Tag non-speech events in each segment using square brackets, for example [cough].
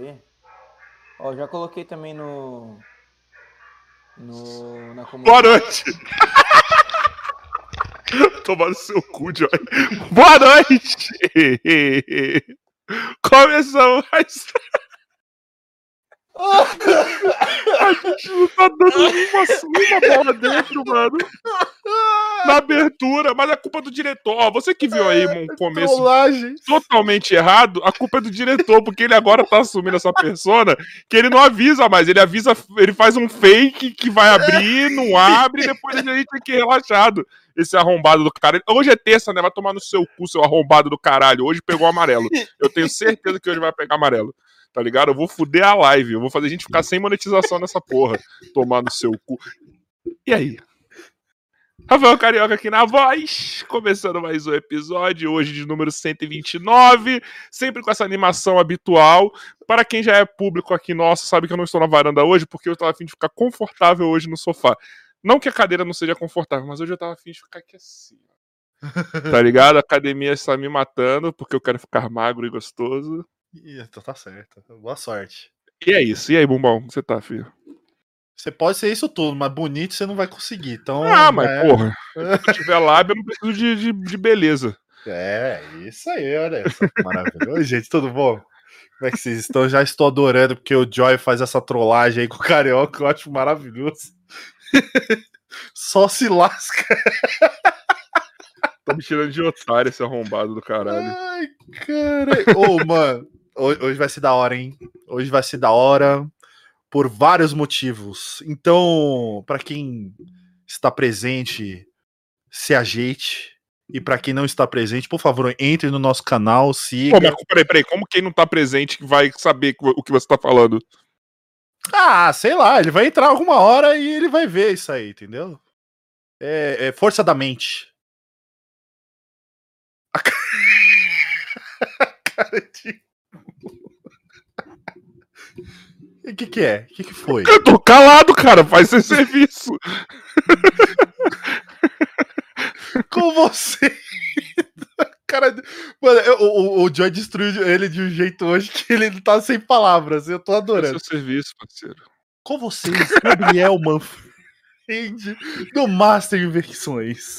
ver. Ó, já coloquei também no. No. Na Boa noite! [laughs] Tomar no seu cu, Joy. Boa noite! [laughs] Começamos mais. [laughs] A gente não tá dando uma, uma bola dentro, mano. Na abertura, mas a culpa é do diretor. Ó, você que viu aí um começo Trollagem. totalmente errado, a culpa é do diretor, porque ele agora tá assumindo essa persona que ele não avisa mais. Ele avisa, ele faz um fake que vai abrir, não abre, e depois a gente fica relaxado. Esse arrombado do cara. Hoje é terça, né? Vai tomar no seu cu, seu arrombado do caralho. Hoje pegou amarelo. Eu tenho certeza que hoje vai pegar amarelo. Tá ligado? Eu vou fuder a live. Eu vou fazer a gente ficar sem monetização nessa porra. [laughs] Tomar no seu cu. E aí? Rafael Carioca aqui na voz, começando mais um episódio, hoje de número 129, sempre com essa animação habitual. Para quem já é público aqui nosso, sabe que eu não estou na varanda hoje, porque eu estava afim de ficar confortável hoje no sofá. Não que a cadeira não seja confortável, mas hoje eu estava afim de ficar aqui assim. [laughs] Tá ligado? A academia está me matando, porque eu quero ficar magro e gostoso. Então tá certo. Boa sorte. E é isso. E aí, Bumbão, como você tá, filho? Você pode ser isso tudo, mas bonito você não vai conseguir. Então, Ah, mas é, porra, se eu [laughs] tiver lábio, eu não preciso de, de, de beleza. É, isso aí, olha só maravilha. Oi, gente, tudo bom? Como é que vocês estão? Já estou adorando, porque o Joy faz essa trollagem aí com o Carioca, eu acho maravilhoso. [laughs] Só se lasca. Tá me tirando de otário esse arrombado do caralho. Ai, cara. Ô, mano, ho- hoje vai ser da hora, hein? Hoje vai ser da hora por vários motivos. Então, pra quem está presente, se ajeite. E pra quem não está presente, por favor, entre no nosso canal, siga. Pô, mas peraí, peraí, como quem não tá presente vai saber o que você tá falando? Ah, sei lá, ele vai entrar alguma hora e ele vai ver isso aí, entendeu? É, é força da mente. A [laughs] cara de. O que, que é? O que, que foi? Eu tô calado, cara, faz seu serviço. Com você! Cara, mano, eu- o, o, Joy destruiu ele de um jeito hoje que ele tá sem palavras. Eu tô Faz adorando. seu serviço, parceiro. Com vocês, Gabriel Manfred, do Master Inversões.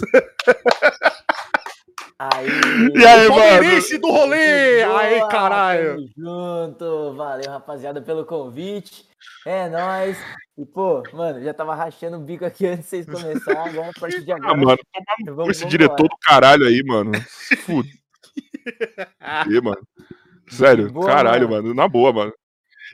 Aí. E aí, O mano? palmeirense do rolê! Boa, Aí, caralho! tamo Junto, valeu rapaziada pelo convite. É nóis. E pô, mano, já tava rachando o bico aqui antes de vocês começarem. Agora, a partir de Ah, agora. mano, tomar no cu Vamos- esse vamos diretor lá. do caralho aí, mano. Se fuder, [laughs] mano. Sério, Boa, caralho, mano. mano. Na boa, mano.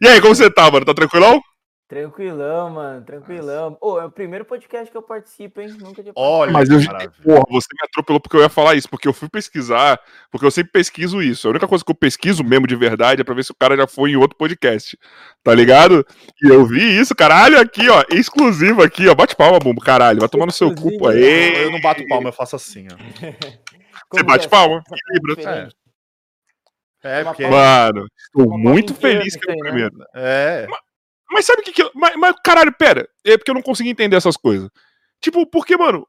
E aí, como você tá, mano? Tá tranquilão? Tranquilão, mano, tranquilão. Pô, é o primeiro podcast que eu participo, hein? Nunca tinha Olha, Mas eu, porra, você me atropelou porque eu ia falar isso, porque eu fui pesquisar, porque eu sempre pesquiso isso. A única coisa que eu pesquiso mesmo de verdade é pra ver se o cara já foi em outro podcast, tá ligado? E eu vi isso, caralho, aqui, ó, exclusivo aqui, ó. Bate palma, bumbo, caralho, vai tomar no seu cu, pô. Exclusivo. Aê. Eu não bato palma, eu faço assim, ó. [laughs] Você bate palma? Essa Equilíbrio. diferente. É, Uma porque. palma. Mano, estou muito palma feliz que é o aí, né? primeiro. É. Mas sabe o que que eu... Mas, mas, caralho, pera. É porque eu não consegui entender essas coisas. Tipo, porque, mano,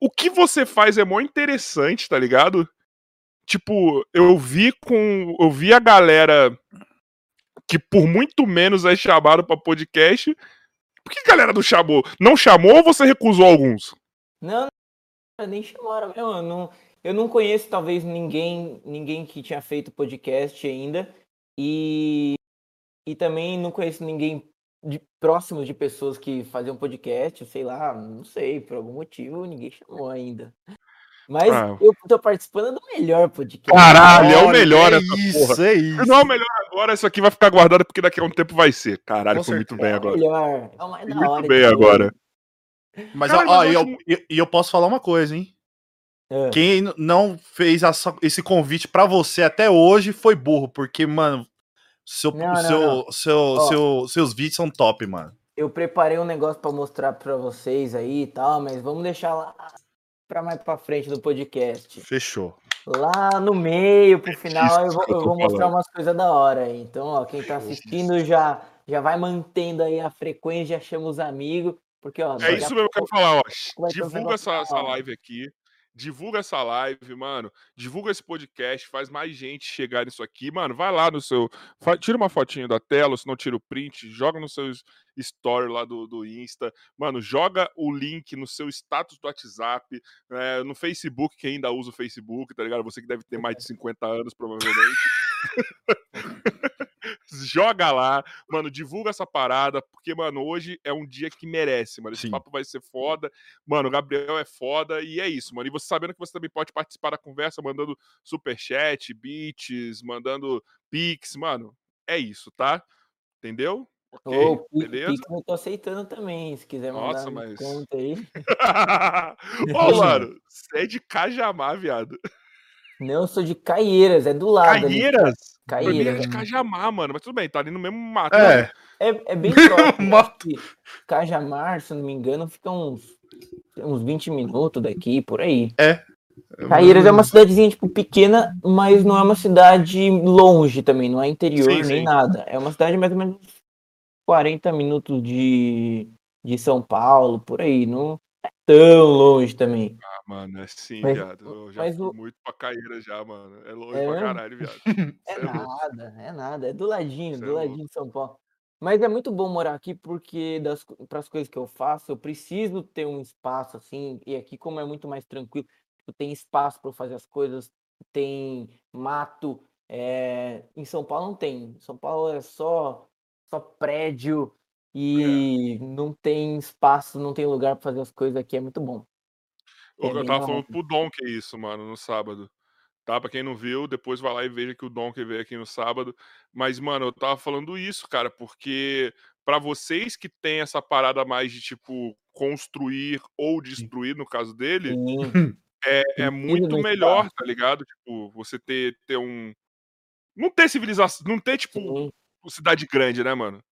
o que você faz é mó interessante, tá ligado? Tipo, eu vi com... Eu vi a galera que por muito menos é chamado pra podcast. Por que a galera não chamou? Não chamou ou você recusou alguns? Não, não, nem chamaram. Eu não, eu não conheço, talvez, ninguém, ninguém que tinha feito podcast ainda. E, e também não conheço ninguém de, próximo de pessoas que faziam podcast, sei lá, não sei, por algum motivo ninguém chamou ainda. Mas Ah. eu tô participando do melhor podcast. Caralho, é o melhor é essa isso, porra. é isso. não é o melhor agora, isso aqui vai ficar guardado porque daqui a um tempo vai ser. Caralho, Com foi muito bem é o agora. melhor. É o mais da Muito hora. bem agora. Mas, Cara, ó, mas e eu eu, e- e eu posso falar uma coisa, hein? É. Quem não fez essa- esse convite pra você até hoje foi burro, porque, mano, seu, Não, não, seu, não. seu, Ó. seu- seus vídeos são top, mano. Eu preparei um negócio pra mostrar pra vocês aí e tal, mas vamos deixar lá pra mais pra frente do podcast. Fechou. Lá no meio, pro final, eu vou, eu vou mostrar umas coisas da hora aí. Então, ó, quem tá assistindo já, já vai mantendo aí a frequência, já chama os amigos, porque, ó, É isso mesmo que eu quero falar, ó. Divulga essa, essa live aqui. Divulga essa live, mano. Divulga esse podcast, faz mais gente chegar nisso aqui. Mano, vai lá no seu. Tira uma fotinha da tela, se não tira o print, joga no seu story lá do, do Insta. Mano, joga o link no seu status do WhatsApp, é, no Facebook, que ainda usa o Facebook, tá ligado? Você que deve ter mais de [laughs] 50 anos, provavelmente. [laughs] Joga lá, mano, divulga essa parada, porque, mano, hoje é um dia que merece, mano. Esse Sim. papo vai ser foda. Mano, o Gabriel é foda e é isso, mano. E você sabendo que você também pode participar da conversa mandando superchat, beats, mandando pix, mano. É isso, tá? Entendeu? Ok, Pix- beleza? Pix eu tô aceitando também, se quiser mandar Nossa, no mas- conta aí. [laughs] Ô, [laughs] mano, você é de Cajamar, viado. Não, eu sou de Caieiras, é do lado ali. Caieiras? Pra mim é Caieiras. de né? Cajamar, mano. Mas tudo bem, tá ali no mesmo mato. É, É, é bem [laughs] próximo. Mato. acho que Cajamar, se não me engano, fica uns, uns 20 minutos daqui, por aí. Caieiras é uma cidadezinha, tipo, pequena, mas não é uma cidade longe também, não é interior Sim, nem sim. nada. É uma cidade mais ou menos 40 minutos de, de São Paulo, por aí. Não é tão longe também. Ah, mano, é sim, Mas- viado. Eu já mas fui o- muito pra Caíra já, mano. É longe É pra caralho, viado. [laughs] É louco. nada, é nada. É do ladinho, Cê é do ladinho de São Paulo. Mas é muito bom morar aqui porque das, para as coisas que eu faço, eu preciso ter um espaço assim. E aqui, como é muito mais tranquilo, tipo, tem espaço para fazer as coisas, tem mato. é, Em São Paulo não tem. Em São Paulo é só, só prédio e não tem espaço, não tem lugar para fazer as coisas aqui. É muito bom. O É eu tava falando pro Dom que é isso, mano, no sábado. Tá? Pra quem não viu, depois vai lá e veja que o Dom que veio aqui no sábado. Mas, mano, eu tava falando isso, cara, porque pra vocês que tem essa parada mais de, tipo, construir ou destruir, no caso dele, Sim, é, é muito melhor, tá ligado? Tipo, você ter, ter um. Não ter civilização, não ter, tipo, sim. cidade grande, né, mano?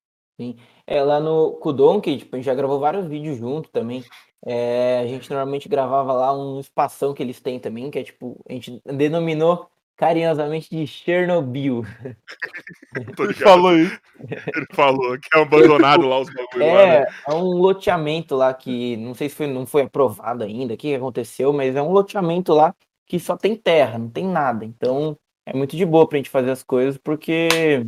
É, lá no Kudonk, tipo, a gente já gravou vários vídeos junto também. É, a gente normalmente gravava lá um espação que eles têm também, que é tipo, a gente denominou carinhosamente de Chernobyl. [laughs] Ele falou isso. Ele falou que é abandonado lá os bagulho lá, né? É, é um loteamento lá que não sei se foi, não foi aprovado ainda, o que que aconteceu, mas é um loteamento lá que só tem terra, não tem nada. Então é muito de boa pra gente fazer as coisas, porque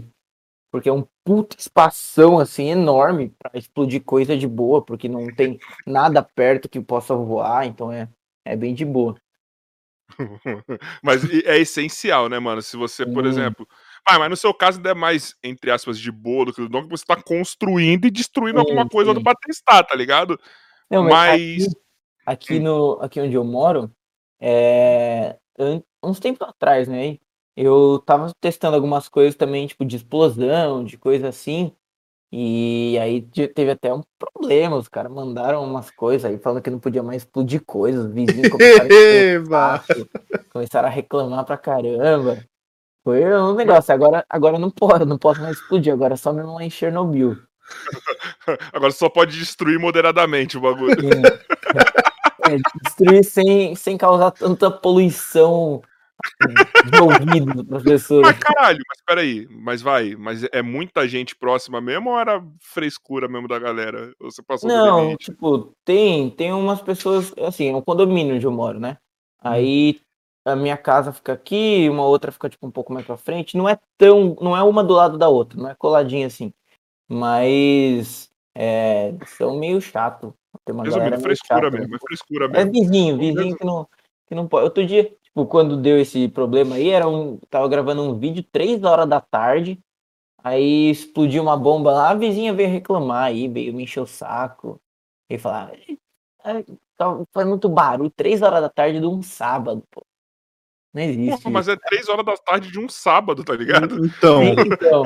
porque é um puto espação assim enorme pra explodir coisa de boa, porque não tem nada perto que possa voar, então é, é bem de boa. [laughs] Mas é essencial, né, mano? Se você, por Sim. exemplo. Ah, mas no seu caso ainda é mais, entre aspas, de boa do que do Donkey, você tá construindo e destruindo Sim, alguma coisa sim. pra testar, tá ligado? Não, Mas- aqui, aqui no aqui onde eu moro, é, uns tempos atrás, né? Eu tava testando algumas coisas também, tipo de explosão, de coisa assim. E aí te- teve até um problema, os caras mandaram umas coisas aí falando que não podia mais explodir coisas, os vizinhos começaram a [laughs] começaram a reclamar pra caramba. Foi um negócio, agora, agora não pode, não posso mais explodir, agora é só mesmo lá em Chernobyl. [laughs] Agora só pode destruir moderadamente o bagulho. Sim. É, destruir sem, sem causar tanta poluição de ouvido para as pessoas. Mas caralho, mas peraí, mas vai, mas é muita gente próxima mesmo ou era frescura mesmo da galera? Ou você passou Não, tipo, tem, tem umas pessoas, assim, é um condomínio onde eu moro, né? Aí a minha casa fica aqui, uma outra fica tipo um pouco mais pra frente. Não é tão, não é uma do lado da outra, não é coladinha assim. Mas é, são meio chato. Tem uma Resumindo, frescura chata, né? mesmo, é frescura É mesmo. vizinho, vizinho que não, que não pode. Outro dia, tipo, quando deu esse problema aí, era um, tava gravando um vídeo três horas da tarde, aí explodiu uma bomba lá, a vizinha veio reclamar aí, veio me encher o saco, e falar, "Ai, tá faz muito barulho, três horas da tarde de um sábado, pô. Não existe. Porra, mas é três horas da tarde de um sábado, tá ligado? Então. Então,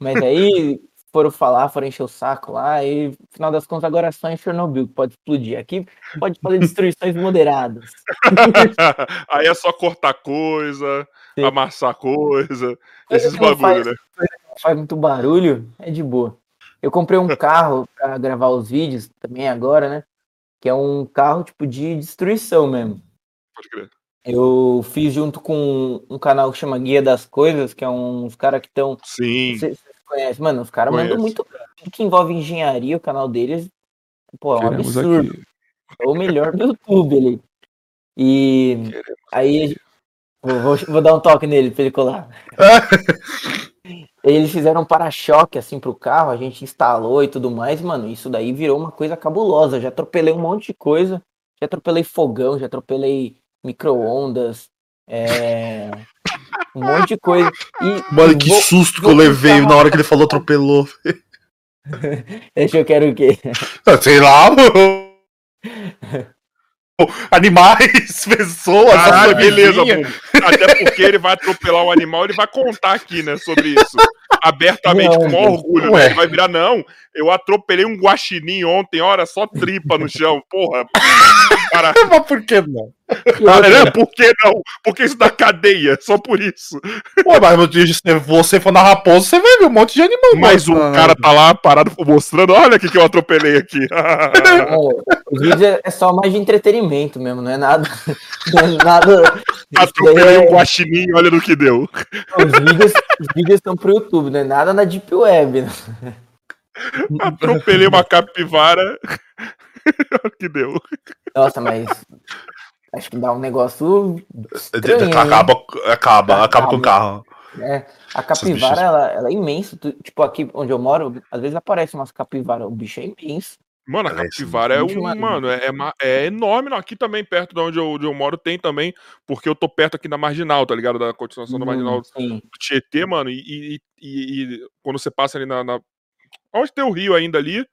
mas aí foram falar, foram encher o saco lá, e no final das contas agora é só em Chernobyl que pode explodir. Aqui pode fazer [laughs] destruições moderadas. [laughs] Aí é só cortar coisa, Sim. amassar coisa, Coisa esses bagulho, faz- né? faz muito barulho, é de boa. Eu comprei um carro pra gravar os vídeos também agora, né? Que é um carro tipo de destruição mesmo. Pode crer. Eu fiz junto com um canal que chama Guia das Coisas, que é uns caras que estão. Sim. Conhece? Mano, os caras mandam muito. Tudo que envolve engenharia, o canal deles, pô, é um Queremos absurdo. aqui. É o melhor do YouTube ali. E Queremos. aí vou, vou- vou dar um toque nele pra ele colar. [laughs] Eles fizeram um para-choque assim pro carro, a gente instalou e tudo mais, mano. Isso daí virou uma coisa cabulosa. Já atropelei um monte de coisa. Já atropelei fogão, já atropelei micro-ondas, é, um monte de coisa. E Mano, que vou- susto que vou eu levei na hora que ele falou atropelou. [laughs] Deixa eu quero o quê? Ah, Sei lá, mano. Animais, [laughs] pessoas, Caralho, beleza. Até porque ele vai atropelar um animal, ele vai contar aqui, né, sobre isso. Abertamente, com Não, orgulho, ué. né? Ele vai virar, não, eu atropelei um guaxinim ontem, olha, só tripa no chão, porra. [laughs] Para... Mas por que não? Ah, outra? né? Por que não? Porque isso dá cadeia, só por isso. Pô, mas você for na raposa, você vai ver um monte de animal. Mas o mano. cara tá lá parado mostrando, olha o que, que eu atropelei aqui. [laughs] Não, os vídeos é- é só mais de entretenimento mesmo, não é nada. [laughs] Não é nada. atropelei um guaxinim, olha no que deu. os, vídeos, os vídeos estão pro YouTube, não é nada na Deep Web. né? Atropelei uma capivara, [laughs] olha o que deu. Nossa, mas. Acho que dá um negócio. estranho, hein? Acaba, acaba, acaba com o carro. É, a capivara, ela, ela é imensa. Tipo, aqui onde eu moro, às vezes aparecem umas capivaras. O bicho é imenso. Mano, a Parece capivara é um, mano, é, é é enorme. Não, aqui também, perto de onde eu, onde eu moro, tem também, porque eu tô perto aqui da Marginal, tá ligado? Da continuação da Marginal Hum, sim. do Tietê, mano, e, e- e- e quando você passa ali na, na- Onde tem o rio ainda ali,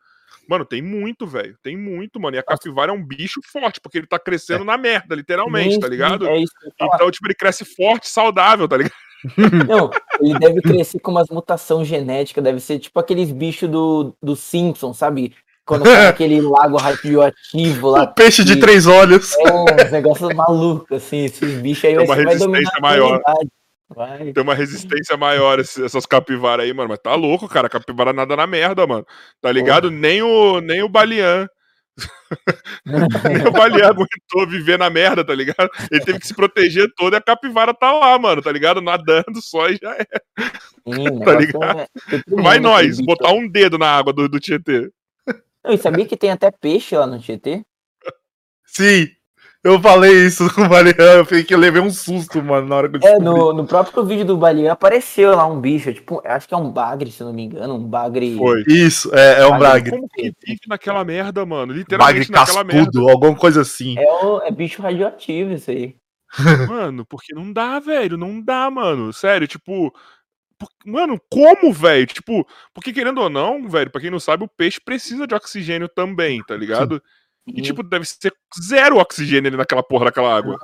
mano, tem muito, velho. Tem muito, mano. E a capivara é um bicho forte, porque ele tá crescendo na merda, literalmente, tá ligado? É isso que eu ia falar. Então, tipo, ele cresce forte, saudável, tá ligado? [laughs] Não, ele deve crescer com umas mutação genética, deve ser tipo aqueles bichos do, do Simpson, sabe? Quando cai [laughs] aquele lago radioativo lá. O peixe de três olhos. É uns negócios malucos, assim, esses bichos aí Tem vai, uma vai dominar resistência a maior. humanidade. Vai. Tem uma resistência maior esse- essas capivaras aí, mano. Mas tá louco, cara. Capivara nada na merda, mano. Tá ligado? Nem o, nem o Balian. [laughs] nem o Balian [laughs] aguentou viver na merda, tá ligado? Ele teve que se proteger todo e a capivara tá lá, mano. Tá ligado? Nadando só e já é. Sim, [laughs] Tá ligado? é- é Vai nós, botar um dedo na água do, do Tietê. Não, e sabia que tem até peixe lá no Tietê? Sim. Eu falei isso [laughs] com o Mariano, eu fiquei que eu levei um susto, mano, na hora que eu É, descobri. no, no próprio vídeo do Baleia apareceu lá um bicho, tipo, acho que é um bagre, se não me engano, um bagre. Foi. Isso, é, é um Bagre. bagre. Como que vive naquela merda, mano? Bagre Literalmente naquela merda. cascudo, alguma coisa assim. É, o- é bicho radioativo isso aí. [laughs] Mano, porque não dá, velho. Não dá, mano. Sério, tipo. por- Mano, como, velho? Tipo, porque querendo ou não, velho, pra quem não sabe, o peixe precisa de oxigênio também, tá ligado? E, tipo, deve ser zero oxigênio ali naquela porra daquela água.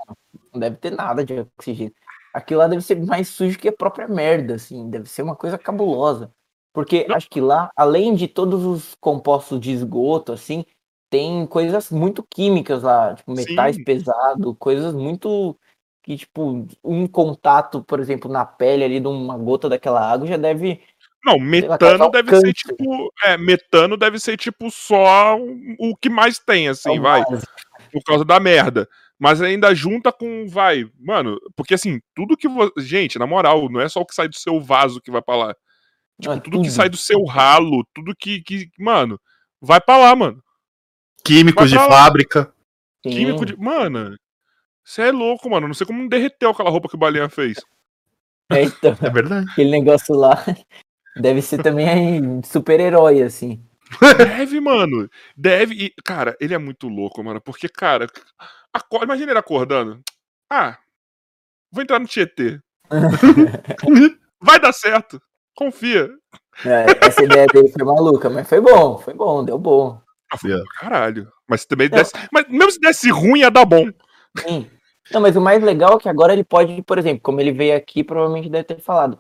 Não deve ter nada de oxigênio. Aquilo lá deve ser mais sujo que a própria merda, assim. Deve ser uma coisa cabulosa. Porque Não. acho que lá, além de todos os compostos de esgoto, assim, tem coisas muito químicas lá, tipo, metais pesados, coisas muito. Que, tipo, um contato, por exemplo, na pele ali de uma gota daquela água já deve. Não, metano deve ser tipo. É, metano deve ser tipo só o que mais tem, assim, ao vai. básico. por causa da merda. Mas ainda junta com, vai, mano, porque assim, tudo que você. Gente, na moral, não é só o que sai do seu vaso que vai pra lá. Não, é Tudo que sai do seu ralo, tudo que, que mano, vai pra lá, mano. Químicos de lá. fábrica. Sim. Químico de. Mano, você é louco, mano. Não sei como não derreteu aquela roupa que o Baleia fez. É, então, É verdade. aquele negócio lá deve ser também [laughs] super-herói, assim. Deve, mano. Deve. E, cara, ele é muito louco, mano. Porque, cara, aco- imagina ele acordando. Ah, vou entrar no Tietê. [laughs] Vai dar certo. Confia. É, essa ideia dele foi maluca, mas foi bom, foi bom, deu bom. Ah, foi Yeah. caralho. Mas se também desse. Mas mesmo se desse ruim, ia dar bom. Sim. Não, mas o mais legal é que agora ele pode, por exemplo, como ele veio aqui, provavelmente deve ter falado,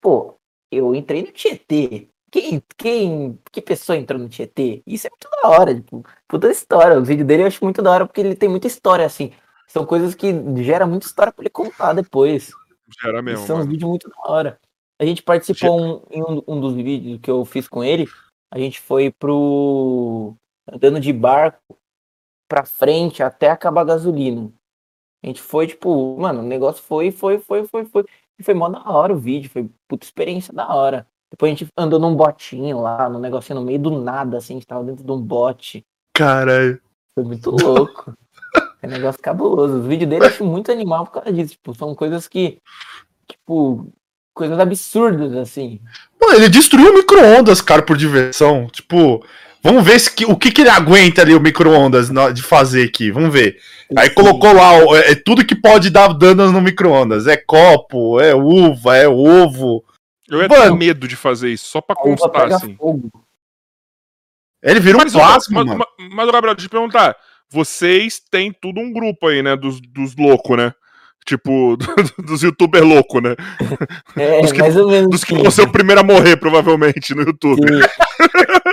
pô, eu entrei no Tietê. Quem, quem, que pessoa entrou no Tietê? Isso é muito da hora, tipo, puta história. Os vídeos dele eu acho muito da hora porque ele tem muita história, assim. São coisas que geram muita história pra ele contar depois. Era E mesmo, são mano. vídeos muito da hora. A gente participou um- em um, um dos vídeos que eu fiz com ele. A gente foi pro. andando de barco pra frente até acabar a gasolina. A gente foi, tipo, mano, o negócio foi, foi, foi, foi, foi. E foi mó da hora o vídeo, foi puta experiência da hora. Depois a gente andou num botinho lá, num negocinho no meio do nada, assim, a gente tava dentro de um bote. Caralho. Foi muito louco. [laughs] É um negócio cabuloso. Os vídeos dele eu acho muito animal por causa disso. Tipo, são coisas que. Tipo, coisas absurdas, assim. Pô, ele destruiu o micro-ondas, cara, por diversão. Tipo, vamos ver se, o que, que ele aguenta ali, o micro-ondas, de fazer aqui. Vamos ver. Aí colocou lá é, é tudo que pode dar danos no micro-ondas. É copo, é uva, é ovo. Eu ia ter medo de fazer isso, só pra constar, assim. Fogo. Ele virou mas, um plasma, mas, mas, mas, Gabriel, deixa eu te perguntar. Vocês têm tudo um grupo aí, né? Dos, dos loucos, né? Tipo, [laughs] dos youtubers loucos, né? É, dos que, mais ou menos. Dos que vão ser o primeiro a morrer, provavelmente, no YouTube. [laughs]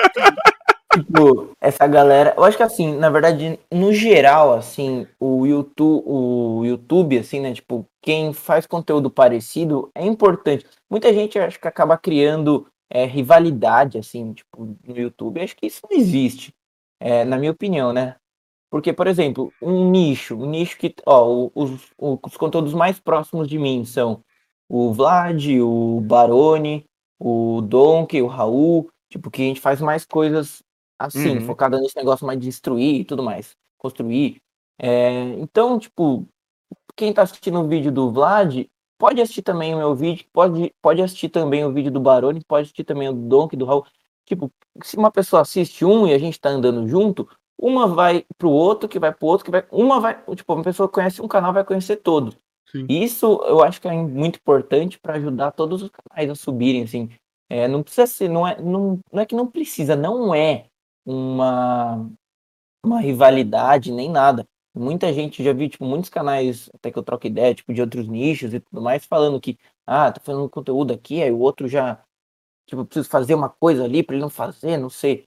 tipo, essa galera. Eu acho que assim, na verdade, no geral, assim, o YouTube, o YouTube, assim, né? Tipo, quem faz conteúdo parecido é importante. Muita gente acho que acaba criando é, rivalidade, assim, tipo, no YouTube. Acho que isso não existe, é, na minha opinião, né? Porque, por exemplo, um nicho, um nicho que, ó, os, os conteúdos mais próximos de mim são o Vlad, o Barone, o Donkey, o Raul, tipo, que a gente faz mais coisas assim, uhum. focada nesse negócio mais de destruir e tudo mais, construir. É, então, tipo, quem tá assistindo o vídeo do Vlad pode assistir também o meu vídeo, pode, pode assistir também o vídeo do Barone, pode assistir também o do Donkey, do Raul. Tipo, se uma pessoa assiste um e a gente tá andando junto, uma vai pro outro, que vai pro outro, que vai. Uma vai. Tipo, uma pessoa conhece um canal, vai conhecer todo. Sim. Isso eu acho que é muito importante para ajudar todos os canais a subirem, assim. É, não precisa ser, não é, não, não é que não precisa, não é uma, uma rivalidade nem nada. Muita gente já viu, tipo, muitos canais, até que eu troco ideia, tipo, de outros nichos e tudo mais, falando que, ah, tô fazendo conteúdo aqui, aí o outro já, tipo, preciso fazer uma coisa ali para ele não fazer, não sei.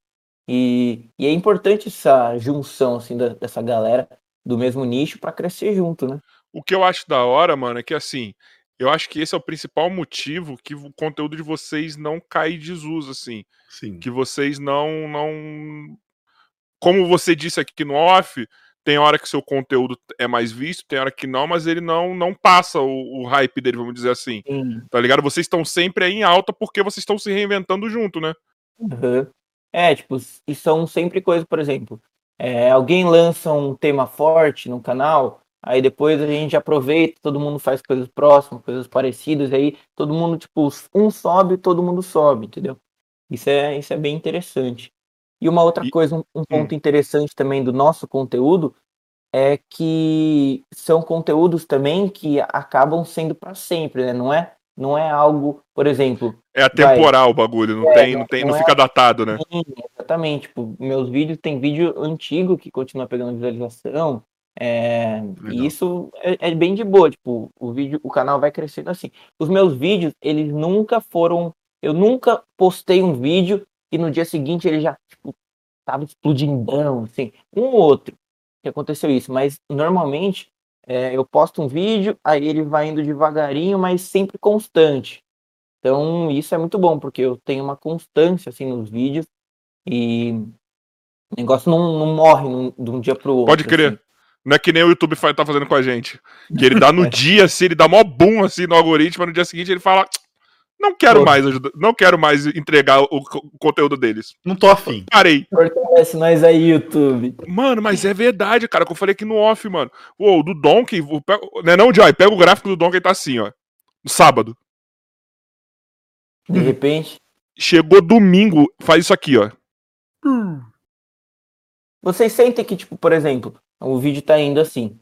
E, e é importante essa junção, assim, da, dessa galera do mesmo nicho para crescer junto, né? O que eu acho da hora, mano, é que assim, eu acho que esse é o principal motivo que o conteúdo de vocês não cai de desuso, assim. Sim. Que vocês não, não. Como você disse aqui no off, tem hora que seu conteúdo é mais visto, tem hora que não, mas ele não não passa o, o hype dele, vamos dizer assim. Sim. Tá ligado? Vocês estão sempre aí em alta porque vocês estão se reinventando junto, né? Uhum. É, tipo, e são sempre coisas, por exemplo, é, alguém lança um tema forte no canal, aí depois a gente aproveita, todo mundo faz coisas próximas, coisas parecidas, aí todo mundo, tipo, um sobe, todo mundo sobe, entendeu? Isso é, isso é bem interessante. E uma outra e... coisa, um, um ponto hum. interessante também do nosso conteúdo é que são conteúdos também que acabam sendo para sempre, né? Não é, não é algo, por exemplo. É atemporal vai, o bagulho, não é, tem, não tem, não, não é fica datado, né? Sim, exatamente. Tipo, meus vídeos tem vídeo antigo que continua pegando visualização. É, e isso é, é, bem de boa, tipo, o vídeo, o canal vai crescendo assim. Os meus vídeos, eles nunca foram, eu nunca postei um vídeo e no dia seguinte ele já, tipo, tava explodindão, assim, um ou outro que aconteceu isso, mas normalmente é, eu posto um vídeo, aí ele vai indo devagarinho, mas sempre constante. Então isso é muito bom, porque eu tenho uma constância, assim, nos vídeos e o negócio não, não morre de um dia pro outro. Pode crer. Assim. Não é que nem o YouTube tá fazendo com a gente. Que ele dá no é. [laughs] dia, assim, ele dá mó boom assim no algoritmo, mas no dia seguinte ele fala: não quero mais ajudar, não quero mais entregar o, o, conteúdo deles. Não tô afim. Parei. Fortalece nós aí, YouTube. Mano, mas é verdade, cara, que eu falei aqui no off, mano. O do Donkey, o, né, não, Joy, pega o gráfico do Donkey tá assim, ó. No sábado. De repente. Chegou domingo, faz isso aqui, ó. Vocês sentem que, tipo, por exemplo, o vídeo tá indo assim.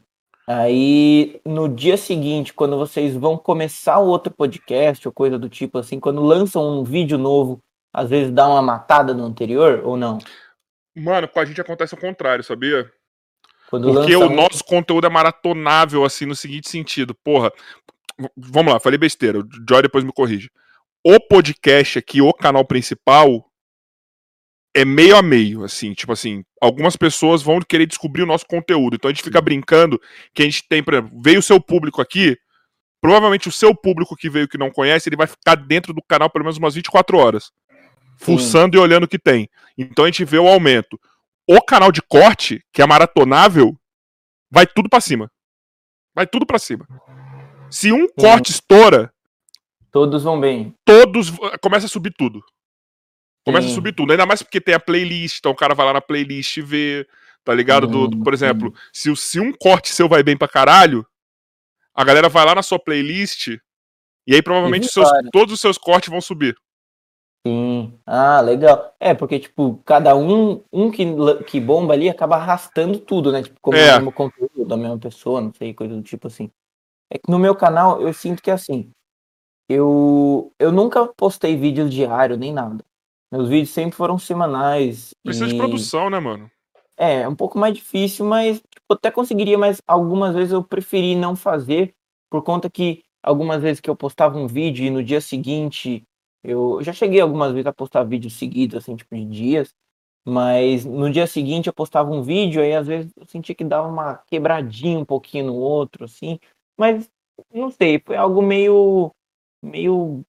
Aí, no dia seguinte, quando vocês vão começar outro podcast ou coisa do tipo assim, quando lançam um vídeo novo, às vezes dá uma matada no anterior ou não? Mano, com a gente acontece o contrário, sabia? Quando Porque o um... nosso conteúdo é maratonável, assim, no seguinte sentido. Porra, vamos lá, falei besteira. O Joy depois me corrige. O podcast aqui, o canal principal, é meio a meio, assim, tipo assim, algumas pessoas vão querer descobrir o nosso conteúdo. Então a gente fica brincando que a gente tem, por exemplo, veio o seu público aqui, provavelmente o seu público que veio que não conhece, ele vai ficar dentro do canal pelo menos umas 24 horas, fuçando e olhando o que tem. Então a gente vê o aumento. O canal de corte, que é maratonável, vai tudo para cima. Vai tudo para cima. Se um Sim. corte estoura, todos vão bem. Todos começa a subir tudo. Começa Sim. a subir tudo. Ainda mais porque tem a playlist, então o cara vai lá na playlist e vê. Tá ligado? Do, do- por exemplo, se, o- se um corte seu vai bem pra caralho, a galera vai lá na sua playlist e aí provavelmente os seus- todos os seus cortes vão subir. Sim. Ah, legal. É, porque, tipo, cada um, um que, que bomba ali acaba arrastando tudo, né? Tipo, como É. o mesmo conteúdo da mesma pessoa, não sei, coisa do tipo assim. É que no meu canal eu sinto que é assim. Eu, eu nunca postei vídeos diário nem nada. Meus vídeos sempre foram semanais. Precisa de e- produção, né, mano? É, é um pouco mais difícil, mas tipo, eu até conseguiria, mas algumas vezes eu preferi não fazer, por conta que algumas vezes que eu postava um vídeo e no dia seguinte, eu já cheguei algumas vezes a postar vídeos seguidos, assim, tipo, de dias, mas no dia seguinte eu postava um vídeo, aí às vezes eu sentia que dava uma quebradinha um pouquinho no outro, assim, mas não sei, foi algo meio, meio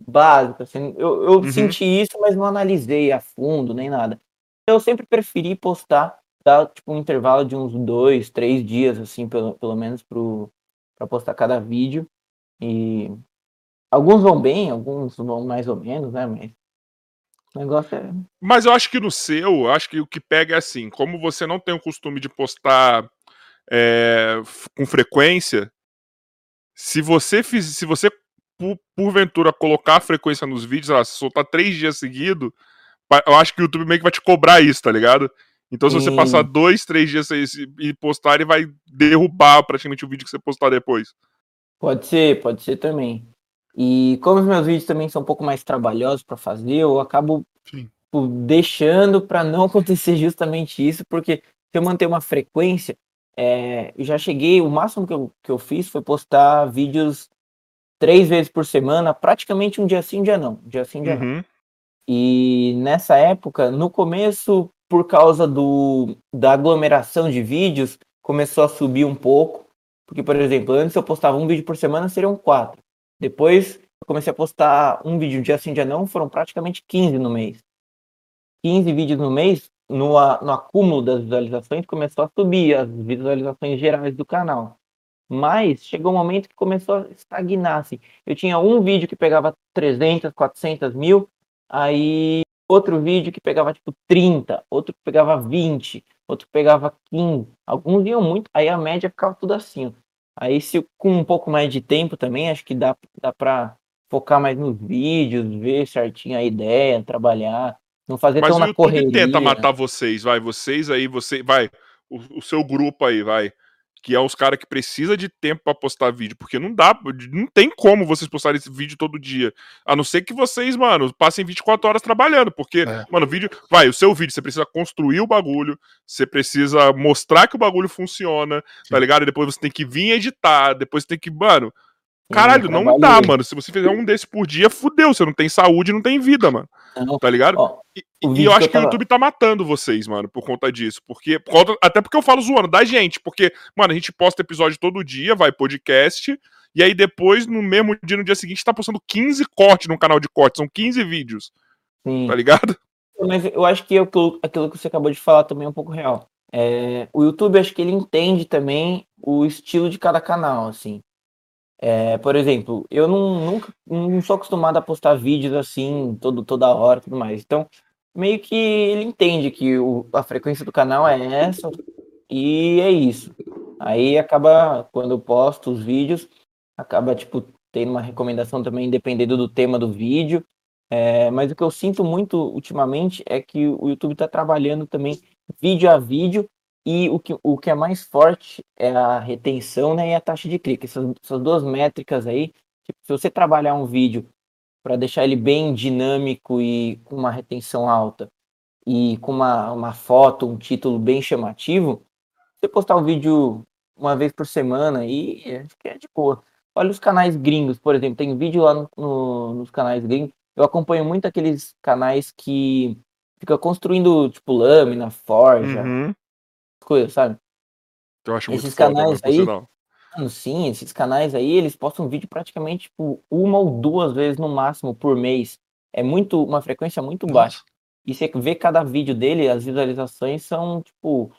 básico, assim, eu, eu Uhum. senti isso, mas não analisei a fundo, nem nada eu sempre preferi postar, dar tipo um intervalo de uns dois, três dias, assim, pelo, pelo menos pro, pra postar cada vídeo. E alguns vão bem, alguns vão mais ou menos, né? Mas o negócio é. Mas eu acho que no seu, eu acho que o que pega é assim, como você não tem o costume de postar é, com frequência, se você fiz, se você por- porventura colocar a frequência nos vídeos, sei lá, se soltar três dias seguidos, eu acho que o YouTube meio que vai te cobrar isso, tá ligado? Então, se você passar dois, três dias e postar, ele vai derrubar praticamente o vídeo que você postar depois. Pode ser, pode ser também. E como os meus vídeos também são um pouco mais trabalhosos para fazer, eu acabo tipo, deixando para não [laughs] acontecer justamente isso, porque se eu manter uma frequência, é, eu já cheguei, o máximo que eu, que eu fiz foi postar vídeos três vezes por semana, praticamente um dia sim, um dia não. Um dia sim, um dia não. Uhum. E nessa época, no começo, por causa do, da aglomeração de vídeos, começou a subir um pouco. Porque, por exemplo, antes eu postava um vídeo por semana, seriam quatro. Depois eu comecei a postar um vídeo dia sim, dia não, foram praticamente 15 no mês. 15 vídeos no mês, no, no acúmulo das visualizações, começou a subir as visualizações gerais do canal. Mas chegou um momento que começou a estagnar. Assim. Eu tinha um vídeo que pegava 300, 400 mil, Aí outro vídeo que pegava tipo 30, outro que pegava 20, outro que pegava 15. Alguns iam muito, aí a média ficava tudo assim. ó. Aí se com um pouco mais de tempo também, acho que dá, dá pra focar mais nos vídeos, ver certinho a ideia, trabalhar, não fazer Mas tão na correria. tenta matar vocês, vai. Vocês aí, você, vai. O, o seu grupo aí, vai. Que é os caras que precisa de tempo pra postar vídeo. Porque não dá, não tem como vocês postarem esse vídeo todo dia. A não ser que vocês, mano, passem 24 horas trabalhando. Porque, É. mano, o vídeo. Vai, o seu vídeo, você precisa construir o bagulho. Você precisa mostrar que o bagulho funciona, tá Sim. ligado? E depois você tem que vir editar. Depois você tem que. Mano, caralho, não dá, mano. Se você fizer um desse por dia, fudeu. Você não tem saúde, não tem vida, mano. Não, Tá ligado? ó, E, e eu que acho eu que o YouTube tá matando vocês, mano, por conta disso. Porque, por conta- até porque eu falo zoando da gente. Porque, mano, a gente posta episódio todo dia, vai podcast. E aí depois, no mesmo dia, no dia seguinte, tá postando 15 cortes no canal de cortes. São 15 vídeos, sim. tá ligado? Mas eu acho que aquilo, aquilo que você acabou de falar também é um pouco real. É, o YouTube, acho que ele entende também o estilo de cada canal, assim. É, por exemplo, eu não, nunca, não sou acostumado a postar vídeos assim, todo, toda hora e tudo mais. Então, meio que ele entende que o, a frequência do canal é essa e é isso. Aí acaba, quando eu posto os vídeos, acaba, tipo, tendo uma recomendação também, dependendo do tema do vídeo. É, mas o que eu sinto muito ultimamente é que o YouTube está trabalhando também vídeo a vídeo e o que, o que é mais forte é a retenção né, e a taxa de clique. Essas, essas duas métricas aí, tipo, se você trabalhar um vídeo para deixar ele bem dinâmico e com uma retenção alta e com uma, uma foto, um título bem chamativo, você postar o vídeo uma vez por semana e acho que é de boa. Olha os canais gringos, por exemplo, tem vídeo lá no- no- nos canais gringos. Eu acompanho muito aqueles canais que fica construindo, tipo, lâmina, forja, Uhum. Coisas, sabe? Eu acho Esses muito foda, canais por aí-. Mano, sim, esses canais aí, eles postam vídeo praticamente, tipo, uma ou duas vezes no máximo por mês. É muito, uma frequência muito baixa. E você vê cada vídeo dele, as visualizações são, tipo,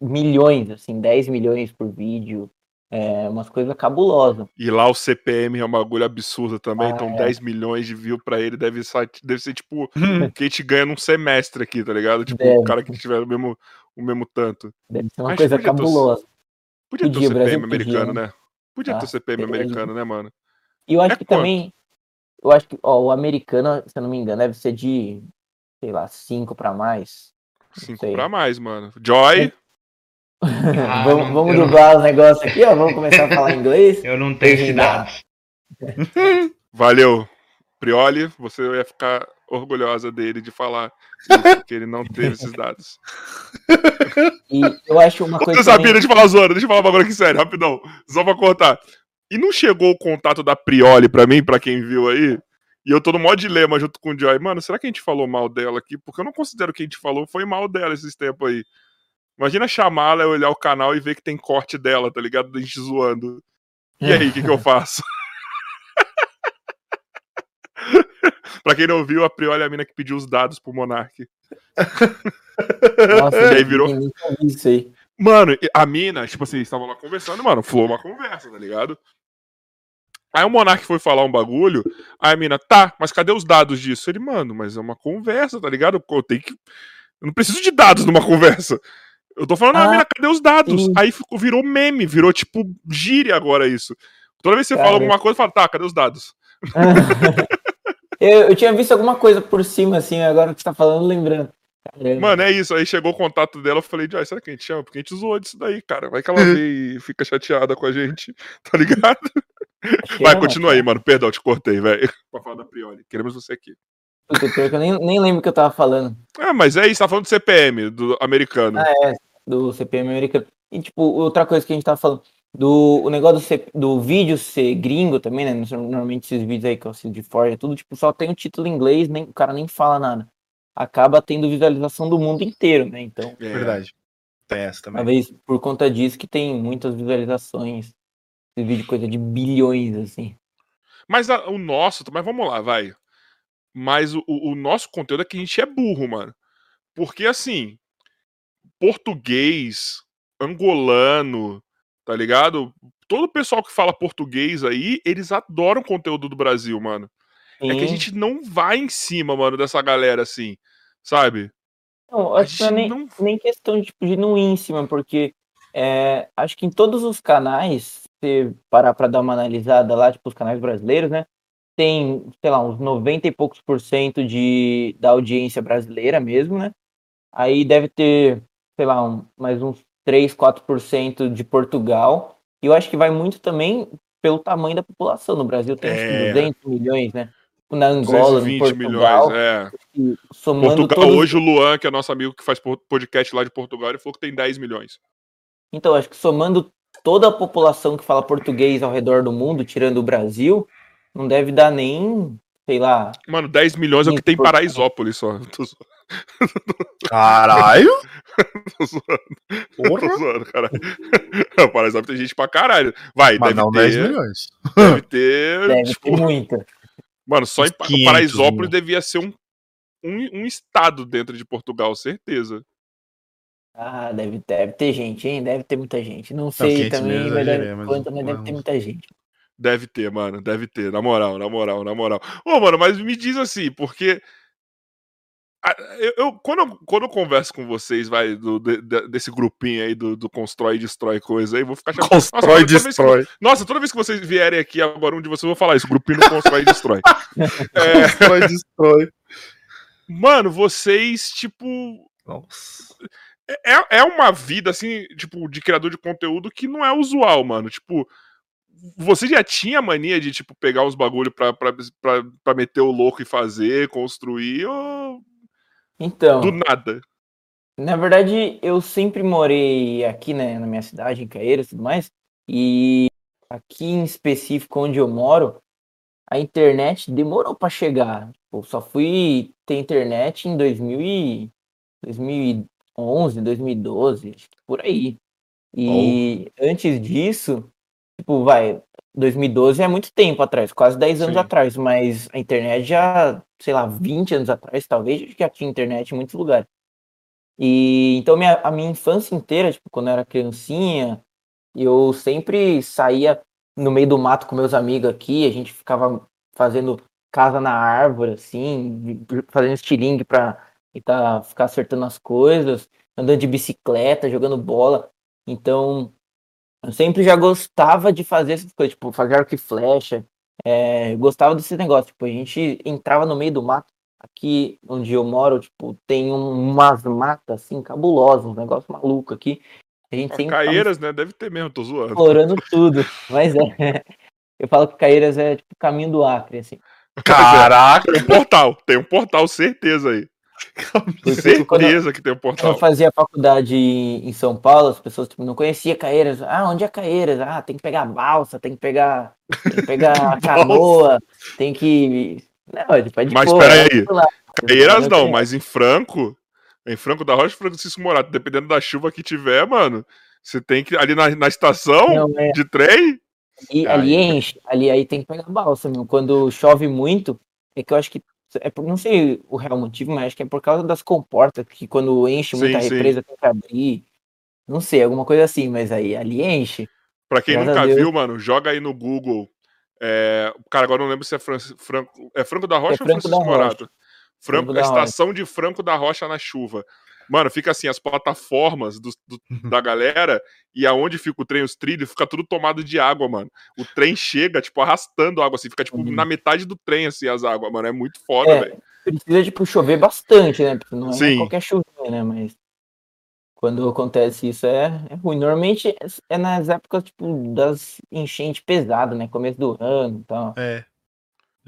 milhões, assim, 10 milhões por vídeo. É umas coisas cabulosas. E lá o CPM é um bagulho absurdo também, Ah, então é. 10 milhões de views pra ele deve ser, deve ser tipo o que a gente ganha num semestre aqui, tá ligado? Tipo, o Deve. cara que tiver o mesmo, o mesmo tanto. Deve ser uma Mas coisa podia ter- cabulosa. Podia ter o o Brasil CPM americano, podia, né? Podia ter Ah, o CPM americano, né, mano? E eu acho É que quanto? também. Eu acho que, ó, o americano, se eu não me engano, deve ser de, sei lá, 5 pra mais. Cinco sei. pra mais, mano. Joy, Ah, [laughs] vamos vamos eu não- dublar os negócios aqui, ó. Vamos começar a falar [laughs] inglês. Eu não tenho esses dados. valeu. Prioli, você ia ficar orgulhosa dele de falar isso, [laughs] que ele não teve esses dados. E eu acho uma coisa. Sabia, também- deixa eu falar zoando, deixa eu falar um bagulho aqui sério, rapidão. Só pra cortar. E não chegou o contato da Prioli pra mim, pra quem viu aí? E eu tô no maior dilema junto com o Joy. Mano, será que a gente falou mal dela aqui? Porque eu não considero que a gente falou foi mal dela esses tempos aí. Imagina chamá-la, olhar o canal e ver que tem corte dela, tá ligado? Da gente zoando. E aí, o que, que eu [laughs] faço? Pra quem não viu, a Prioli é a mina que pediu os dados pro Monark. Nossa, E aí virou- isso aí. Mano, a mina, tipo assim, estavam lá conversando, mano, flou uma conversa, tá ligado? Aí o Monark foi falar um bagulho, aí a mina, tá, mas cadê os dados disso? Ele, mano, mas é uma conversa, tá ligado? Eu tenho que. Eu não preciso de dados numa conversa. Eu tô falando, ah, Ah, mina, cadê os dados? sim. Aí ficou, virou meme, virou tipo gíria agora isso. Toda vez que você Cara. fala alguma coisa, fala, tá, cadê os dados? [laughs] eu, eu tinha visto alguma coisa por cima, assim, agora que você tá falando, lembrando. Caramba. Mano, é isso. Aí chegou o contato dela, eu falei, Joy, será que a gente chama? Porque a gente zoou disso daí, cara. Vai que ela [laughs] vê e fica chateada com a gente, [laughs] tá ligado? Vai, Chama, continua aí, cara. mano. Perdão, te cortei, velho. Pra falar da Prioli. Queremos você aqui. Puta, pior que eu nem, nem lembro o que eu tava falando. Ah, mas é isso, tá falando do CPM, do americano. Ah, é, do CPM americano. E, tipo, outra coisa que a gente tava falando, do o negócio do, C- do vídeo ser gringo também, né? Normalmente esses vídeos aí que eu assisto de fora, é tudo, tipo, só tem o título em inglês, nem, o cara nem fala nada. Acaba tendo visualização do mundo inteiro, né? Então, É. Verdade. Tem essa também. talvez por conta disso que tem muitas visualizações. Esse vídeo coisa de bilhões, assim. Mas a- o nosso, mas vamos lá, vai. Mas o, o- o nosso conteúdo é que a gente é burro, mano. Porque assim, português, angolano, tá ligado? Todo o pessoal que fala português aí, eles adoram o conteúdo do Brasil, mano. É que a Sim. gente não vai em cima, mano, dessa galera assim, sabe? Não, acho que é nem, não- nem questão de, tipo, de não ir em cima, porque é, acho que em todos os canais, se parar pra dar uma analisada lá, tipo, os canais brasileiros, né? Tem, sei lá, uns 90 e poucos por cento de, da audiência brasileira mesmo, né? Aí deve ter, sei lá, um, mais uns 3, 4% de Portugal. E eu acho que vai muito também pelo tamanho da população. No Brasil tem É. 200 milhões, né? Na Angola, no 220 Portugal, milhões, é. Portugal, todos hoje o Luan, que é nosso amigo que faz po- podcast lá de Portugal, ele falou que tem 10 milhões. Então, acho que somando toda a população que fala português ao redor do mundo, tirando o Brasil, não deve dar nem, sei lá. Mano, 10 milhões é o que tem em Paraisópolis só. [laughs] Caralho! [laughs] tô zoando, Porra! tô zoando, caralho. [laughs] Paraisópolis tem gente pra caralho. Vai, Mas deve não ter. 10 milhões. Deve [laughs] ter. Deve tipo, ter muita. mano, só em Pa- 500 Paraisópolis mil. devia ser um, um, um estado dentro de Portugal, certeza. Ah, deve, deve ter gente, hein? Deve ter muita gente. Não sei 500 também, mas deve, mas quanto, mas deve ter muita gente. Deve ter, mano, deve ter, na moral, na moral, na moral. Ô, mano, mas me diz assim, porque. A- Eu, eu- quando, eu, quando eu converso com vocês, vai, do, de- de- desse grupinho aí do, do Constrói e Destrói coisa aí, vou ficar. Nossa, Constrói e vez que- destrói. Nossa, toda vez que vocês vierem aqui, agora um de vocês, eu vou falar isso: grupinho do Constrói e Destrói. [laughs] É, Constrói e destrói. mano, vocês, tipo. Nossa. É, é uma vida, assim, tipo, de criador de conteúdo que não é usual, mano. Tipo, você já tinha mania de, tipo, pegar uns bagulho pra, pra, pra, pra meter o louco e fazer, construir, ou Então, do nada? na verdade, eu sempre morei aqui, né, na minha cidade, em Caeiras e tudo mais. E aqui em específico, onde eu moro, a internet demorou para chegar. Eu só fui ter internet em 2000 e 2011, 2012, acho que por aí. E antes disso, tipo, vai, 2012 é muito tempo atrás, quase 10 anos Sim. atrás, mas a internet já, sei lá, 20 anos atrás, talvez, já tinha internet em muitos lugares. E então minha, a minha infância inteira, tipo, quando eu era criancinha, eu sempre saía no meio do mato com meus amigos aqui, a gente ficava fazendo casa na árvore, assim, fazendo estilingue pra tentar ficar acertando as coisas. andando de bicicleta, jogando bola. Então, eu sempre já gostava de fazer essas coisas, tipo, fazer arco e flecha. É, gostava desse negócio. Tipo, a gente entrava no meio do mato. Aqui onde eu moro, tipo, tem um- umas matas assim cabulosas, um negócio maluco aqui. A gente sempre tava Caeiras, né? Deve ter mesmo, tô zoando. explorando tudo. Mas é. [laughs] Eu falo que Caeiras é tipo o caminho do Acre, assim. Caraca! Tem um portal, tem um portal, certeza aí. [laughs] Eu- Certeza que tem um Quando eu portal. fazia faculdade em São Paulo, as pessoas tipo, não conheciam Caeiras. Ah, onde é Caeiras? Ah, tem que pegar balsa, tem que pegar, tem que pegar [laughs] canoa, tem que. Não, tipo, é de Mas boa, peraí, é. Caeiras não, mas em Franco, em Franco da Rocha, Francisco Morato, dependendo da chuva que tiver, mano, você tem que ali na, na estação Não, é, de trem. e ali enche, ali aí tem que pegar balsa, meu. Quando chove muito, é que eu acho que. É por, não sei o real motivo, mas acho que é por causa das comportas, que quando enche muita Sim, sim. represa tem que abrir. Não sei, alguma coisa assim, mas aí ali enche. Pra quem Graças nunca viu, mano, joga aí no Google. É, cara, agora não lembro se é Fran- Franco, é Franco da Rocha ou Franco Francisco da Rocha. Morato? Franco, Franco a estação de Franco da Rocha na chuva. Mano, fica assim, as plataformas do- do- da galera e aonde fica o trem, os trilhos, fica tudo tomado de água, mano. O trem chega, tipo, arrastando água, assim, fica, tipo, Uhum. na metade do trem, assim, as águas, mano. É muito foda, É, velho. precisa, tipo, chover bastante, né? Porque não é Sim. qualquer chuvinha, né? Mas quando acontece isso é, é ruim. Normalmente é- é nas épocas, tipo, das enchentes pesadas, né? Começo do ano e tal. É,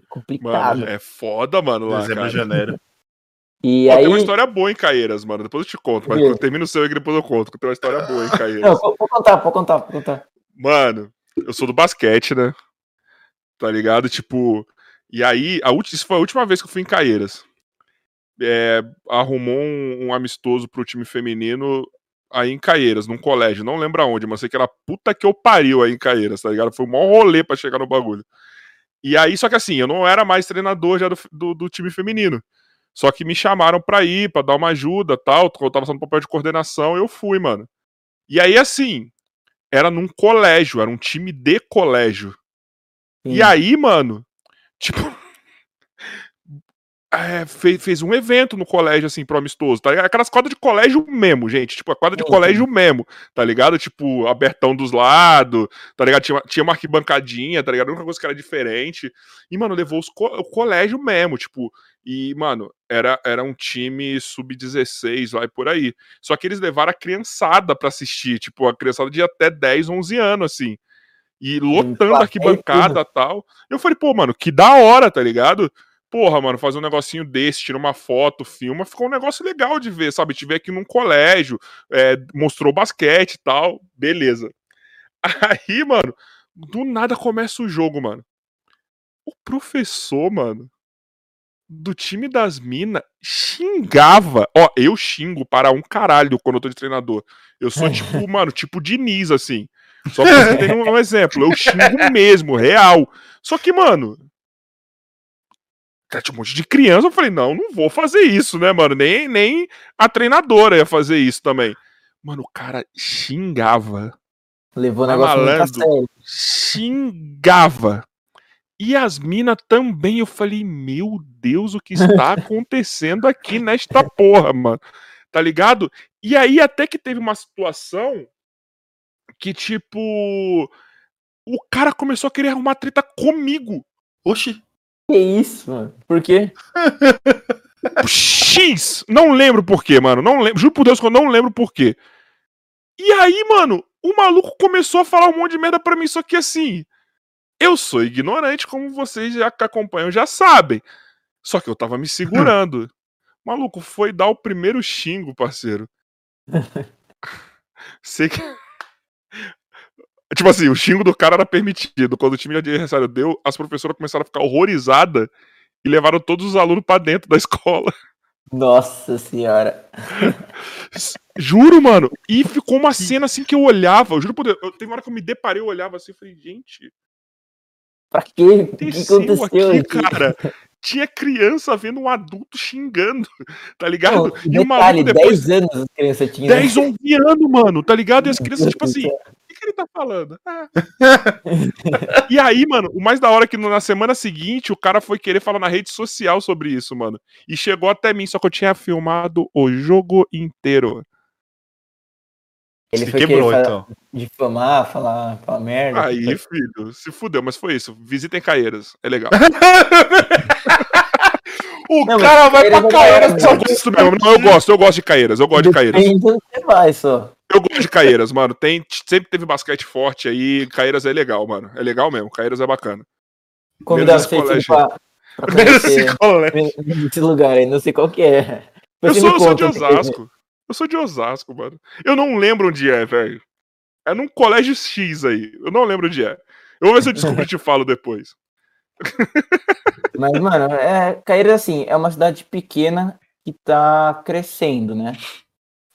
Complicado. Mano, é foda, mano, lá, dezembro cara. janeiro. [laughs] E Pô, aí. Tem uma história boa em Caeiras, mano. Depois eu te conto, mas quando termina o seu aí, depois eu conto, tem uma história boa em Caeiras. Não, pode contar, pode contar, pode contar. Mano, eu sou do basquete, né? Tá ligado? Tipo. E aí, a ulti- isso foi a última vez que eu fui em Caeiras. É, arrumou um, um amistoso pro time feminino aí em Caeiras, num colégio. Não lembro aonde, mas sei que era puta que eu pariu aí em Caeiras, tá ligado? Foi o maior rolê pra chegar no bagulho. E aí, só que assim, eu não era mais treinador já do, do, do time feminino. Só que me chamaram pra ir, pra dar uma ajuda tal. Eu tava sendo papel de coordenação e eu fui, mano. E aí, assim, era num colégio, era um time de colégio. E Sim. aí, mano, tipo. É, fez, fez um evento no colégio, assim, pro amistoso, tá ligado? Aquelas quadras de colégio mesmo, gente. Tipo, a quadra de colégio mesmo, tá ligado? Tipo, abertão dos lados, tá ligado? Tinha, uma- tinha uma arquibancadinha, tá ligado? A única coisa que era diferente. E, mano, levou co- o colégio mesmo, tipo. E, mano, era, era um time sub-16 lá e por aí. Só que eles levaram a criançada pra assistir, tipo, a criançada de até 10, 11 anos, assim. E lotando a e arquibancada e tal. Eu falei, pô, mano, que da hora, tá ligado? Porra, mano, fazer um negocinho desse, tira uma foto, filma, ficou um negócio legal de ver, sabe? Tive aqui num colégio, é, mostrou basquete e tal, beleza. [laughs] Aí, mano, do nada começa o jogo, mano. O professor, mano, do time das minas xingava. Ó, eu xingo para um caralho quando eu tô de treinador. Eu sou tipo, [laughs] mano, tipo Diniz, assim. Só pra você ter um, um exemplo. Eu xingo mesmo, real. Só que, mano. Tinha um monte de criança. Eu falei, não, não vou fazer isso, né, mano? Nem, nem a treinadora ia fazer isso também. Mano, o cara xingava Levou o Mas negócio muito malandro. sério. xingava. E as minas também. Eu falei, meu Deus, o que está [laughs] acontecendo aqui nesta porra, mano? Tá ligado? E aí, até que teve uma situação que, tipo. O cara começou a querer arrumar treta comigo. Oxi. Que isso, mano? Por quê? [laughs] X! Não lembro por quê, mano. Não lembro. Juro por Deus que eu não lembro por quê. E aí, mano, o maluco começou a falar um monte de merda pra mim, só que assim. Eu sou ignorante, como vocês já que acompanham já sabem. Só que eu tava me segurando. [laughs] Maluco, foi dar o primeiro xingo, parceiro. [laughs] Sei que. Tipo assim, o xingo do cara era permitido. Quando o time adversário deu, as professoras começaram a ficar horrorizadas e levaram todos os alunos pra dentro da escola. Nossa senhora. [laughs] Juro, mano. E ficou uma cena assim que eu olhava. Eu juro por Deus. Eu, teve uma hora que eu me deparei, eu olhava assim e falei, gente, Pra quê? O que aconteceu aqui, aqui? cara. [laughs] Tinha criança vendo um adulto xingando, tá ligado? Não, e o detalhe, depois. 10 anos as crianças tinham. 10, 11 anos, mano, tá ligado? E as crianças, tipo assim, o que, que ele tá falando? Ah. e aí, mano, o mais da hora é que na semana seguinte o cara foi querer falar na rede social sobre isso, mano. E chegou até mim, só que eu tinha filmado o jogo inteiro. Ele Se foi quebrou, querer fa- então. difamar, falar, falar merda. Aí, filho, se fudeu, mas foi isso. Visitem Caeiras, é legal. [laughs] o Não, cara vai pra Caeiras é só gosto mesmo. Não, eu gosto, eu gosto de Caeiras, eu gosto de Caeiras. Você vai só. Eu gosto de Caeiras, mano. Tem, sempre teve basquete forte aí. Caeiras é legal, mano. É legal mesmo. Caeiras é bacana. Convidar vocês pra, pra [laughs] conhecer esse lugar aí, não sei qual que é. Eu sou, eu sou de Osasco. Eu sou de Osasco, mano. Eu não lembro onde é, velho. É num colégio X aí. Eu não lembro onde é. Eu vou ver se eu descubro e te falo depois. Mas, mano, é, Caeiras, assim, é uma cidade pequena que tá crescendo, né?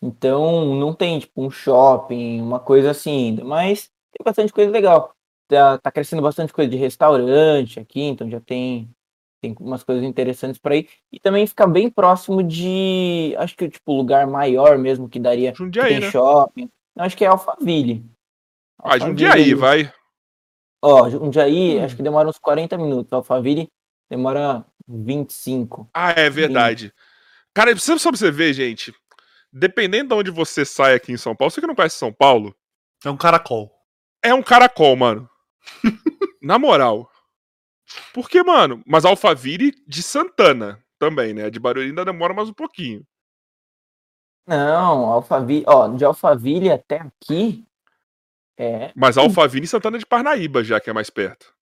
Então, não tem, tipo, um shopping, uma coisa assim mas tem bastante coisa legal. Tá, tá crescendo bastante coisa de restaurante aqui, então já tem, tem umas coisas interessantes para ir. E também fica bem próximo de, acho que, tipo, lugar maior mesmo que daria, que Jundiaí, tem né? shopping. Não, acho que é Alphaville. Ah, Jundiaí, vai. Ó, Jundiaí, Hum. acho que demora uns 40 minutos. Alphaville demora 25. Ah, é verdade. Cara, precisa só pra você ver, gente. Dependendo de onde você sai aqui em São Paulo, você que não conhece São Paulo, É um caracol. é um caracol, mano. [laughs] Na moral. Porque, mano, mas Alphaville de Santana também, né? De Barueri ainda demora mais um pouquinho. Não, Alphaville, ó, de Alphaville até aqui é, Mas Alphaville e Santana de Parnaíba, já que é mais perto.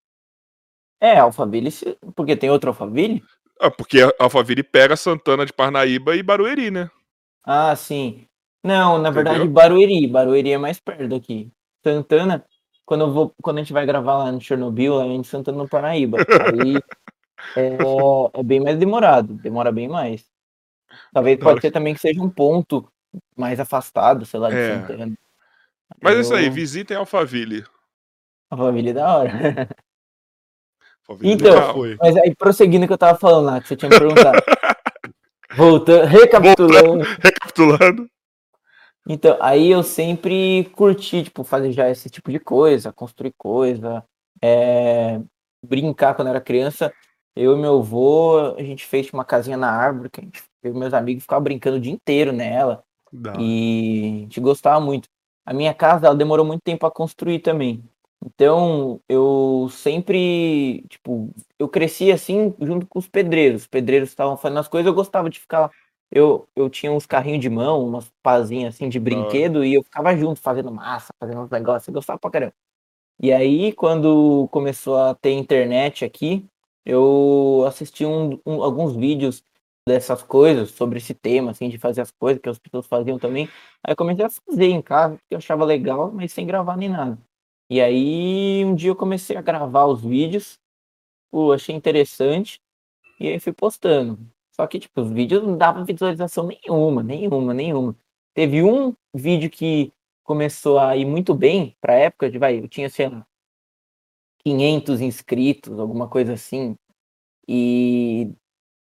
é Alphaville, porque tem outro Alphaville? Ah, porque Alphaville pega Santana de Parnaíba e Barueri, né? Ah, sim. Não, na verdade, Entendeu? Barueri, Barueri é mais perto daqui. Santana, quando eu vou, quando a gente vai gravar lá no Chernobyl, lá em Santana no Paraíba, aí [laughs] é, é bem mais demorado, demora bem mais. Talvez pode ser também que seja um ponto mais afastado, sei lá, de É. Santana. Mas é isso aí, Eu- visitem Alphaville. Alphaville é da hora. [laughs] Alphaville Então, legal. Mas aí, prosseguindo o que eu tava falando lá, que você tinha me perguntado. [laughs] Voltando, recapitulando. Recapitulando. Então, aí eu sempre curti, tipo, fazer já esse tipo de coisa, construir coisa, é, brincar quando era criança. Eu e meu avô, a gente fez uma casinha na árvore, que a gente, eu e meus amigos ficavam brincando o dia inteiro nela. Hora. E a gente gostava muito. A minha casa, ela demorou muito tempo a construir também. Então, eu sempre, tipo, eu cresci assim junto com os pedreiros. Os pedreiros estavam fazendo as coisas, eu gostava de ficar lá. Eu, eu tinha uns carrinhos de mão, umas pazinhas assim de brinquedo, e eu ficava junto fazendo massa, fazendo uns negócios, eu gostava pra caramba. E aí, quando começou a ter internet aqui, eu assisti um- um- alguns vídeos dessas coisas, sobre esse tema, assim, de fazer as coisas que as pessoas faziam também. Aí eu comecei a fazer em casa, porque eu achava legal, mas sem gravar nem nada. E aí, um dia eu comecei a gravar os vídeos, pô, achei interessante, e aí fui postando. Só que, tipo, os vídeos não davam visualização nenhuma, nenhuma, nenhuma. Teve um vídeo que começou a ir muito bem pra época, de, vai, eu tinha, sei lá, 500 inscritos, alguma coisa assim, e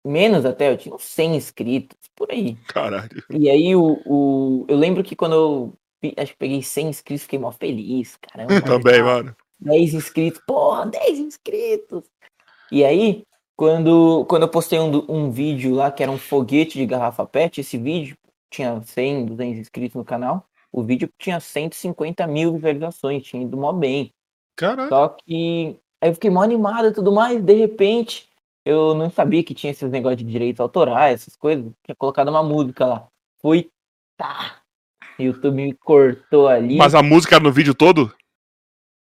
menos até, eu tinha uns 100 inscritos, por aí. Caralho. E aí, o, o, eu lembro que quando eu acho que peguei 100 inscritos, fiquei mó feliz, caramba. [laughs] Também, legal. mano. 10 inscritos, porra, 10 inscritos. E aí, quando, quando eu postei um, um vídeo lá que era um foguete de garrafa PET, esse vídeo tinha 100, 200 inscritos no canal, o vídeo tinha 150 mil visualizações, tinha ido mó bem. Caralho. Só que aí eu fiquei mó animado e tudo mais, de repente eu não sabia que tinha esses negócios de direitos autorais, essas coisas, tinha colocado uma música lá. Fui, tá. YouTube me cortou ali. Mas a música era no vídeo todo?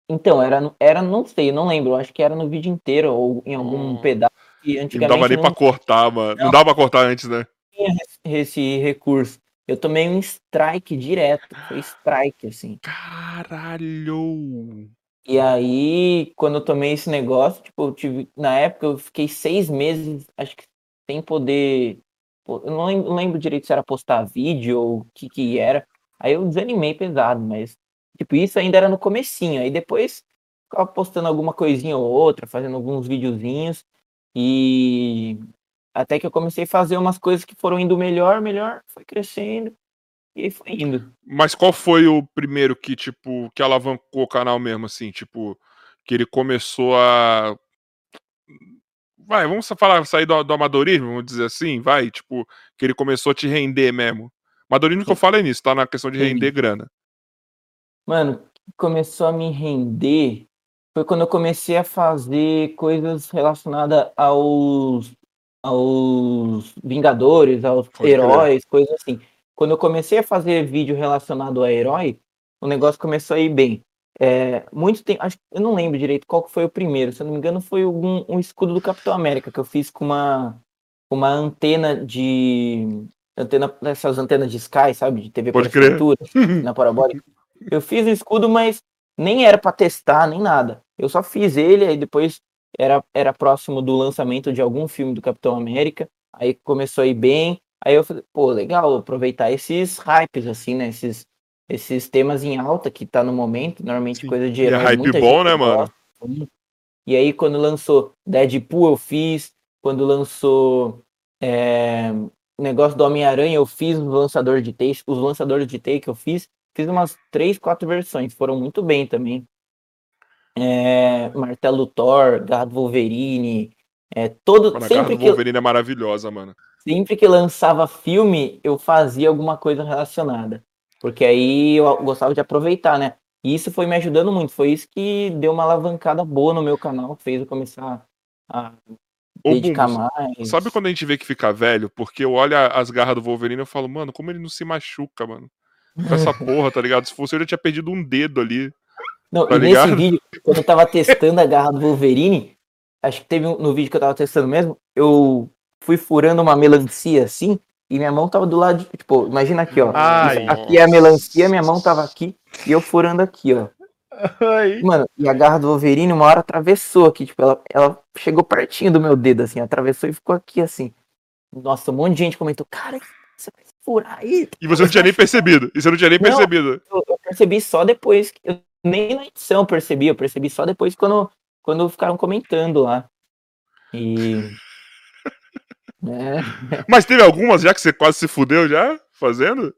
Então, era, no- era, não sei, não lembro, eu acho que era no vídeo inteiro ou em algum Hum. pedaço que E não antigamente dava nem não pra cortar, mano. Não Não. dava pra cortar antes, né? tinha esse recurso. Eu tomei um strike direto, foi strike, assim. Caralho. E aí, quando eu tomei esse negócio, tipo, eu tive, na época eu fiquei seis meses, acho que sem poder, eu não lembro, não lembro direito se era postar vídeo ou o que que era. Aí eu desanimei pesado, mas, tipo, isso ainda era no comecinho. Aí depois ficava postando alguma coisinha ou outra, fazendo alguns videozinhos e até que eu comecei a fazer umas coisas que foram indo melhor, melhor, foi crescendo e aí foi indo. Mas qual foi o primeiro que, tipo, que alavancou o canal mesmo, assim? Tipo, que ele começou a. Vai, vamos falar, sair do, do amadorismo, vamos dizer assim, vai, tipo, que ele começou a te render mesmo. Amadorismo que eu falo é nisso, tá na questão de Entendi. render grana. Mano, começou a me render foi quando eu comecei a fazer coisas relacionadas aos, aos Vingadores, aos Pode heróis, coisas assim. Quando eu comecei a fazer vídeo relacionado a herói, o negócio começou a ir bem. É, muito tempo, acho, eu não lembro direito qual que foi o primeiro, se eu não me engano, foi um, um escudo do Capitão América que eu fiz com uma, uma antena de. Antena, essas antenas de Sky, sabe? De TV Pode por assinatura, [laughs] na parabólica. Eu fiz o escudo, mas nem era pra testar, nem nada. Eu só fiz ele, aí depois era, era próximo do lançamento de algum filme do Capitão América. Aí começou a ir bem. Aí eu falei, pô, legal, aproveitar esses hypes, assim, né? Esses, esses temas em alta que tá no momento, normalmente Sim. coisa de E é herói. hype bom, né, mano? gosta, muito. E aí, quando lançou Deadpool, eu fiz. Quando lançou é, negócio do Homem-Aranha, eu fiz os lançadores de take. Os lançadores de take eu fiz. Fiz umas três, quatro versões. Foram muito bem também. É, Martelo Thor, Gado Wolverine. É, todo, Mano, sempre, do que, Wolverine é maravilhosa, mano. sempre que lançava filme, eu fazia alguma coisa relacionada. Porque aí eu gostava de aproveitar, né? E isso foi me ajudando muito. Foi isso que deu uma alavancada boa no meu canal, fez eu começar a Ô, dedicar mais. Sabe quando a gente vê que fica velho? Porque eu olho as garras do Wolverine e eu falo, mano, como ele não se machuca, mano? [laughs] Com essa porra, tá ligado? Se fosse eu já tinha perdido um dedo ali. Não, Tá e ligado? nesse vídeo, quando eu tava testando a garra do Wolverine, acho que teve um, no vídeo que eu tava testando mesmo, eu fui furando uma melancia assim, e minha mão tava do lado de. Tipo, imagina aqui, ó. Ai. aqui é a melancia, minha mão tava aqui, e eu furando aqui, ó. Ai. Mano, e a garra do Wolverine uma hora atravessou aqui, tipo, ela, ela chegou pertinho do meu dedo, assim, atravessou e ficou aqui, assim. Nossa, um monte de gente comentou, cara, você furar aí? E você não tinha nem percebido. E você não tinha nem Não. percebido. Eu, eu percebi só depois, que- eu, nem na edição eu percebi, eu percebi só depois quando, quando ficaram comentando lá. E... [laughs] É, Mas teve algumas já que você quase se fudeu já? Fazendo?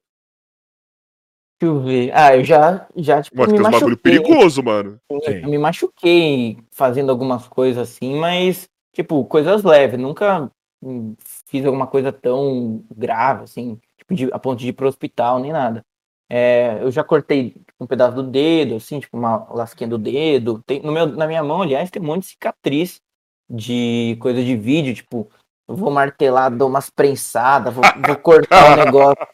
deixa eu ver. Ah, eu já, já tipo, Mano, me uns bagulho machuquei. perigoso, mano. Eu me machuquei fazendo algumas coisas assim, mas, tipo, coisas leves. Nunca hum, fiz alguma coisa tão grave, assim, de, a ponto de ir pro hospital, nem nada. É, eu já cortei um pedaço do dedo, assim, tipo, uma lasquinha do dedo. Tem, no meu, na minha mão, aliás, tem um monte de cicatriz de coisa de vídeo, tipo, eu vou martelar, dou umas prensadas, vou, vou cortar o [laughs] negócio,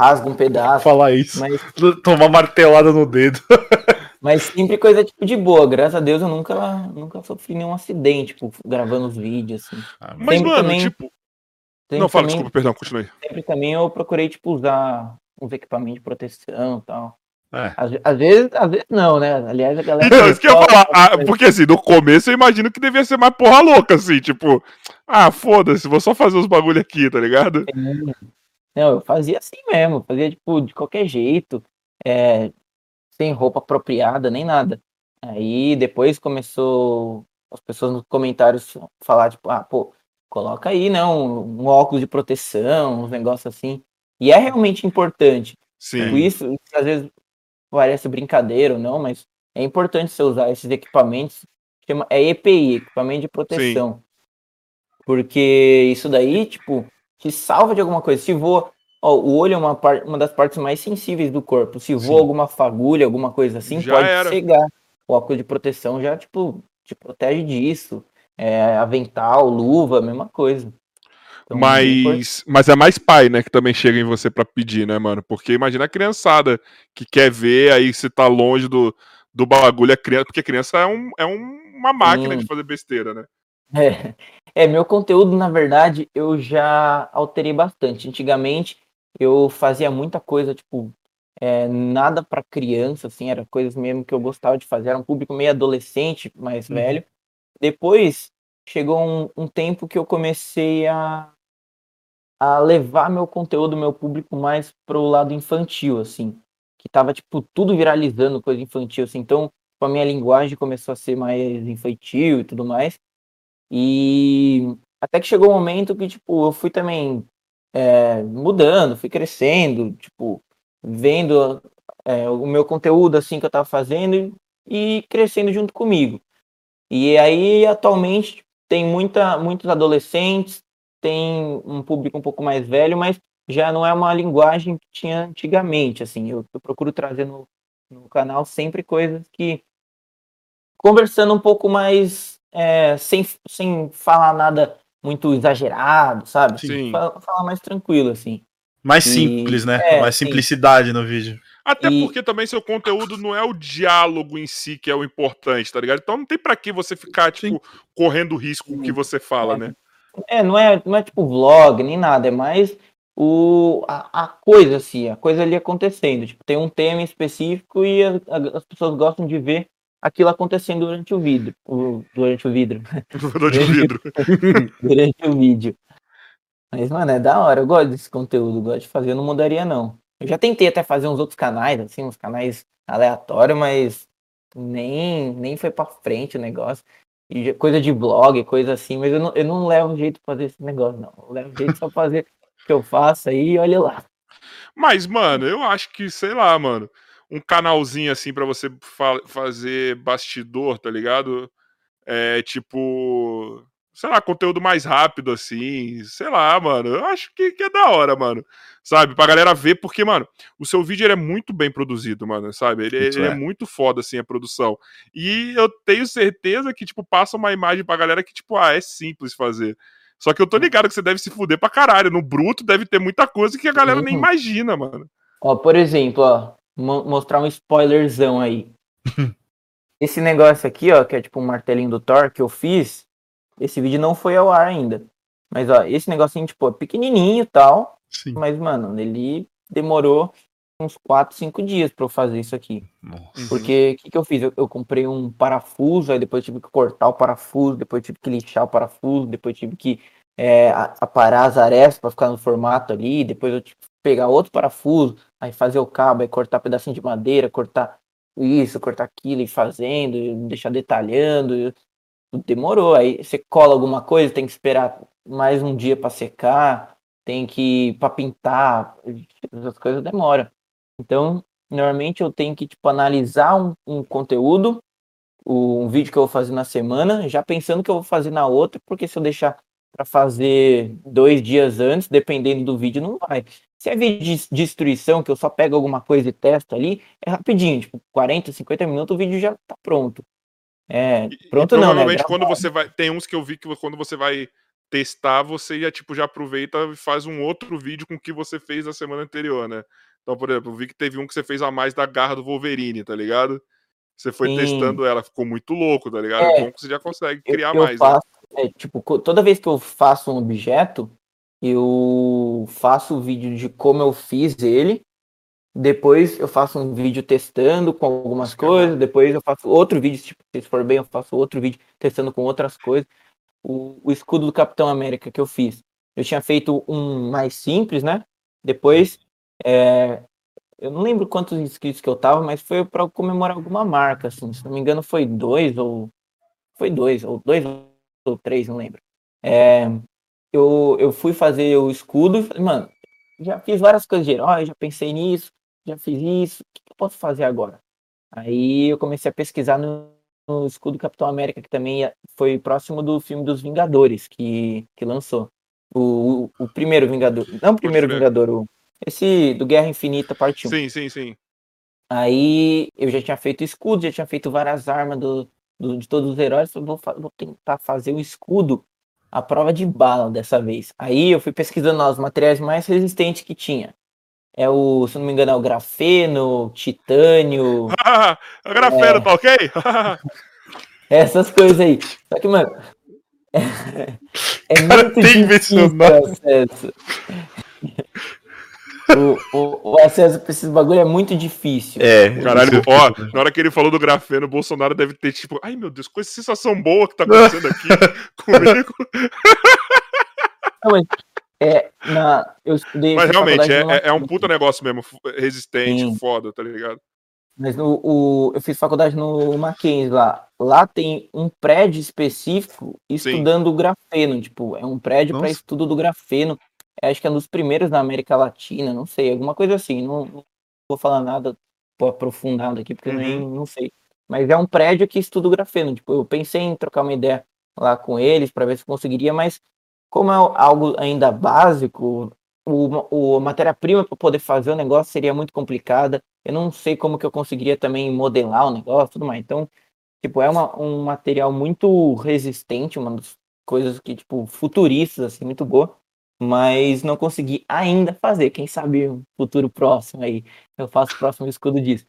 rasgo um pedaço. Falar isso. Mas Tomar martelada no dedo. [laughs] Mas sempre coisa tipo de boa. Graças a Deus eu nunca, nunca sofri nenhum acidente, tipo, gravando os vídeos, assim. Mas, Sempre mano, também- tipo. Sempre Não, fala, também, desculpa, perdão, continue. sempre também eu procurei, tipo, usar uns equipamentos de proteção e tal. É. Às, às vezes, às vezes não, né? Aliás, a galera. Então, isso que eu ia falar. ah, porque assim, no começo eu imagino que devia ser mais porra louca, assim, tipo, ah, foda-se, vou só fazer os bagulho aqui, tá ligado? Não, eu fazia assim mesmo, fazia, tipo, de qualquer jeito, é, sem roupa apropriada, nem nada. Aí depois começou as pessoas nos comentários falar, tipo, ah, pô, coloca aí, né, um, um óculos de proteção, uns negócios assim. E é realmente importante. Sim. isso, isso às vezes parece brincadeira ou não, mas é importante você usar esses equipamentos. Chama, é EPI, equipamento de proteção. Porque isso daí, tipo, te salva de alguma coisa. Se voa. Ó, o olho é uma, par- uma das partes mais sensíveis do corpo. Se voa Sim. alguma fagulha, alguma coisa assim, Já pode era. cegar. O óculos de proteção já, tipo, te protege disso. É, avental, luva, mesma coisa. Então, é. Mas, mas é mais pai, né, que também chega em você pra pedir, né, mano? Porque imagina a criançada que quer ver, aí você tá longe do, do bagulho, a criança, porque a criança é, um, é um- uma máquina de fazer besteira, né? [laughs] É, é, meu conteúdo, na verdade, eu já alterei bastante. Antigamente, eu fazia muita coisa, tipo, é, nada para criança, assim, era coisas mesmo que eu gostava de fazer, era um público meio adolescente, mais Uhum. velho. Depois, chegou um, um tempo que eu comecei a, a levar meu conteúdo, meu público mais pro lado infantil, assim, que tava, tipo, tudo viralizando coisa infantil, assim, então, a minha linguagem começou a ser mais infantil e tudo mais. E até que chegou um momento que, tipo, eu fui também é, mudando, fui crescendo, tipo, vendo é, o meu conteúdo, assim, que eu tava fazendo e crescendo junto comigo. E aí, atualmente, tem muita, muitos adolescentes, tem um público um pouco mais velho, mas já não é uma linguagem que tinha antigamente, assim, eu, eu procuro trazer no, no canal sempre coisas que. Conversando um pouco mais. é, sem, sem falar nada muito exagerado, sabe? Sim. Fa- Falar mais tranquilo, assim. Mais E- simples, né? é, Mais sim. simplicidade no vídeo. Até E- porque também seu conteúdo não é o diálogo em si que é o importante, tá ligado? Então não tem pra que você ficar, tipo, correndo risco com o que você fala, É. né? É, não é, não é tipo vlog nem nada, é mais o, a, a coisa, assim, a coisa ali acontecendo. Tipo, tem um tema específico e a- a- as pessoas gostam de ver aquilo acontecendo durante o vidro. o- durante o vidro. [laughs] Dor de vidro. [laughs] durante o vídeo. Mas, mano, é da hora. Eu gosto desse conteúdo, gosto de fazer, eu não mudaria, não. Eu já tentei até fazer uns outros canais, assim, uns canais aleatórios, mas nem, nem foi pra frente o negócio. E coisa de blog, coisa assim, mas eu não, eu não levo jeito pra fazer esse negócio, não. Eu levo jeito só pra fazer o que eu faço aí e olha lá. Mas, mano, eu acho que, sei lá, mano, um canalzinho assim pra você fa- fazer bastidor, tá ligado? É tipo, sei lá, conteúdo mais rápido assim, sei lá, mano. Eu acho que, que é da hora, mano. Sabe? Pra galera ver, porque, mano, o seu vídeo ele é muito bem produzido, mano, sabe? Ele, Isso ele é. é. muito foda, assim, a produção. E eu tenho certeza que, tipo, passa uma imagem pra galera que, tipo, ah, é simples fazer. Só que eu tô ligado que você deve se fuder pra caralho. No bruto deve ter muita coisa que a galera nem Uhum. imagina, mano. Ó, por exemplo, ó, mo- mostrar um spoilerzão aí. [laughs] Esse negócio aqui, ó, que é tipo um martelinho do Thor que eu fiz, esse vídeo não foi ao ar ainda. Mas, ó, esse negocinho, tipo, é pequenininho e tal, Sim. mas, mano, ele demorou uns 4, 5 dias pra eu fazer isso aqui. Nossa. Porque o que, que eu fiz? Eu, eu comprei um parafuso, aí depois tive que cortar o parafuso, depois tive que lixar o parafuso, depois tive que é, aparar as arestas para ficar no formato ali, depois eu tive que pegar outro parafuso, aí fazer o cabo, aí cortar pedacinho de madeira, cortar isso, cortar aquilo, e fazendo, deixar detalhando. Demorou. Aí você cola alguma coisa, tem que esperar mais um dia para secar, tem que para pintar, essas coisas demoram. Então, normalmente eu tenho que tipo analisar um, um conteúdo, um vídeo que eu vou fazer na semana, já pensando que eu vou fazer na outra, porque se eu deixar para fazer dois dias antes, dependendo do vídeo, não vai. Se é vídeo de destruição, que eu só pego alguma coisa e testo ali, é rapidinho, tipo 40, 50 minutos o vídeo já tá pronto. É, pronto e não, né? provavelmente quando Gravado. você vai. Tem uns que eu vi que quando você vai testar, você já, tipo, já aproveita e faz um outro vídeo com o que você fez na semana anterior, né? Então, por exemplo, eu vi que teve um que você fez a mais da garra do Wolverine, tá ligado? Você foi Sim. testando ela, ficou muito louco, tá ligado? É, É, bom que você já consegue criar eu mais. né? faço, é, tipo, toda vez que eu faço um objeto, eu faço o vídeo de como eu fiz ele, depois eu faço um vídeo testando com algumas coisas, depois eu faço outro vídeo, tipo, se for bem, eu faço outro vídeo testando com outras coisas. O, o escudo do Capitão América que eu fiz, eu tinha feito um mais simples, né? Depois, é, eu não lembro quantos inscritos que eu tava, mas foi para comemorar alguma marca, assim, se não me engano foi dois ou foi dois, ou dois ou três, não lembro. É, eu, eu fui fazer o escudo e falei, mano, já fiz várias coisas de herói, já pensei nisso, já fiz isso, o que eu posso fazer agora? Aí eu comecei a pesquisar no, no escudo Capitão América, que também foi próximo do filme dos Vingadores, que, que lançou. O, o, o primeiro Vingador, não o primeiro. Vingador, o, esse do Guerra Infinita, parte 1. Sim, sim, sim. Aí eu já tinha feito escudo, já tinha feito várias armas do, do- de todos os heróis. Falei, vou, vou tentar fazer o escudo à prova de bala dessa vez. Aí eu fui pesquisando lá os materiais mais resistentes que tinha. É o, se não me engano, é o grafeno, titânio, [laughs] a grafeno, tá ok? [laughs] essas coisas aí. Só que, mano, [laughs] é, cara muito tem difícil o acesso. O, o, o acesso pra esses bagulho é muito difícil. É. Caralho, ó, na hora que ele falou do grafeno, o Bolsonaro deve ter tipo, ai meu Deus, com essa sensação boa que tá acontecendo aqui comigo. Não, mas, é, na, eu estudei. Mas realmente, é, no é, é um puta negócio mesmo, resistente, Sim. foda, tá ligado? Mas no, o, eu fiz faculdade no Mackenzie lá. Lá tem um prédio específico estudando o grafeno. Tipo, é um prédio para estudo do grafeno. É, acho que é um dos primeiros na América Latina, não sei, alguma coisa assim. Não, não vou falar nada aprofundado aqui, porque eu nem não sei. Mas é um prédio que estuda o grafeno. Tipo, eu pensei em trocar uma ideia lá com eles para ver se conseguiria, mas como é algo ainda básico, o, o- matéria-prima para poder fazer o negócio seria muito complicada. eu não sei como que eu conseguiria também modelar o negócio tudo mais. Então, tipo, é uma, um material muito resistente, uma das coisas que, tipo, futuristas, assim, muito boa. Mas não consegui ainda fazer. Quem sabe um futuro próximo aí eu faço o próximo escudo disso.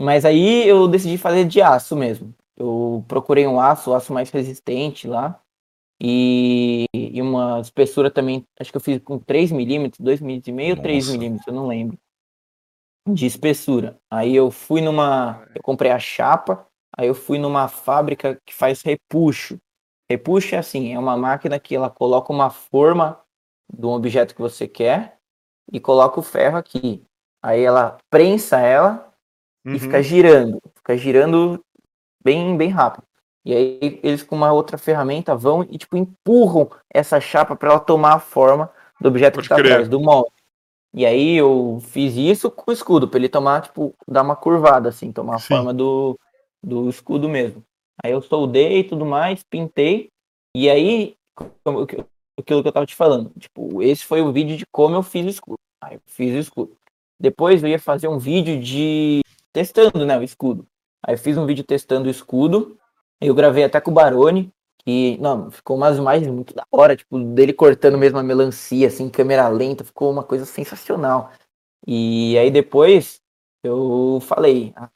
Mas aí eu decidi fazer de aço mesmo. Eu procurei um aço, um aço mais resistente lá. E, e uma espessura também, acho que eu fiz com 3 milímetros, 2 milímetros e meio, 3 Nossa. milímetros, eu não lembro. De espessura. Aí eu fui numa. Eu comprei a chapa, aí eu fui numa fábrica que faz repuxo. Repuxo é assim, é uma máquina que ela coloca uma forma de um objeto que você quer e coloca o ferro aqui. Aí ela prensa ela e Uhum. fica girando, fica girando bem, bem rápido. E aí eles com uma outra ferramenta vão e tipo empurram essa chapa para ela tomar a forma do objeto Pode que está crer. atrás, do molde. E aí eu fiz isso com o escudo, para ele tomar, tipo, dar uma curvada, assim, tomar a Sim. forma do, do escudo mesmo. Aí eu soldei e tudo mais, pintei, e aí, como, o que- aquilo que eu tava te falando, tipo, esse foi o vídeo de como eu fiz o escudo. Aí eu fiz o escudo. Depois eu ia fazer um vídeo de testando, né, o escudo. Aí eu fiz um vídeo testando o escudo, eu gravei até com o Barone, e, não, ficou umas imagens muito da hora, tipo, dele cortando mesmo a melancia, assim, em câmera lenta, ficou uma coisa sensacional. E aí depois eu falei, ah,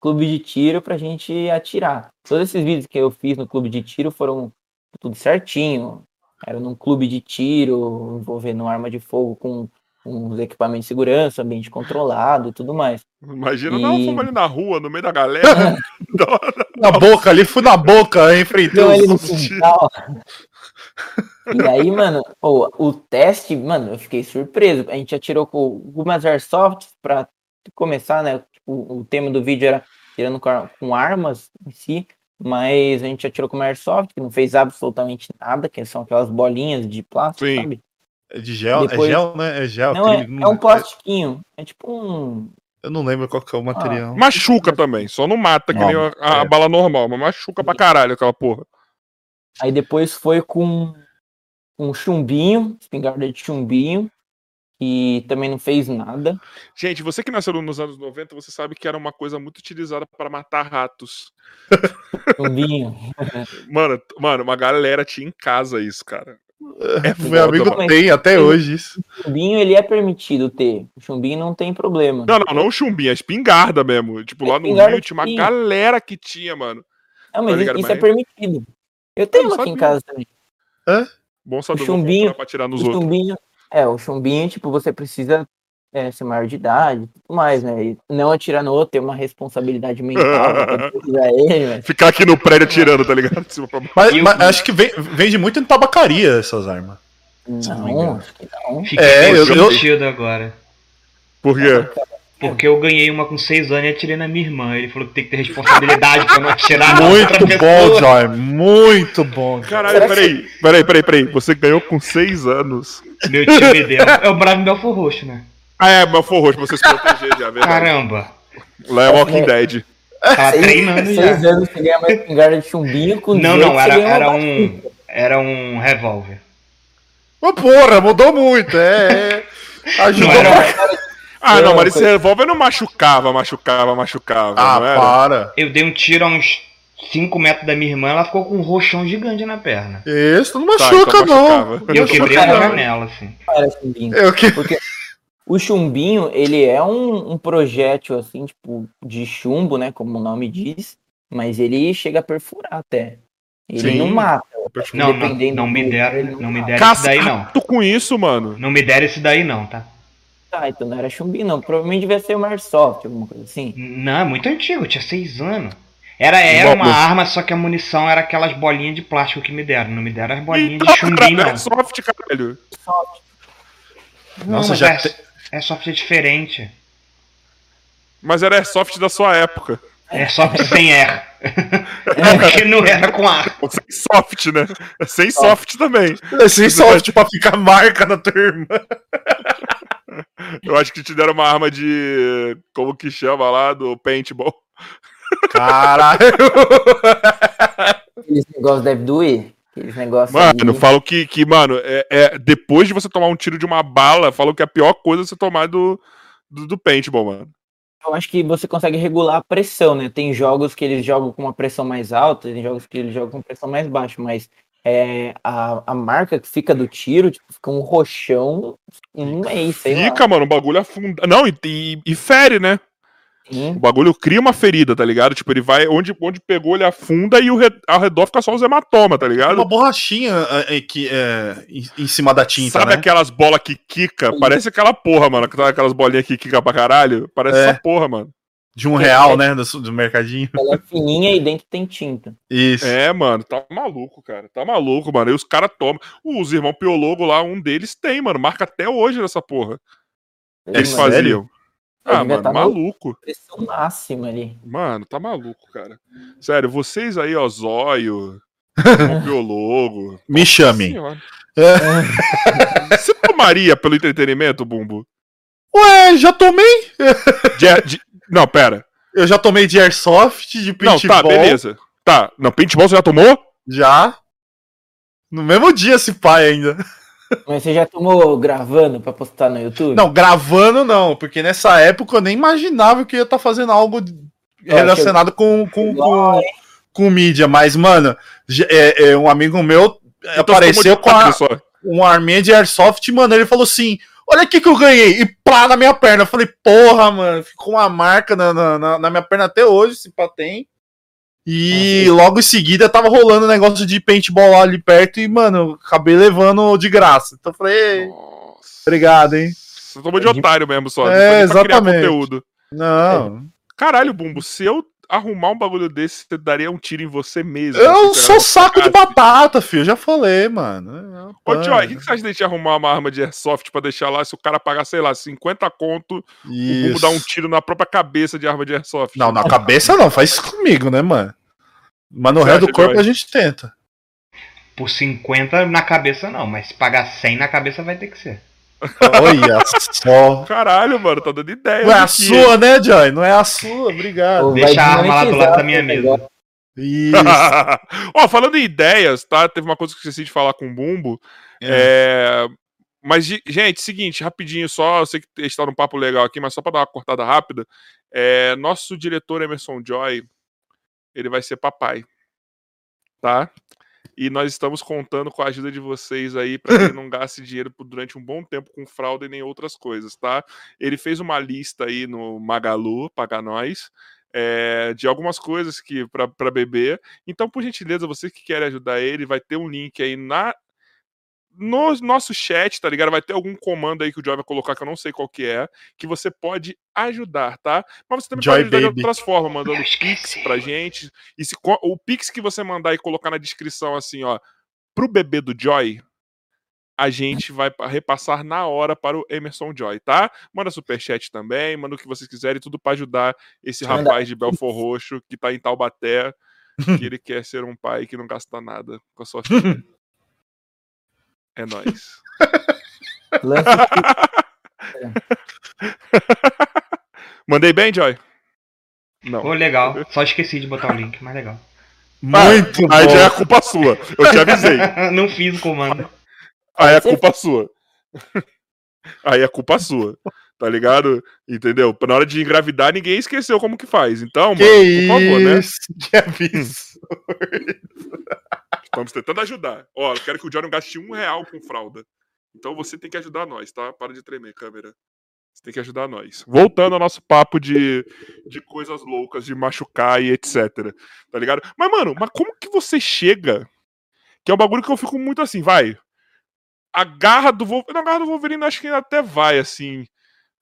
clube de tiro pra gente atirar. Todos esses vídeos que eu fiz no clube de tiro foram tudo certinho. Era num clube de tiro, envolvendo arma de fogo com uns equipamentos de segurança, ambiente controlado e tudo mais. Imagina, E- não, fomos ali na rua, no meio da galera. [laughs] Na boca, ali fui na boca, enfrentei Deu ele no quintal. E aí, mano, pô, o teste, mano, eu fiquei surpreso. A gente atirou com algumas airsofts pra começar, né? Tipo, o tema do vídeo era tirando com, com armas em si, mas a gente atirou com uma airsoft, que não fez absolutamente nada, que são aquelas bolinhas de plástico, Sim. sabe? É de gel? Depois- É gel, né? É gel. Não, é, é um plastiquinho. É tipo um. Eu não lembro qual que é o material. Machuca também, só não mata que Não, nem a, a é. bala normal, mas machuca pra caralho aquela porra. Aí depois foi com um chumbinho, espingarda de chumbinho, que também não fez nada. Gente, você que nasceu nos anos 90, você sabe que era uma coisa muito utilizada para matar ratos. Chumbinho. [laughs] Mano, mano, uma galera tinha em casa isso, cara. É Meu amigo mano. tem até hoje isso. O chumbinho ele é permitido ter. O chumbinho não tem problema. Não, não, não o chumbinho, a espingarda mesmo. Tipo, lá no Rio tinha uma galera que tinha, mano. Não, mas tá ligado, isso mas- é permitido. Eu tenho não aqui em casa também. Bom saber, O chumbinho- pra tirar nos O outros. chumbinho, é, o chumbinho, tipo, você precisa é, ser maior de idade e tudo mais, né? E não atirar no outro, ter uma responsabilidade mental pra poder [laughs] usar ele, mas Ficar aqui no prédio atirando, tá ligado? [laughs] Mas, o- mas acho que vem- vende muito em tabacaria essas armas. não acho que não. Fiquei É, eu- eu- agora. Por quê? Porque eu ganhei uma com 6 anos e atirei na minha irmã. Ele falou que tem que ter responsabilidade pra não atirar na outra Muito bom, pessoa. Joy. Muito bom. Joy. Caralho, peraí, peraí, peraí, peraí. Você ganhou com seis anos. Meu tio me deu. É o Bravo Belfor Roxo, né? Ah, é, mas foi roxo pra você se proteger já, verdade. Caramba. Lá é Walking Dead. Tava Seis, treinando já. seis anos você ganha uma espingarda de chumbinho com Não, 18 não, era, era um. Era um revólver. Ô, porra, mudou muito. É. é. Ajudou Não era- pra... Ah, não, mas esse revólver não machucava, machucava, machucava, Ah, não era? para. Eu dei um tiro a uns 5 metros da minha irmã, ela ficou com um roxão gigante na perna. Isso não Tá, machuca, então não. E eu quebrei a janela, assim. Era chumbinho. Eu que... O chumbinho, ele é um, um projétil, assim, tipo, de chumbo, né? Como o nome diz. Mas ele chega a perfurar até. Ele Sim. não mata. Não, não, Dependendo não me deram, ele não me deram esse daí não. Com isso, mano. Não me deram esse daí não, tá? Ah, então não era chumbinho, não. Provavelmente devia ser uma airsoft, alguma coisa assim. Não, é muito antigo, tinha 6 anos. Era, era uma arma, só que a munição era aquelas bolinhas de plástico que me deram. Não me deram as bolinhas Então, de chumbinho, cara, não. é soft, caralho. Não, Nossa, já é, te- é software diferente. Mas era soft da sua época. É software sem R. [laughs] Porque não era com ar. Sem soft, né? Sem soft também. Assim, só tipo, pra ficar marca na tua irmã. Eu acho que te deram uma arma de. Como que chama lá? Do paintball. Caralho. Aqueles negócios devem doer. Aqueles negócios. Mano, ali. falo que, que mano, é, é- depois de você tomar um tiro de uma bala, falo que a pior coisa é você tomar do, do, do paintball, mano. eu acho que você consegue regular a pressão, né? Tem jogos que eles jogam com uma pressão mais alta, tem jogos que eles jogam com pressão mais baixa, mas é, a, a marca que fica do tiro, tipo, fica um roxão um mês, sei lá. Fica, mano, o bagulho afunda. Não, e, e, e fere, né? O Sim. bagulho cria uma ferida, tá ligado? Tipo, ele vai. Onde, onde pegou, ele afunda e o re- ao redor fica só os hematomas, tá ligado? Uma borrachinha é, é, que, é, em, em cima da tinta, Sabe né? aquelas bolas que quica? Parece aquela porra, mano. Aquelas bolinhas que quica pra caralho. Parece É. essa porra, mano. De um real, né? Do, do mercadinho. Ela é fininha e dentro tem tinta. Isso. É, mano, tá maluco, cara. Tá maluco, mano. E os caras tomam. Os irmãos Piologo lá, um deles tem, mano. Marca até hoje nessa porra. É Eles sério? faziam. Ah, mano, tá maluco. Pressão máxima ali. Mano, tá maluco, cara. Sério, vocês aí, ó, Zóio, [laughs] Piologo. Me chamem. Senhora. É. [laughs] Você tomaria pelo entretenimento, Bumbo? Ué, já tomei? [laughs] De- de- Não, pera. Eu já tomei de airsoft, de Não, paintball. tá, beleza. Tá. Não, paintball você já tomou? Já. No mesmo dia, esse pai ainda. Mas você já tomou gravando pra postar no YouTube? Não, gravando não, porque nessa época eu nem imaginava que eu ia estar fazendo algo É, relacionado com, com, Igual, com, com mídia. Mas, mano, é, é, um amigo meu Então apareceu com a, uma arminha de airsoft, mano. Ele falou assim: Olha aqui que eu ganhei. E pá na minha perna. Eu falei, porra, mano, ficou uma marca na, na, na- na minha perna até hoje, se pá tem. E logo em seguida tava rolando um negócio de paintball lá ali perto e, mano, acabei levando de graça. Então eu falei, "Ei, Nossa. obrigado, hein? Você tomou de otário mesmo só. É, exatamente. conteúdo. Não. Caralho, Bumbo, se eu arrumar um bagulho desse, você daria um tiro em você mesmo. Eu Você sou saco de Cacete. batata, filho. Eu já falei, mano. Ô, Tio, o que, que você acha de a gente arrumar uma arma de airsoft pra deixar lá, se o cara pagar, sei lá, 50 conto, o Bumbo Isso. dar um tiro na própria cabeça de arma de airsoft? Não, na cabeça não, faz isso comigo, né, mano? Mas no resto do corpo a gente tenta. Por 50 na cabeça não, mas se pagar 100 na cabeça vai ter que ser. Olha só. Caralho, mano, tá dando ideia. Não é a aqui. sua, né, Joy? Não é a sua, obrigado. Ou Deixa a arma lá do lado da minha o mesa. Isso. [laughs] Ó, falando em ideias, tá? Teve uma coisa que eu esqueci de falar com o Bumbo. É, Mas, ge- gente, seguinte, rapidinho só, eu sei que está num papo legal aqui, mas só para dar uma cortada rápida. é, Nosso diretor Emerson Joy, ele vai ser papai. Tá? E nós estamos contando com a ajuda de vocês aí para que não gaste dinheiro por- durante um bom tempo com fralda e nem outras coisas, tá? Ele fez uma lista aí no Magalu, paga nós, é, de algumas coisas que para beber. Então, por gentileza, você que quer ajudar ele, vai ter um link aí na no nosso chat, tá ligado? Vai ter algum comando aí que o Joy vai colocar que eu não sei qual que é, que você pode ajudar, tá? Mas você também Joy pode ajudar Baby. de outras formas, mandando pix pra gente. E se o pix que você mandar e colocar na descrição assim, ó, pro bebê do Joy, a gente vai pa- repassar na hora para o Emerson Joy, tá? Manda superchat também, manda o que vocês quiserem, tudo pra ajudar esse Manda rapaz de Belfor Roxo que tá em Taubaté, que ele quer ser um pai que não gasta nada com a sua [laughs] filha. É nóis. [laughs] [laughs] Mandei bem, Joy? Não. Pô, legal. Só esqueci de botar o link, mas legal. Muito Aí já é a culpa sua. Eu te avisei. [laughs] não fiz o comando. Aí é culpa sua. Aí é culpa sua. Tá ligado? Entendeu? Na hora de engravidar, ninguém esqueceu como que faz. Então, Que mano, por favor, né? isso? Que aviso. Estamos tentando ajudar. Ó, eu quero que o não gaste um real com fralda. Então você tem que ajudar nós, tá? Para de tremer, câmera. Você tem que ajudar nós. Voltando ao nosso papo de, de coisas loucas, de machucar e etc. Tá ligado? Mas, mano, mas como que você chega? Que é um bagulho que eu fico muito assim, vai. A garra do Wolverine. A garra do Wolverine acho que até vai, assim.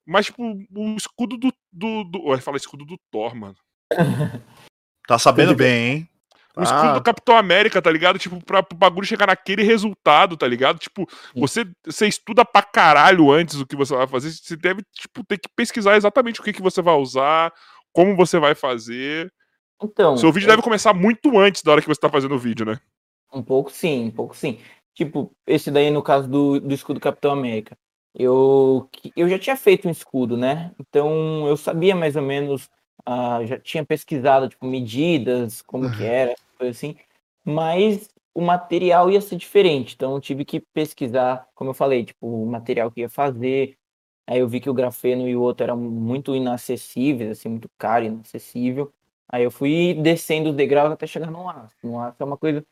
Mas, tipo, o escudo do. do, do... Ué, fala escudo do Thor, mano. [laughs] Tá sabendo bem, hein? O escudo Ah. do Capitão América, tá ligado? Tipo, pra o bagulho chegar naquele resultado, tá ligado? Tipo, você, você estuda pra caralho antes do que você vai fazer. Você deve, tipo, ter que pesquisar exatamente o que, que você vai usar, como você vai fazer. Então, Seu vídeo é- deve começar muito antes da hora que você tá fazendo o vídeo, né? Um pouco sim, um pouco sim. Tipo, esse daí no caso do, do escudo Capitão América. Eu, eu já tinha feito um escudo, né? Então eu sabia mais ou menos, ah, já tinha pesquisado, tipo, medidas, como que era, coisa assim. Mas o material ia ser diferente. Então eu tive que pesquisar, como eu falei, tipo, o material que ia fazer. Aí eu vi que o grafeno e o outro eram muito inacessíveis, assim, muito caro, inacessível. Aí eu fui descendo os degraus até chegar no aço. No aço é uma coisa,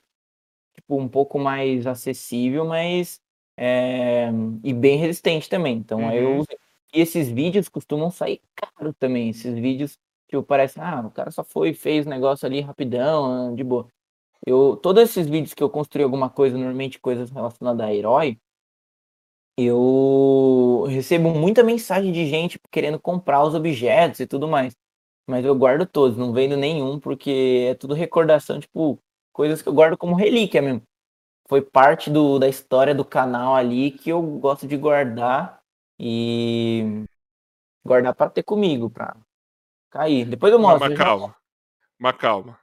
tipo, um pouco mais acessível, mas é, e bem resistente também. Então aí eu Uhum. E esses vídeos costumam sair caro também. Esses vídeos, tipo, parece, ah, o cara só foi fez o negócio ali rapidão, ah, de boa. Eu, todos esses vídeos que eu construí alguma coisa, normalmente coisas relacionadas a herói, eu recebo muita mensagem de gente querendo comprar os objetos e tudo mais. Mas eu guardo todos, não vendo nenhum, porque é tudo recordação, tipo, coisas que eu guardo como relíquia mesmo. Foi parte do, da história do canal ali que eu gosto de guardar e guardar para ter comigo, pra cair. Depois eu Mas, mostro. mas já- calma. Mas calma.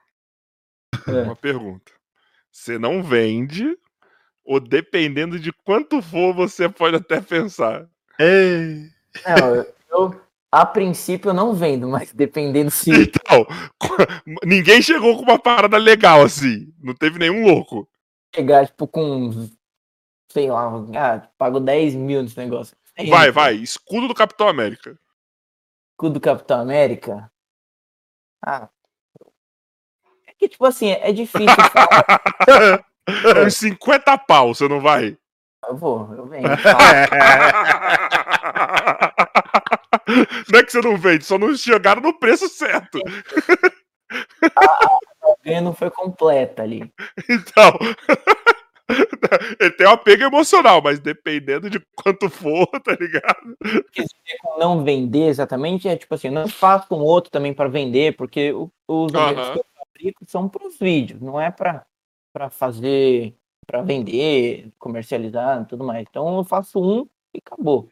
É. Uma pergunta. Você não vende, ou dependendo de quanto for, você pode até pensar. Ei. Não, eu, a princípio eu não vendo, mas dependendo [laughs] se Então, [laughs] ninguém chegou com uma parada legal assim. Não teve nenhum louco. chegar, tipo, com, sei lá, ah, pago 10 mil nesse negócio. É Vai, vai. Escudo do Capitão América. Escudo do Capitão América. Ah. É que, tipo assim, é difícil falar. [laughs] Uns 50 pau, você não vai? Eu vou, eu venho. [laughs] Não é que você não vende, só não chegaram no preço certo. A ganha não foi completa ali. [laughs] Então. [laughs] Ele tem um apego emocional, mas dependendo de quanto for, [laughs] tá ligado? Com não vender exatamente, é tipo assim, não faço um outro também para vender, porque os objetos que eu fabrico são para os vídeos, não é para fazer, para vender, comercializar e tudo mais. Então eu faço um e acabou.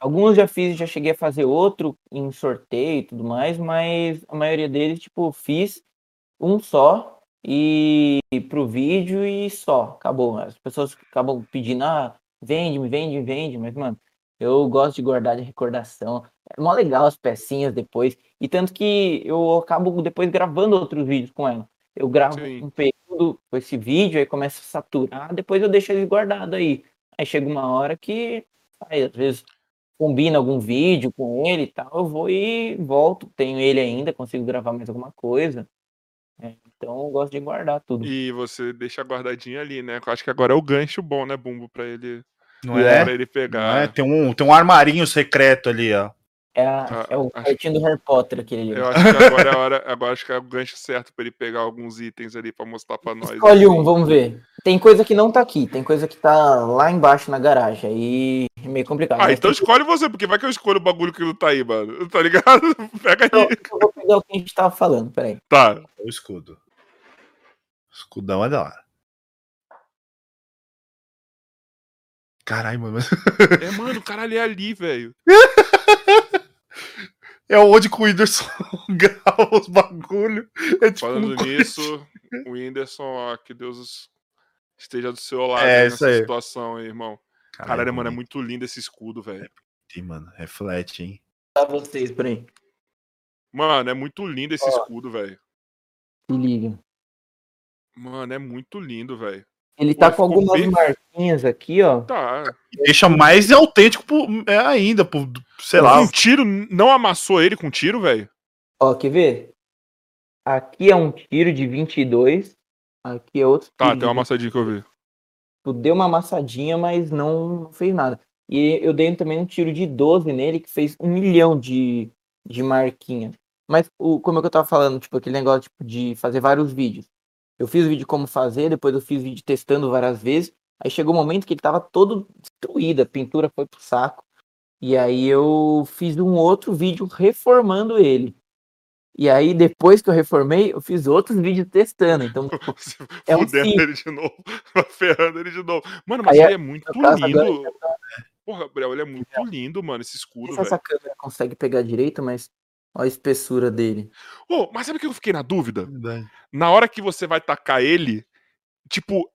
Alguns já fiz, já cheguei a fazer outro em sorteio e tudo mais, mas a maioria deles, tipo, fiz um só e pro vídeo e só, acabou. As pessoas acabam pedindo, ah, vende, me vende, me vende, mas, mano, eu gosto de guardar de recordação. É mó legal as pecinhas depois. E tanto que eu acabo depois gravando outros vídeos com ela. Eu gravo Sim. um período com esse vídeo, aí começa a saturar, depois eu deixo ele guardado aí. Aí chega uma hora que, aí, às vezes, combina algum vídeo com ele e tal, eu vou e volto. Tenho ele ainda, consigo gravar mais alguma coisa. É, então eu gosto de guardar tudo. E você deixa guardadinho ali, né? Eu acho que agora é o gancho bom, né, Bumbo, pra ele, Não é? pra ele pegar. é? Tem, um, tem um armarinho secreto ali, ó. É, a- Ah, é o acho- quartinho do Harry Potter aquele ali. Eu acho que agora é a hora, agora acho que é o gancho certo pra ele pegar alguns itens ali pra mostrar pra [laughs] nós. Escolhe assim. um, vamos ver. Tem coisa que não tá aqui, tem coisa que tá lá embaixo na garagem. Aí é meio complicado. Ah, então tem- escolhe você, porque vai que eu escolho o bagulho que não tá aí, mano. Tá ligado? [laughs] Pega aí. eu vou pegar o que a gente tava falando, peraí. Tá. O escudo. Escudão é da hora. Caralho, mano. É, mano, caralho, é ali, velho. [laughs] É onde que o Whindersson [laughs] grava os bagulho. É tipo Falando um nisso, o Whindersson, ó, que Deus esteja do seu lado É, nessa aí. situação aí, irmão. Caralho, mano, é muito lindo esse escudo, velho. muito. Mano, reflete, hein? Pra vocês, peraí. Mano, é muito lindo esse Ó. escudo, velho. Se liga. Mano, é muito lindo, velho. Ele Pô, tá com algumas bem- marquinhas aqui, ó. Tá. E deixa mais autêntico pro, é, ainda, pro, sei lá. Um tiro, não amassou ele com tiro, velho? Ó, quer ver? Aqui é um tiro de 22. Aqui é outro Tá, tiro. tem uma amassadinha que eu vi. tipo, deu uma amassadinha, mas não fez nada. E eu dei também um tiro de 12 nele, que fez um milhão de, de marquinha. Mas o, como é que eu tava falando, tipo, aquele negócio tipo, de fazer vários vídeos. Eu fiz o vídeo como fazer, depois eu fiz vídeo testando várias vezes. Aí chegou um momento que ele tava todo destruído, a pintura foi pro saco. E aí eu fiz um outro vídeo reformando ele. E aí, depois que eu reformei, eu fiz outros vídeos testando. Então, [laughs] É um Fudendo ciclo. ele de novo. [laughs] ferrando ele de novo. Mano, mas Aí, ele é muito no caso, agora lindo. Porra, Gabriel, ele é muito lindo, mano, esse não escudo, sei se essa câmera consegue pegar direito, mas olha a espessura dele. Ô, mas sabe o que eu fiquei na dúvida? Verdade. Na hora que você vai tacar ele, tipo,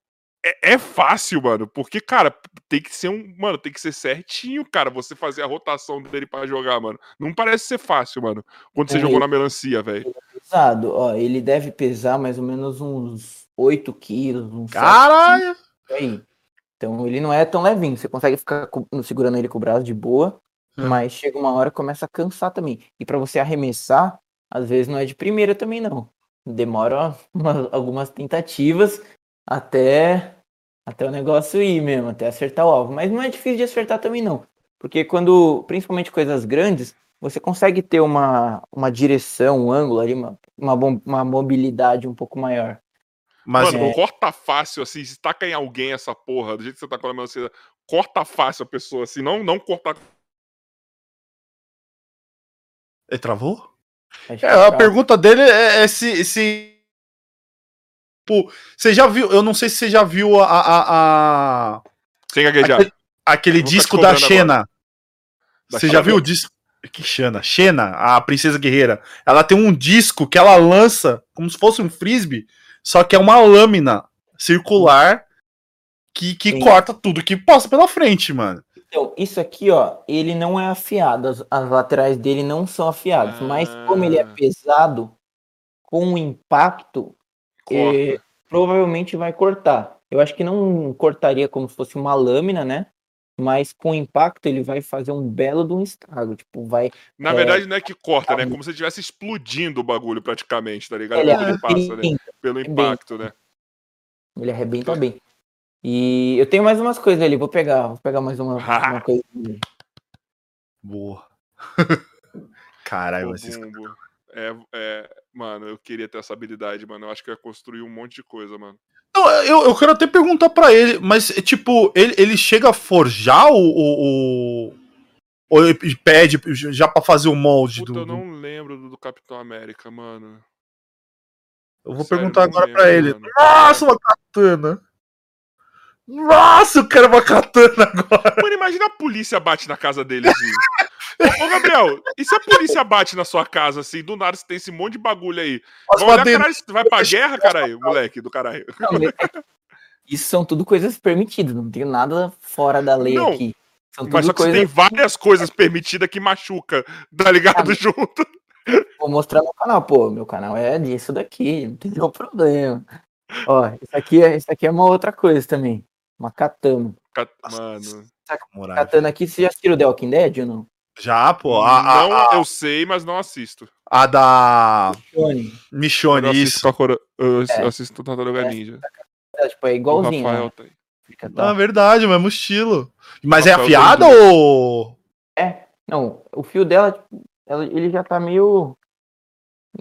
é, é fácil, mano. Porque, cara, tem que ser um. Mano, tem que ser certinho, cara, você fazer a rotação dele pra jogar, mano. Não parece ser fácil, mano. Quando você É, jogou na melancia, velho. Pesado, ó, ele deve pesar mais ou menos uns 8 quilos, uns 7 Caralho! quilos. Então ele não é tão levinho, você consegue ficar segurando ele com o braço de boa. É. Mas chega uma hora que começa a cansar também. E pra você arremessar, às vezes não é de primeira também não. Demora uma- algumas tentativas até até o negócio ir mesmo, até acertar o alvo. Mas não é difícil de acertar também não. Porque quando, principalmente coisas grandes, você consegue ter uma, uma direção, um ângulo ali, uma, uma, uma mobilidade um pouco maior. Mas Mano, é- corta fácil, assim, se taca em alguém essa porra, do jeito que você tá com a mão, você corta fácil a pessoa, assim, não, não cortar. ele travou? É, a pergunta dele é, é se, se. Pô, você já viu? Eu não sei se você já viu a, a- a- Sem gaguejar. aquele, aquele disco da Xena. Você já viu o disco? Que Xena? Xena, a princesa guerreira. Ela tem um disco que ela lança como se fosse um frisbee, só que é uma lâmina circular que, que Sim. corta tudo que passa pela frente, mano. Então, isso aqui, ó, ele não é afiado, as, as laterais dele não são afiadas, mas como ele é Ah. pesado, com o impacto, Corta. eh, provavelmente vai cortar. Eu acho que não cortaria como se fosse uma lâmina, né? Mas com o impacto ele vai fazer um belo de um estrago, tipo, vai... Na é, verdade, não é que corta, né? É como se estivesse explodindo o bagulho praticamente, tá ligado? Ele ele passa, né? arrebenta, Pelo arrebenta. impacto, né? ele arrebenta bem. E eu tenho mais umas coisas ali, vou pegar, vou pegar mais uma, [laughs] uma coisa. Boa. [laughs] Caralho, vocês. Bumbo. É, é, mano, eu queria ter essa habilidade, mano. Eu acho que ia construir um monte de coisa, mano. Não, eu, eu quero até perguntar pra ele, mas, é, tipo, ele, ele chega a forjar o. o, o- Ou ele pede já pra fazer o molde Puta, do. eu não lembro do, do Capitão América, mano. Eu vou Sério, perguntar agora pra lembro, ele. mano. Nossa, uma katana! Nossa, eu quero uma katana [laughs] agora! Mano, imagina a polícia bate na casa dele assim. Ô, Gabriel, e se a polícia bate na sua casa assim, do nada você tem esse monte de bagulho aí? As olhar, caralho, você vai pra guerra, caralho, moleque do caralho. Não, é- Isso são tudo coisas permitidas, não tem nada fora da lei Não, aqui. São tudo Mas só que você coisas tem várias coisas permitidas que machuca, tá ligado? Ah, Junto. Vou mostrar no canal, pô, meu canal é disso daqui, não tem nenhum problema. Ó, isso aqui é, isso aqui é uma outra coisa também. Uma katana. Ca- Mano. Katana aqui, você já assistiu The Walking Dead ou não? Já, pô. A, a- não, a- eu sei, mas não assisto. a da Johnny. Michonne, eu assisto, isso. Kakura- eu É. assisto Tartaruga Ninja. É, tipo, é O igualzinho. Rafael né? tá aí. Fica Ah, verdade, o mesmo estilo. Mas é afiada tem ou. Não, o fio dela, tipo, ela- ele já tá meio.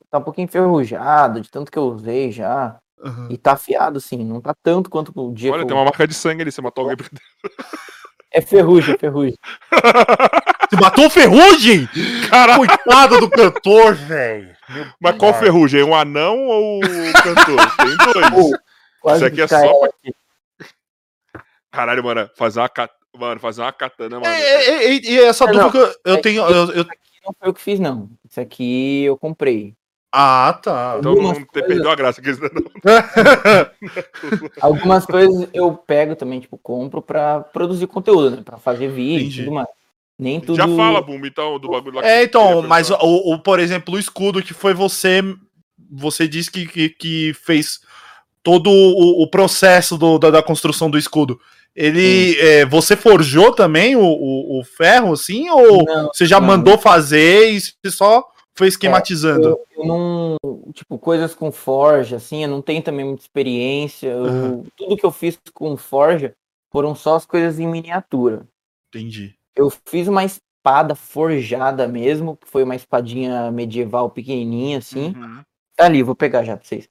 Tá um pouquinho enferrujado, de tanto que eu usei já. Aham. E tá afiado, sim. Não tá tanto quanto o dia Olha, que tem eu... uma marca de sangue ali, você matou alguém. por É ferrugem, é ferrugem. [laughs] Você matou o Ferrugem? Caralho, Coitado do cantor, velho. mas qual ferrugem? Um anão ou o cantor? Tem dois. [laughs] Pô, Isso aqui é que só aqui. Caralho, mano, fazer uma, cat... mano, fazer uma katana, mano. É, é, é, e essa Não, dúvida que eu, eu tenho. que- eu- eu- Não foi eu que fiz, não. Isso aqui eu comprei. Ah, tá. Então não algumas te- coisas- perdeu a graça. que não- [laughs] Algumas coisas eu pego também, tipo, compro pra produzir conteúdo, né? Pra fazer vídeo Entendi. e tudo mais. Nem tudo. Já fala, Bumbo, então, do bagulho lá que É, então, mas o, o- por exemplo, o escudo que foi você. Você disse que, que, que fez todo o, o processo do- da, da construção do escudo. Ele. é, você forjou também o, o, o ferro, assim? Ou Não, você já não. mandou fazer e você só foi esquematizando? eu, eu não. Tipo, coisas com forja, assim, eu não tenho também muita experiência. eu- Aham. Tudo que eu fiz com forja foram só as coisas em miniatura. Entendi. Eu fiz uma espada forjada mesmo, que foi uma espadinha medieval pequenininha, assim. Uhum. Tá ali, vou pegar já pra vocês.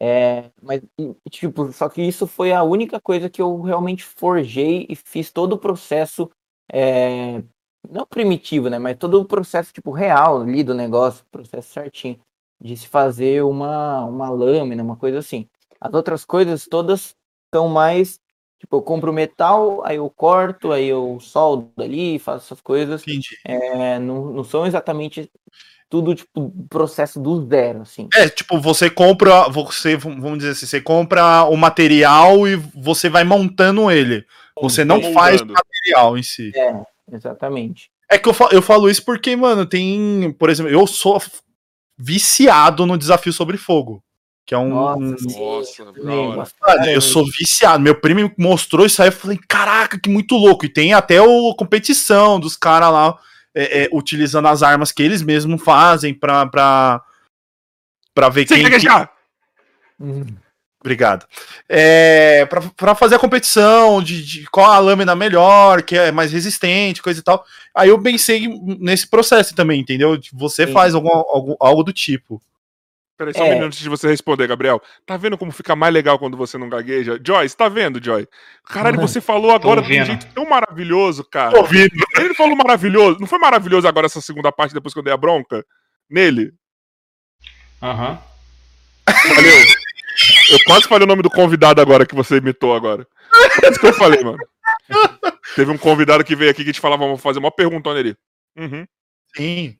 É, mas, tipo, só que isso foi a única coisa que eu realmente forjei e fiz todo o processo, é, não primitivo, né? Mas todo o processo, tipo, real ali do negócio, processo certinho, de se fazer uma, uma lâmina, uma coisa assim. As outras coisas todas são mais, tipo, eu compro metal, aí eu corto, aí eu soldo ali, faço essas coisas. Entendi. É, não, não são exatamente tudo, tipo, processo do zero, assim. É, tipo, você compra, você, vamos dizer assim, você compra o material e você vai montando ele. Você não faz o material em si. Exatamente. É que eu falo, eu falo isso porque, mano, tem, por exemplo, eu sou viciado no desafio sobre fogo, que é um, Nossa, um- Nossa, Mano, eu sou viciado. Meu primo mostrou isso aí, eu falei, caraca, que muito louco. E tem até o competição dos caras lá. é, é, utilizando as armas que eles mesmos fazem pra, pra, pra ver Sem quem. gaguejar! Obrigado. É, pra, pra fazer a competição de, de qual a lâmina melhor, que é mais resistente, coisa e tal. Aí eu pensei nesse processo também, entendeu? Você Sim. faz algum, algum- algo do tipo. Peraí, só um É. minuto antes de você responder, Gabriel. Tá vendo como fica mais legal quando você não gagueja? Joyce, tá vendo, Joy? Caralho, Uhum. você falou agora de um jeito tão maravilhoso, cara. ouvindo. Ele falou maravilhoso. Não foi maravilhoso agora essa segunda parte depois que eu dei a bronca? Nele? Aham. Valeu. Eu quase falei o nome do convidado agora que você imitou agora. Foi isso que eu falei, mano. Teve um convidado que veio aqui que te falava, vamos fazer uma pergunta nele. Uhum. Sim.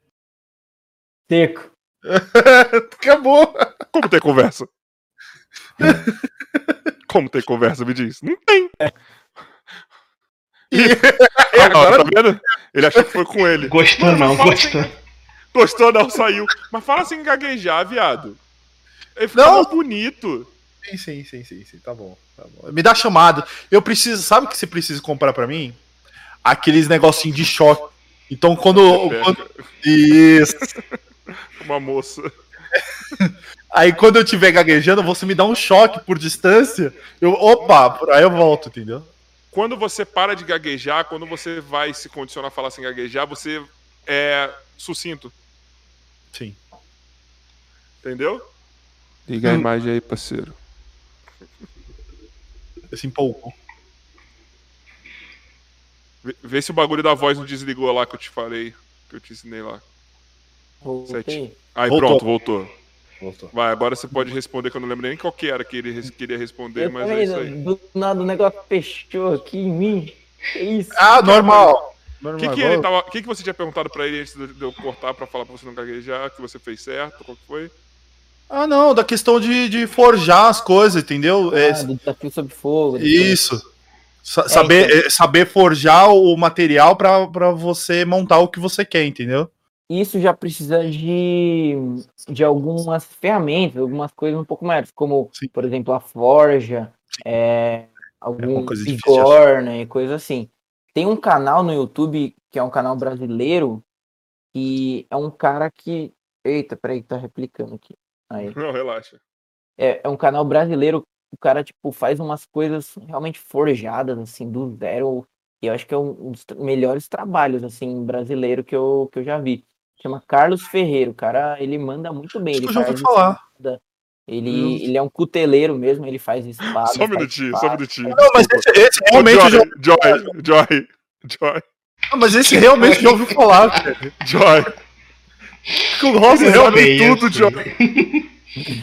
Seco. [laughs] Acabou. Como ter conversa? [laughs] Como ter conversa, me diz? Não tem. E [laughs] Ah, agora tá vendo? Ele achou que foi com ele. Gostou não, gostou. assim, Gostou, não, saiu. Mas fala assim, gaguejar, viado. Ele Não. mais bonito. Sim, sim, sim, sim, sim, tá bom, tá bom. Me dá chamado. Eu preciso, sabe o que você precisa comprar pra mim? Aqueles negocinhos de choque. Então quando, quando- isso. Uma moça. [laughs] Aí quando eu estiver gaguejando, você me dá um choque por distância. Eu, opa, por aí eu volto, entendeu? Quando você para de gaguejar, quando você vai se condicionar a falar sem gaguejar, você é sucinto. Sim. Entendeu? Liga a imagem aí, parceiro. Assim, pouco. Vê, vê se o bagulho da voz não desligou lá que eu te falei. Que eu te ensinei lá. Voltei. Sete. Aí Voltou. pronto, voltou. Voltou. Vai, agora você pode responder, que eu não lembro nem qual que era que ele res- queria responder, Eu mas é também, isso aí. do nada o negócio fechou aqui em mim. Que isso? Ah, normal. O normal. que, que, ele tava, que, que você tinha perguntado pra ele antes de eu cortar pra falar pra você não gaguejar, que você fez certo? Qual que foi? Ah, não, da questão de, de forjar as coisas, entendeu? É, Ah, do desafio sob fogo. isso. Sa- saber, então. é, saber forjar o material pra você montar o que você quer, entendeu? Isso já precisa de, de algumas ferramentas, algumas coisas um pouco maiores, como, Sim. por exemplo, a forja, é, algum coisa de vigor, né, coisa assim. Tem um canal no YouTube, que é um canal brasileiro, que é um cara que... Eita, peraí, que tá replicando aqui. Aí. Não, relaxa. É, é um canal brasileiro, o cara, tipo, faz umas coisas realmente forjadas, assim, do zero. E eu acho que é um, dos melhores trabalhos, assim, brasileiro que eu, que eu já vi. Chama Carlos Ferreira. O cara, ele manda muito bem. Acho Ele que eu já faz ouvi falar. espada, Ele, Hum. ele é um cuteleiro mesmo, ele faz espada. Só um minutinho, só um minutinho. Não, mas esse, esse realmente eu já, Joy, Joy, Joy, Joy, Ah, mas esse realmente eu já ouvi falar, cara. Joy. Você sabe Isso. tudo, Joy.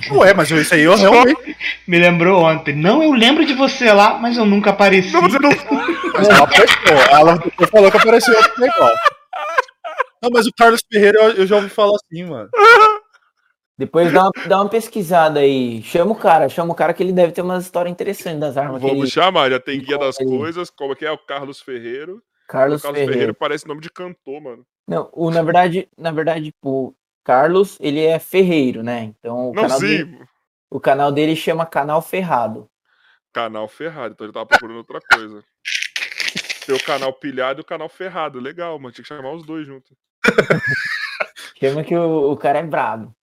Não é, mas isso aí eu realmente. Me lembrou ontem. Não, eu lembro de você lá, mas eu nunca apareci. Não, você não. Mas ela apareceu. Ela falou que apareceu outro negócio. Não, mas o Carlos Ferreira eu, já ouvi falar assim, mano. [laughs] Depois dá uma, dá uma pesquisada aí. Chama o cara, chama o cara que ele deve ter umas histórias interessantes das armas que Vamos ele... chamar, já tem guia das coisas. Como é que é? O Carlos Ferreiro. Carlos, o Carlos Ferreira. Ferreiro parece nome de cantor, mano. Não, o, na verdade, na verdade, tipo, Carlos, ele é ferreiro, né? Então o Não, canal, sim. dele, o canal dele chama Canal Ferrado. Canal Ferrado, então ele tava procurando outra coisa. [laughs] Tem o canal pilhado e o canal ferrado. Legal, mano. Tinha que chamar os dois juntos. [laughs] Chama que o, o cara é brabo.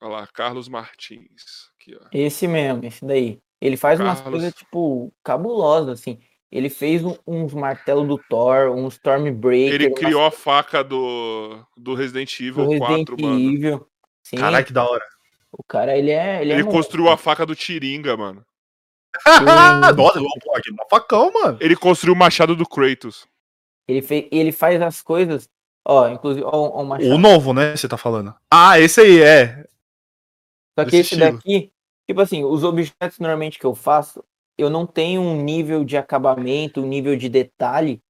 Olha lá, Carlos Martins. Aqui, ó. Esse mesmo, esse daí. Ele faz umas Carlos. coisas, tipo, cabulosas, assim. Ele fez um- uns martelos do Thor, um Stormbreaker, Ele umas criou a faca do, do Resident do Evil Resident 4, mano. Evil. Sim, Caralho, que da hora. o cara, ele é... Ele, Ele é construiu a faca do Tiringa, mano. Ah, [laughs] nossa, pô, aqui no facão, mano. Ele construiu o machado do Kratos. Ele, fez, ele faz as coisas... Ó, inclusive, ó, ó, o novo, né? Você tá falando. Ah, esse aí, é. Só que esse estilo. daqui, tipo assim, os objetos normalmente que eu faço, eu não tenho um nível de acabamento, um nível de detalhe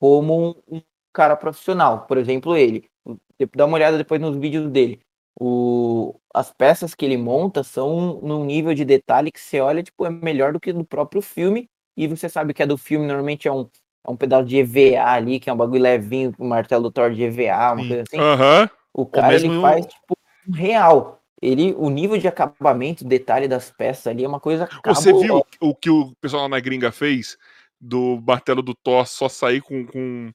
como um, cara profissional. Por exemplo, ele. Dá uma olhada depois nos vídeos dele. O, as peças que ele monta são num nível de detalhe que você olha, tipo, é melhor do que do próprio filme. E você sabe que é do filme, normalmente é um, um pedaço de EVA ali, que é um bagulho levinho, o martelo do Thor de EVA, uma Sim. coisa assim. Aham. O cara ele mesmo faz tipo um real. Ele, o nível de acabamento, detalhe das peças ali é uma coisa Você cabulosa. viu o que o pessoal lá na gringa fez? Do martelo do Thor só sair com, com,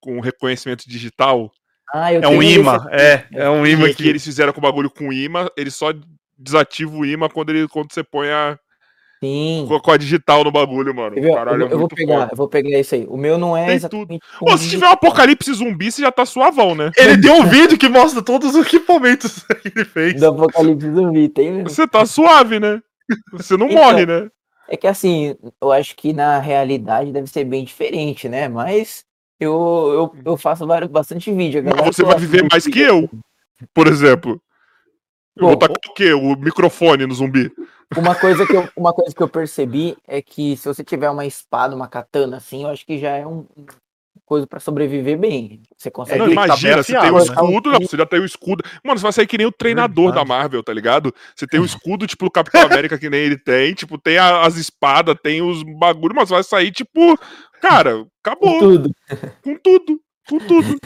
com reconhecimento digital. Ah, eu É um imã, é, é um imã que, eles fizeram com o bagulho com imã, ele só desativa o imã quando, ele, quando você põe a, Sim. com, com a digital no bagulho, mano. Quer ver? Caralho, eu, é eu vou muito pegar, foda. eu vou pegar isso aí. O meu não é Tem exatamente. Ô, se tiver um apocalipse zumbi, você já tá suavão, né? ele tem um vídeo que mostra todos os equipamentos [laughs] que ele fez. do Apocalipse Zumbi, tem mesmo. Você tá suave, né? Você não Então, morre, né? É que assim, eu acho que na realidade deve ser bem diferente, né? Mas eu, eu, eu faço vários, bastante vídeo. Mas você vai viver mais que eu, por exemplo. Eu vou Bom, tacar o quê? O microfone no zumbi. Uma coisa, que eu, uma coisa que eu percebi é que se você tiver uma espada, uma katana assim, eu acho que já é um um coisa pra sobreviver bem. Você consegue. Não, tá imagina, bem você tem afiado, um né? escudo, não, você já tem o escudo. Mano, você vai sair que nem o treinador Verdade. da Marvel, tá ligado? Você tem o escudo, tipo, o Capitão América, que nem ele tem, tipo, tem a- as espadas, tem os bagulho, mas vai sair, tipo, cara, acabou. tudo. Com tudo, com tudo.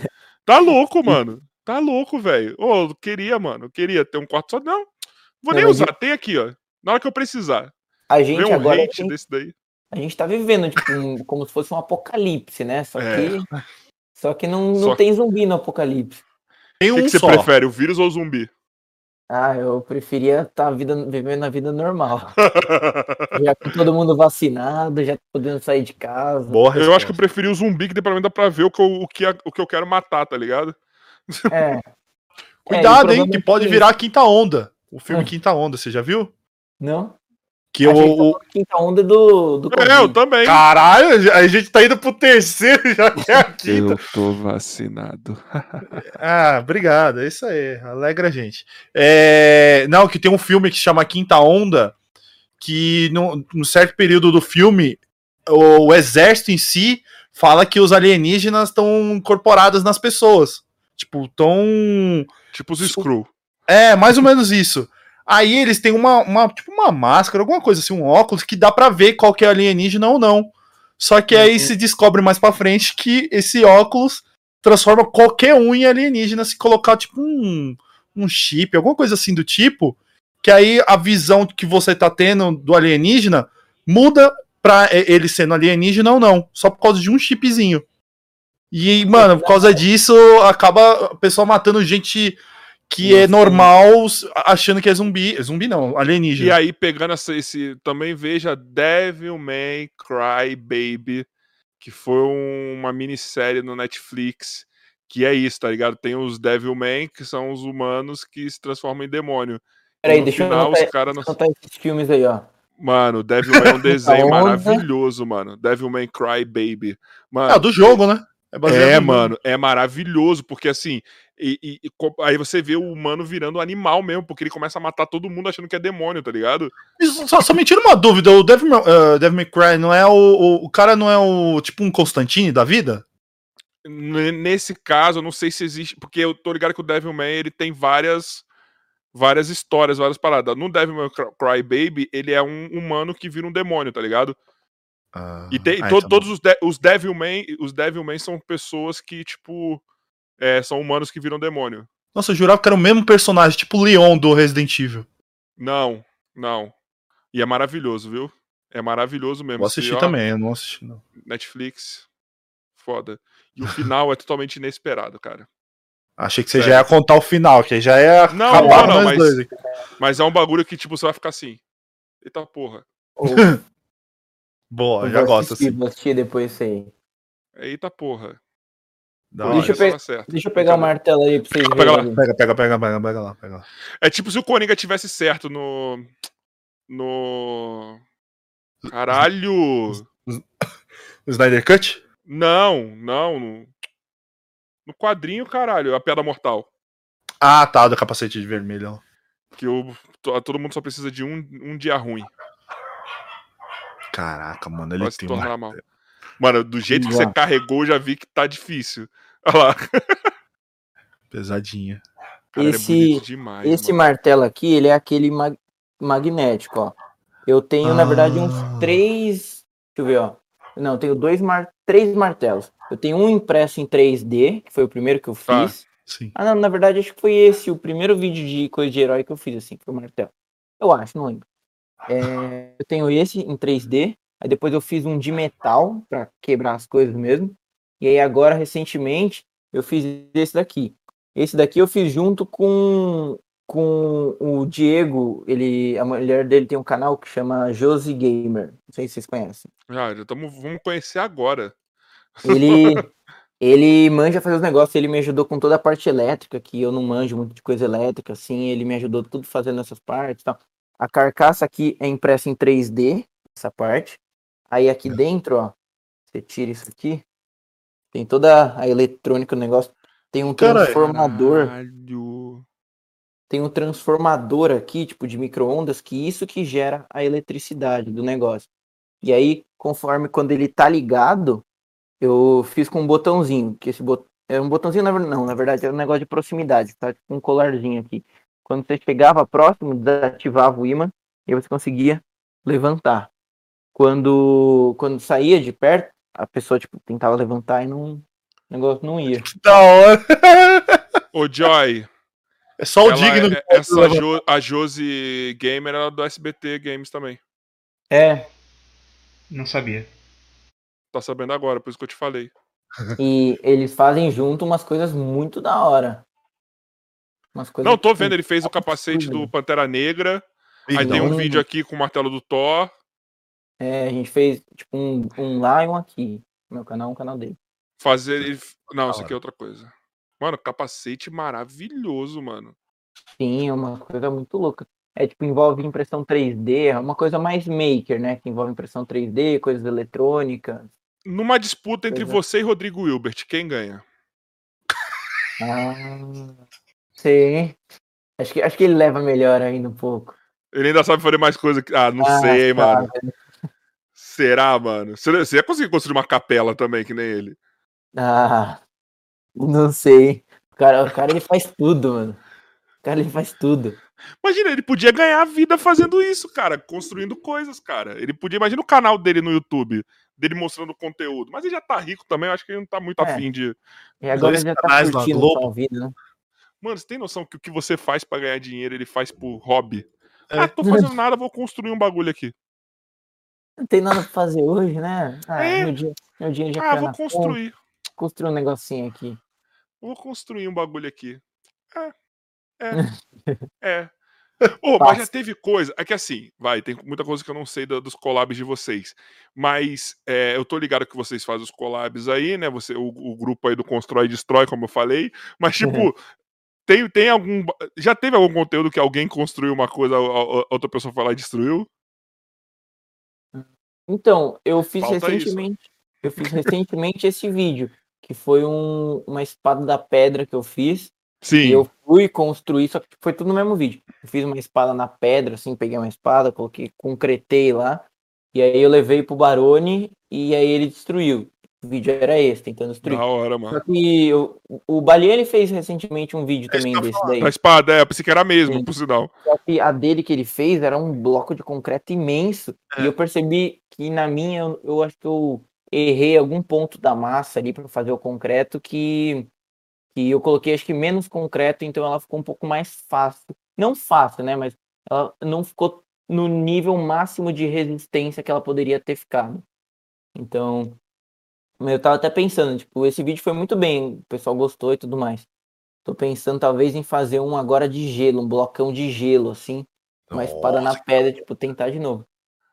Tá louco, mano. Tá louco, velho. Ô, eu queria, mano. eu Queria ter um quarto só. Não, vou nem Não, mas usar. Tem aqui, ó. Na hora que eu precisar. A gente um agora hate tem- desse daí. a gente tá vivendo tipo, um- como se fosse um apocalipse, né? Só É. que só que não, não Só- tem zumbi no apocalipse. Tem O que, um que você só. prefere, o vírus ou o zumbi? Ah, eu preferia estar vida, vivendo a vida normal. [laughs] Já com todo mundo vacinado, já podendo sair de casa. Boa eu acho que eu preferi o zumbi, que pelo menos dá pra ver o que, eu, o, que, a- o que eu quero matar, tá ligado? [laughs] É. Cuidado, É, hein, que pode provavelmente- virar Quinta Onda. O filme Hum. Quinta Onda, você já viu? Não? Que a o, gente tá quinta onda do, do É, eu Covid. também. Caralho, a gente tá indo pro terceiro [laughs] já que é a quinta. tô vacinado. [laughs] Ah, obrigado. É isso aí. Alegra a gente. É, Não, que tem um filme que chama Quinta Onda, que num, num certo período do filme, o, o exército em si fala que os alienígenas estão incorporados nas pessoas. Tipo, tão. Tipo os Screw. É, mais ou menos isso. Aí eles têm uma, uma, tipo uma máscara, alguma coisa assim, um óculos que dá pra ver qual que é alienígena ou não. Só que aí Uhum. se descobre mais pra frente que esse óculos transforma qualquer um em alienígena se colocar tipo um, um chip, alguma coisa assim do tipo, que aí a visão que você tá tendo do alienígena muda pra ele sendo alienígena ou não, só por causa de um chipzinho. E, mano, por causa disso, acaba a pessoa matando gente que é normal achando que é zumbi. É zumbi não, alienígena. E aí, pegando essa, esse. Também veja Devil May Cry Baby, que foi um- uma minissérie no Netflix. Que é isso, tá ligado? Tem os Devil May, que são os humanos que se transformam em demônio. Peraí, deixa eu final, anotar, os caras não. anotar esses filmes aí, ó. Mano, Devil May é um [laughs] desenho maravilhoso, mano. Devil May Cry Baby. Mano, É do jogo, né? É, jogo. mano, é maravilhoso, porque assim, e, e- e aí você vê o humano virando animal mesmo, porque ele começa a matar todo mundo achando que é demônio, tá ligado? Isso, Só, só me tira uma dúvida, o Devil, eh, Devil May Cry não é o, o. O cara não é o. Tipo um Constantine da vida? N- Nesse caso, eu não sei se existe, porque eu tô ligado que o Devil May, ele tem várias várias histórias, várias paradas. No Devil May Cry Baby, ele é um humano que vira um demônio, tá ligado? E tem Ah, to- então. todos os, de, os Devil May, os são pessoas que, tipo, é, são humanos que viram demônio. Nossa, eu jurava que era o mesmo personagem, tipo o Leon do Resident Evil. Não, não. E é maravilhoso, viu? É maravilhoso mesmo. Vou assistir ó, também, eu não assisti, não. Netflix, foda. E o final é totalmente inesperado, cara. Achei que você Sério. já ia contar o final, que já ia Não, acabar não, nós mas- dois. Mas é um bagulho que, tipo, você vai ficar assim. Eita porra. Ou- [laughs] Boa, eu já gosto assistir, assim. Vou assistir depois isso aí. Eita porra. Hora. Deixa eu pe-. Deixa eu pegar o martelo aí pra vocês Pega lá. verem. Pega, pega, pega, pega, pega lá, pega lá. É tipo se o Coringa tivesse certo no. No. Caralho! O Snyder Cut? Não, não. No, no quadrinho, caralho, a piada mortal. Ah, tá, do capacete de vermelho. Que o, to- todo mundo só precisa de um, um dia ruim Caraca, mano, ele se tem uma... mal. Mano, do jeito que você carregou, eu já vi que tá difícil. [laughs] Olha lá. pesadinha. Cara, é Esse- bonito demais. Esse mano. martelo aqui, ele é aquele mag- magnético, ó. Eu tenho, na verdade, uns Ah. três. Deixa eu ver, ó. Não, eu tenho dois mar... três martelos. Eu tenho um impresso em 3D, que foi o primeiro que eu Tá. fiz. Sim. Ah, não, na verdade, acho que foi esse o primeiro vídeo de coisa de herói que eu fiz, assim, foi o martelo. Eu acho, não lembro. É, eu tenho esse em 3D. Aí depois eu fiz um de metal, pra quebrar as coisas mesmo. E aí agora, recentemente, eu fiz esse daqui. Esse daqui eu fiz junto com, com o Diego, ele, a mulher dele tem um canal que chama Josie Gamer. Não sei se vocês conhecem. Já, já tamo, vamos conhecer agora. Ele, [laughs] ele manja fazer os negócios, ele me ajudou com toda a parte elétrica, que eu não manjo muito de coisa elétrica, assim, ele me ajudou tudo fazendo essas partes e tal. A carcaça aqui é impressa em 3D, essa parte. Aí aqui dentro, ó, você tira isso aqui, tem toda a eletrônica do negócio, tem um Caralho. transformador, Caralho. tem um transformador aqui, tipo de micro-ondas, que isso que gera a eletricidade do negócio. E aí, conforme quando ele tá ligado, eu fiz com um botãozinho, que esse bot... é um botãozinho, na não, na verdade é um negócio de proximidade, tá? Tipo um colarzinho aqui. Quando você chegava próximo, desativava o ímã e você conseguia levantar. Quando quando saía de perto, a pessoa tipo tentava levantar e não o negócio não ia. Que da hora. [laughs] Ô, Joy, É só o digno. é- essa. Jo- a Josi Gamer ela é do SBT Games também. É, Não sabia. Tá sabendo agora, por isso que eu te falei. e eles fazem junto umas coisas muito da hora. Umas coisas Não, tô vendo, ele fez o capacete do Pantera Negra. Aí tem um Não. vídeo aqui com o martelo do Thor. É, a gente fez tipo um, um lá e um aqui. Meu canal, um canal dele. Fazer. ele- Não, Da isso aqui é outra coisa. Mano, capacete maravilhoso, mano. Sim, é uma coisa muito louca. É tipo, envolve impressão 3D, é uma coisa mais maker, né? Que envolve impressão 3D, coisas eletrônicas. Numa disputa entre Pois é. você e Rodrigo Hilbert, quem ganha? Ah, sei. Acho que, acho que ele leva melhor ainda um pouco. Ele ainda sabe fazer mais coisa que. Ah, não Ah, sei, mano. Será, mano? Você ia conseguir construir uma capela também, que nem ele. Ah, não sei. O cara, o cara ele faz tudo, mano. O cara ele faz tudo. Imagina, ele podia ganhar a vida fazendo isso, cara, construindo coisas, cara. Ele podia, imagina o canal dele no YouTube, dele mostrando conteúdo. Mas ele já tá rico também, eu acho que ele não tá muito É. afim de. E agora ele já tá curtindo Globo. vida, né? Mano, você tem noção que o que você faz pra ganhar dinheiro, ele faz por hobby? É. Ah, tô fazendo nada, vou construir um bagulho aqui. Não tem nada pra fazer hoje, né? Ah, É. meu, dia, meu dinheiro já Ah, vou na conta. construir. Construir um negocinho aqui. Vou construir um bagulho aqui. É. É. [laughs] É. Ô, mas já teve coisa. É que assim, vai, tem muita coisa que eu não sei da- dos collabs de vocês. Mas é, eu tô ligado que vocês fazem os collabs aí, né? Você, o, o grupo aí do Constrói e Destrói, como eu falei. Mas, [laughs] tipo, tem, tem algum. Já teve algum conteúdo que alguém construiu uma coisa, outra pessoa foi lá e destruiu? Então, eu fiz Falta isso. recentemente. Eu fiz recentemente esse vídeo, que foi um, uma espada da pedra que eu fiz. Sim. Eu fui construir, só que foi tudo no mesmo vídeo. Eu fiz uma espada na pedra, assim, peguei uma espada, coloquei, concretei lá. E aí eu levei pro Barone e aí ele destruiu. O vídeo era esse, tentando destruir. Da hora, Só mano. que eu- o Baliani fez recentemente um vídeo É também desse falar. daí. A espada, é, eu pensei que era a mesma, Sim. por sinal. Só que a dele que ele fez era um bloco de concreto imenso. É. E eu percebi que na minha, eu, eu acho que eu errei algum ponto da massa ali para fazer o concreto que, que eu coloquei acho que menos concreto, então ela ficou um pouco mais fácil. Não fácil, né? Mas ela não ficou no nível máximo de resistência que ela poderia ter ficado. Então, eu tava até pensando, tipo, esse vídeo foi muito bem, o pessoal gostou e tudo mais. Tô pensando talvez em fazer um agora de gelo, um blocão de gelo, assim, uma espada na Nossa, pedra, tipo, tentar de novo.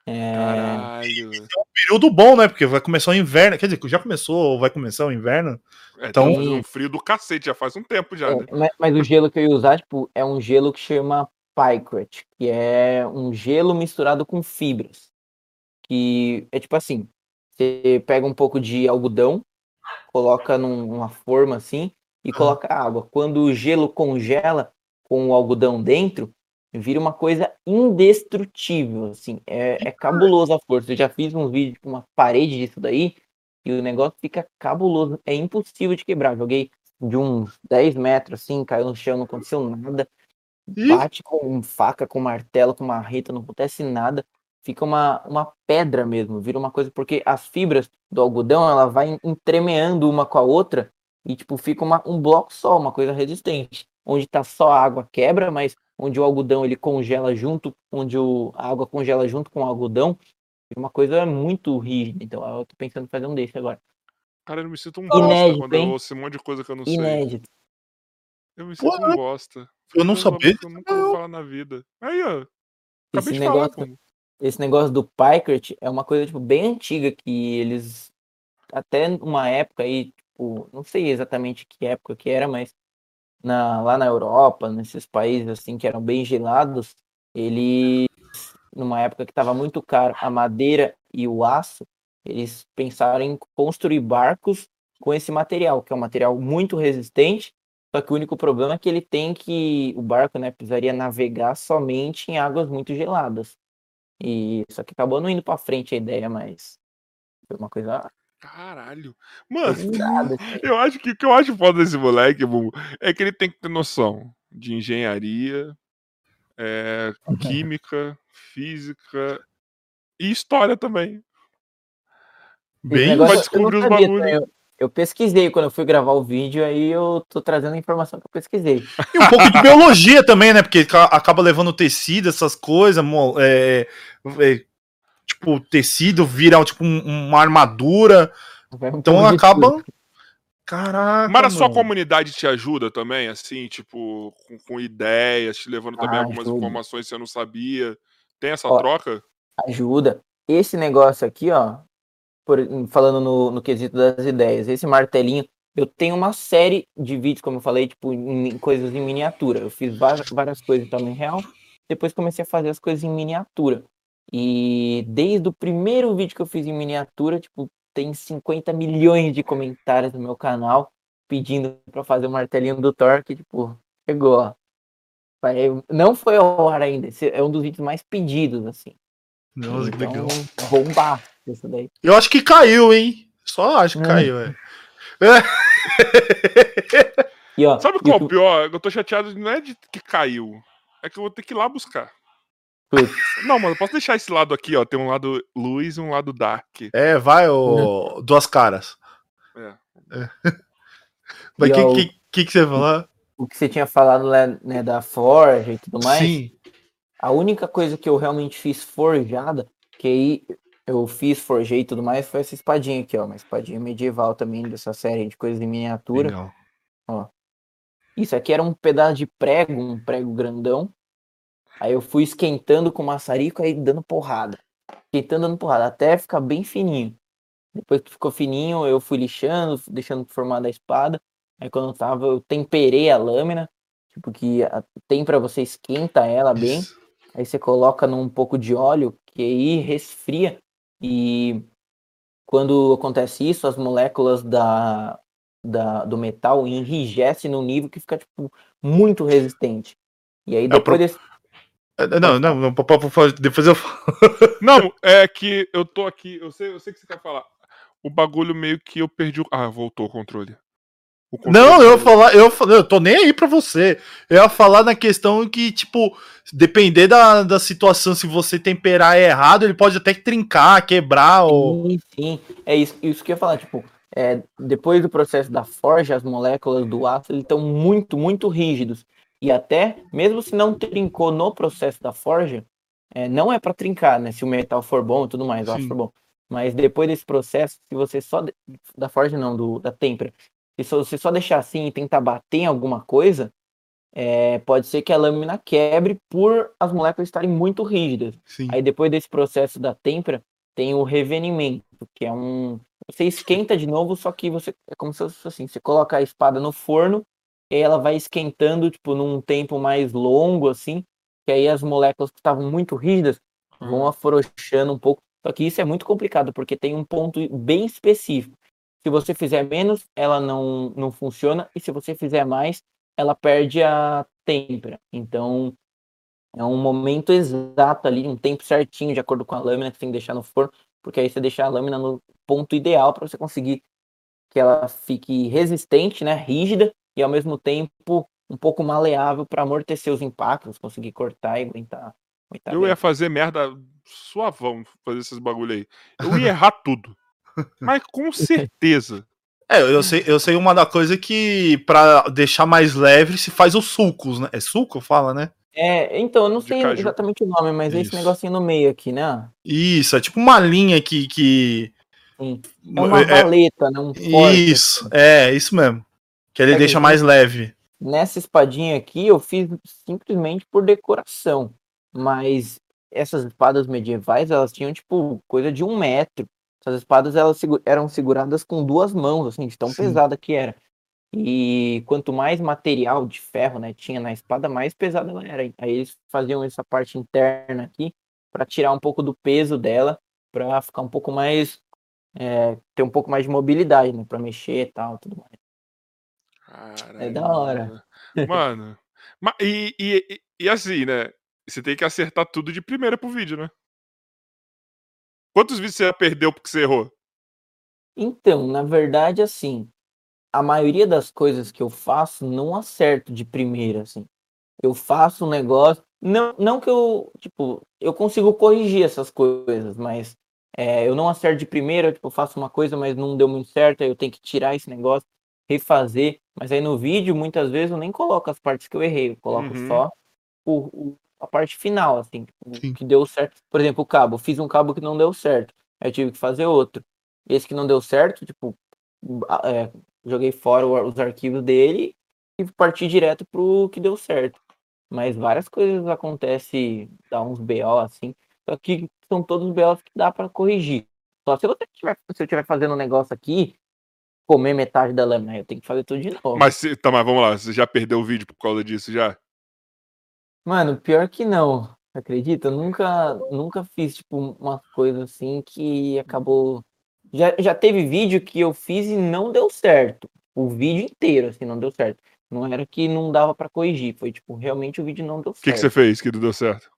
É, Caralho. período bom, né? Porque vai começar o inverno. Quer dizer, já começou ou vai começar o inverno? É, Então- tá um frio do cacete, já faz um tempo já, é, né? mas, mas o gelo que eu ia usar, tipo, é um gelo que chama Pycrete, que é um gelo misturado com fibras. Que é tipo assim, você pega um pouco de algodão, coloca num- numa forma assim e coloca água. Quando o gelo congela com o algodão dentro, vira uma coisa indestrutível, assim. É, é cabuloso a força. Eu já fiz um vídeo com uma parede disso daí e o negócio fica cabuloso. É impossível de quebrar. Joguei de uns 10 metros, assim, caiu no chão, não aconteceu nada. Ih. Bate com faca, com martelo, com marreta, não acontece nada. Fica uma, uma pedra mesmo, vira uma coisa, porque as fibras do algodão, ela vai entremeando uma com a outra e, tipo, fica uma, um bloco só, uma coisa resistente. Onde tá só a água quebra, mas onde o algodão ele congela junto, onde o, a água congela junto com o algodão, fica uma coisa muito rígida. Então, eu tô pensando em fazer um desse agora. Cara, eu me sinto um bosta Inédito, quando eu hein? ouço um monte de coisa que eu não sei. Inédito. Eu me sinto Pô, um bosta. Eu não sabia. Eu nunca vou falar na vida. Aí, ó. Acabei Esse de negócio, falar, pô. Esse negócio do Pikert é uma coisa tipo, bem antiga que eles até uma época aí, tipo, não sei exatamente que época que era, mas na, lá na Europa, nesses países assim que eram bem gelados, eles numa época que estava muito caro a madeira e o aço, eles pensaram em construir barcos com esse material, que é um material muito resistente, só que o único problema é que ele tem que o barco, né, precisaria navegar somente em águas muito geladas. E só que acabou não indo para frente a ideia, mas foi uma coisa Caralho. Mano, [laughs] eu acho que o que eu acho foda desse moleque, Bubu, é que ele tem que ter noção de engenharia, é, química, física e história também. Bem, vai descobrir os sabia bagulho. Eu, pesquisei quando eu fui gravar o vídeo, aí eu tô trazendo a informação que eu pesquisei. [laughs] E um pouco de biologia também, né? Porque ca- acaba levando tecido, essas coisas, é, é, tipo, tecido vira tipo um- uma armadura. Um Então acaba. tudo. Caraca. Mas a sua comunidade te ajuda também, assim, tipo, com, com ideias, te levando também Ah, algumas ajuda. informações que você não sabia. Tem essa Ó, troca? ajuda. Esse negócio aqui, ó, por- falando no, no quesito das ideias, esse martelinho, eu tenho uma série de vídeos, como eu falei, tipo, em, coisas em miniatura. Eu fiz várias, várias coisas em tamanho real, depois comecei a fazer as coisas em miniatura. E desde o primeiro vídeo que eu fiz em miniatura, tipo, tem 50 milhões de comentários no meu canal pedindo pra fazer o martelinho do Thor, que, tipo, chegou, ó. Não foi ao ar ainda, esse é um dos vídeos mais pedidos, assim. Nossa, que Então, legal. bombar isso daí. Eu acho que caiu, hein? Só acho que Hum. caiu, é. E, ó, Sabe qual é o pior? Eu tô chateado, não é de que caiu. É que eu vou ter que ir lá buscar. Putz. Não, mano, posso deixar esse lado aqui, ó. Tem um lado luz e um lado dark. É, vai, ô. Duas caras. É. [laughs] Mas E, o que, que, que, que você ia falar? o que você tinha falado né, né, da forja e tudo mais, Sim. a única coisa que eu realmente fiz forjada, que aí eu fiz, forjei e tudo mais, foi essa espadinha aqui, ó. Uma espadinha medieval também, dessa série de coisas em miniatura. Legal. Isso aqui era um pedaço de prego, um prego grandão. Aí eu fui esquentando com maçarico, aí dando porrada. Esquentando, dando porrada, até ficar bem fininho. Depois que ficou fininho, eu fui lixando, deixando formar a espada. Aí quando tava, eu temperei a lâmina. Tipo, que tem pra você esquenta ela bem. Isso. Aí você coloca num pouco de óleo, que aí resfria. E quando acontece isso, as moléculas da, da, do metal enrijecem num nível que fica, tipo, muito resistente. E aí o depois pro- desse... É, Não, não, não, pa- depois eu falo. [laughs] Não, é que eu tô aqui. Eu sei, eu sei o que você quer falar. O bagulho meio que eu perdi o. Ah, voltou o controle. Não, eu ia falar, eu, eu tô nem aí pra você. Eu ia falar na questão que, tipo, depender da, da situação, se você temperar errado, ele pode até trincar, quebrar, ou. Sim, sim. É isso, isso que eu ia falar, tipo, é, depois do processo da forja, as moléculas do aço estão muito, muito rígidos. E até, mesmo se não trincou no processo da forja, é, não é para trincar, né? Se o metal for bom e tudo mais, o aço for bom. Mas depois desse processo, se você só. de- Da forja não, do, da têmpera. Se só- você só deixar assim e tentar bater em alguma coisa, é, pode ser que a lâmina quebre por as moléculas estarem muito rígidas. Sim. Aí depois desse processo da têmpera, tem o revenimento, que é um. Você esquenta de novo, só que você. É como se fosse assim: você coloca a espada no forno, e aí ela vai esquentando, tipo, num tempo mais longo, assim, que aí as moléculas que estavam muito rígidas vão afrouxando um pouco. Só que isso é muito complicado, porque tem um ponto bem específico. Se você fizer menos, ela não, não funciona, e se você fizer mais, ela perde a têmpera. Então, é um momento exato ali, um tempo certinho, de acordo com a lâmina que você tem que deixar no forno, porque aí você deixa a lâmina no ponto ideal para você conseguir que ela fique resistente, né, rígida e ao mesmo tempo um pouco maleável para amortecer os impactos, conseguir cortar e aguentar. aguentar Eu bem. ia fazer merda suavão fazer esses bagulho aí. Eu ia errar tudo. Mas com certeza. [laughs] É, eu sei, eu sei uma da coisa que pra deixar mais leve se faz os sulcos, né? É suco, fala, né? É, então, eu não sei caju. exatamente o nome, mas é esse Isso. negocinho no meio aqui, né? Isso, é tipo uma linha que, que assim. É uma É- valeta, né? Um corte, Isso, assim. é, isso mesmo. Que ele É que deixa ele- mais leve. Nessa espadinha aqui eu fiz simplesmente por decoração. Mas essas espadas medievais, elas tinham, tipo, coisa de um metro. Essas espadas, elas eram seguradas com duas mãos, assim, de tão Sim. pesada que era. E quanto mais material de ferro, né, tinha na espada, mais pesada ela era. Aí eles faziam essa parte interna aqui para tirar um pouco do peso dela, para ficar um pouco mais, é, ter um pouco mais de mobilidade, né, para mexer e tal, tudo mais. É da hora. Mano, Mano, ma- e, e, e, e assim, né? Você tem que acertar tudo de primeira pro vídeo, né? Quantos vídeos você já perdeu porque você errou? Então, na verdade, assim, a maioria das coisas que eu faço não acerto de primeira, assim. Eu faço um negócio, não, não que eu, tipo, eu consigo corrigir essas coisas, mas é, eu não acerto de primeira, tipo, eu faço uma coisa, mas não deu muito certo, aí eu tenho que tirar esse negócio, refazer. Mas aí no vídeo, muitas vezes, eu nem coloco as partes que eu errei, eu coloco Uhum. só o, o- a parte final, assim, Sim. que deu certo. Por exemplo, o cabo, fiz um cabo que não deu certo, aí eu tive que fazer outro. Esse que não deu certo, tipo, é, joguei fora os arquivos dele e parti direto pro que deu certo. Mas várias coisas acontecem, dá uns BO assim, só que são todos BOs que dá pra corrigir. Só se você tiver, se eu estiver fazendo um negócio aqui, comer metade da lâmina, eu tenho que fazer tudo de novo. Mas, tá, mas vamos lá, você já perdeu o vídeo por causa disso já? Mano, pior que não. Acredita? Eu nunca, nunca fiz, tipo, uma coisa assim que acabou. Já, já teve vídeo que eu fiz e não deu certo. O vídeo inteiro, assim, não deu certo. Não era que não dava pra corrigir. Foi, tipo, realmente o vídeo não deu O que, que certo. você fez que não deu certo?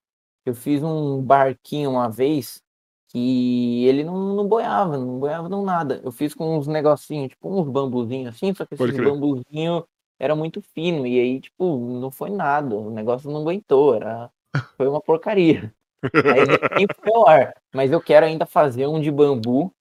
Eu fiz um barquinho uma vez que ele não, não boiava, não boiava não nada. Eu fiz com uns negocinhos, tipo uns bambuzinhos assim, só que Pode esses crer. bambuzinhos era muito fino e aí, tipo, não foi nada. O negócio não aguentou, era... foi uma porcaria. Aí foi ar. Mas eu quero ainda fazer um de bambu.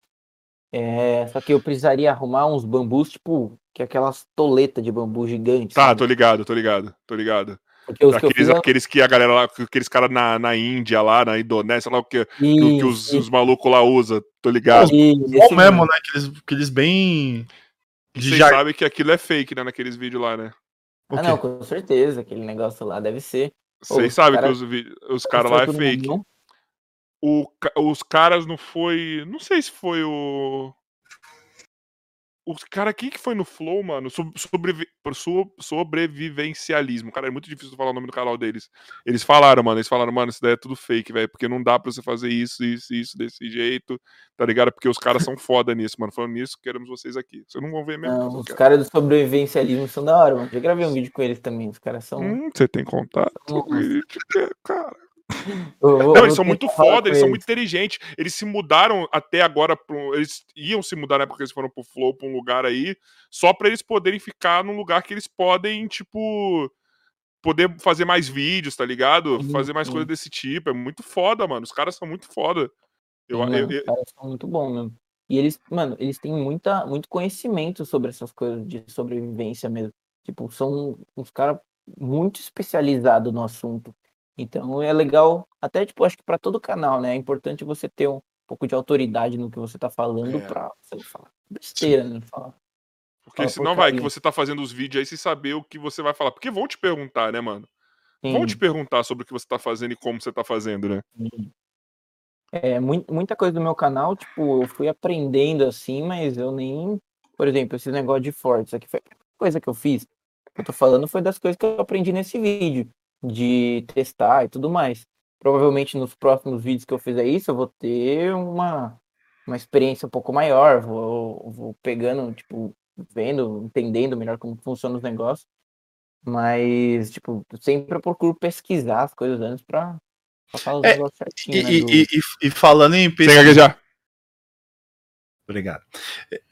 é, só que eu precisaria arrumar uns bambus, tipo, que é aquelas toletas de bambu gigantes. Tá, sabe? tô ligado, tô ligado, tô ligado. Porque os que eu Aqueles, fiz, aqueles que a galera lá, aqueles caras na, na Índia lá, na Indonésia, lá o que, que, que os, Isso, os malucos lá usam, tô ligado. isso, Bom esse mesmo, né? Aqueles, aqueles bem. De vocês jar... sabem que aquilo é fake, né, naqueles vídeos lá, né? Ah, não, com certeza, aquele negócio lá deve ser. Vocês os sabem cara- que os, os caras lá é fake. O, os caras não foi. Não sei se foi o. Os cara, quem que foi no Flow, mano? Sob- Sobrevi... so- Sobrevivencialismo. Cara, é muito difícil falar o nome do canal deles. Eles falaram, mano. Eles falaram, mano, isso daí é tudo fake, velho. Porque não dá pra você fazer isso, isso, isso, desse jeito. Tá ligado? Porque os caras são [laughs] foda nisso, mano. Falando nisso, queremos vocês aqui. Vocês não vão ver mesmo. Não, os caras do sobrevivencialismo são da hora, mano. Já gravei um vídeo com eles também. Os caras são. Hum, você tem contato? São- Cara. [laughs] Eu Não, eu eles são muito foda, eles são muito inteligentes. Eles se mudaram até agora pro. Eles iam se mudar na época que eles foram pro Flow, pra um lugar aí, só pra eles poderem ficar num lugar que eles podem, tipo. Poder fazer mais vídeos, tá ligado? Sim, fazer mais sim. coisas desse tipo. É muito foda, mano. Os caras são muito foda. Eu, Sim, eu- eu- Os caras são muito bons mesmo. E eles, mano, eles têm muita, muito conhecimento sobre essas coisas de sobrevivência mesmo. Tipo, são uns caras muito especializados no assunto. Então é legal, até tipo, acho que pra todo canal, né? É importante você ter um pouco de autoridade no que você tá falando É. pra você falar besteira, né? Falar. porque fala senão vai que você tá fazendo os vídeos aí sem saber o que você vai falar. Porque vão te perguntar, né, mano? Vão Sim. te perguntar sobre o que você tá fazendo e como você tá fazendo, né? É, mui- muita coisa do meu canal, tipo, eu fui aprendendo assim, mas eu nem. Por exemplo, esse negócio de forte, isso aqui foi a coisa que eu fiz. Eu tô falando foi das coisas que eu aprendi nesse vídeo, de testar e tudo mais. Provavelmente nos próximos vídeos que eu fizer isso, eu vou ter uma, uma experiência um pouco maior, vou, vou pegando, tipo, vendo, entendendo melhor como funcionam os negócios. Mas, tipo, sempre eu procuro pesquisar as coisas antes pra, pra falar os É, negócios E, certinho. né, e- do- e- e- e falando em Sem pesquisa. gaguejar. Obrigado.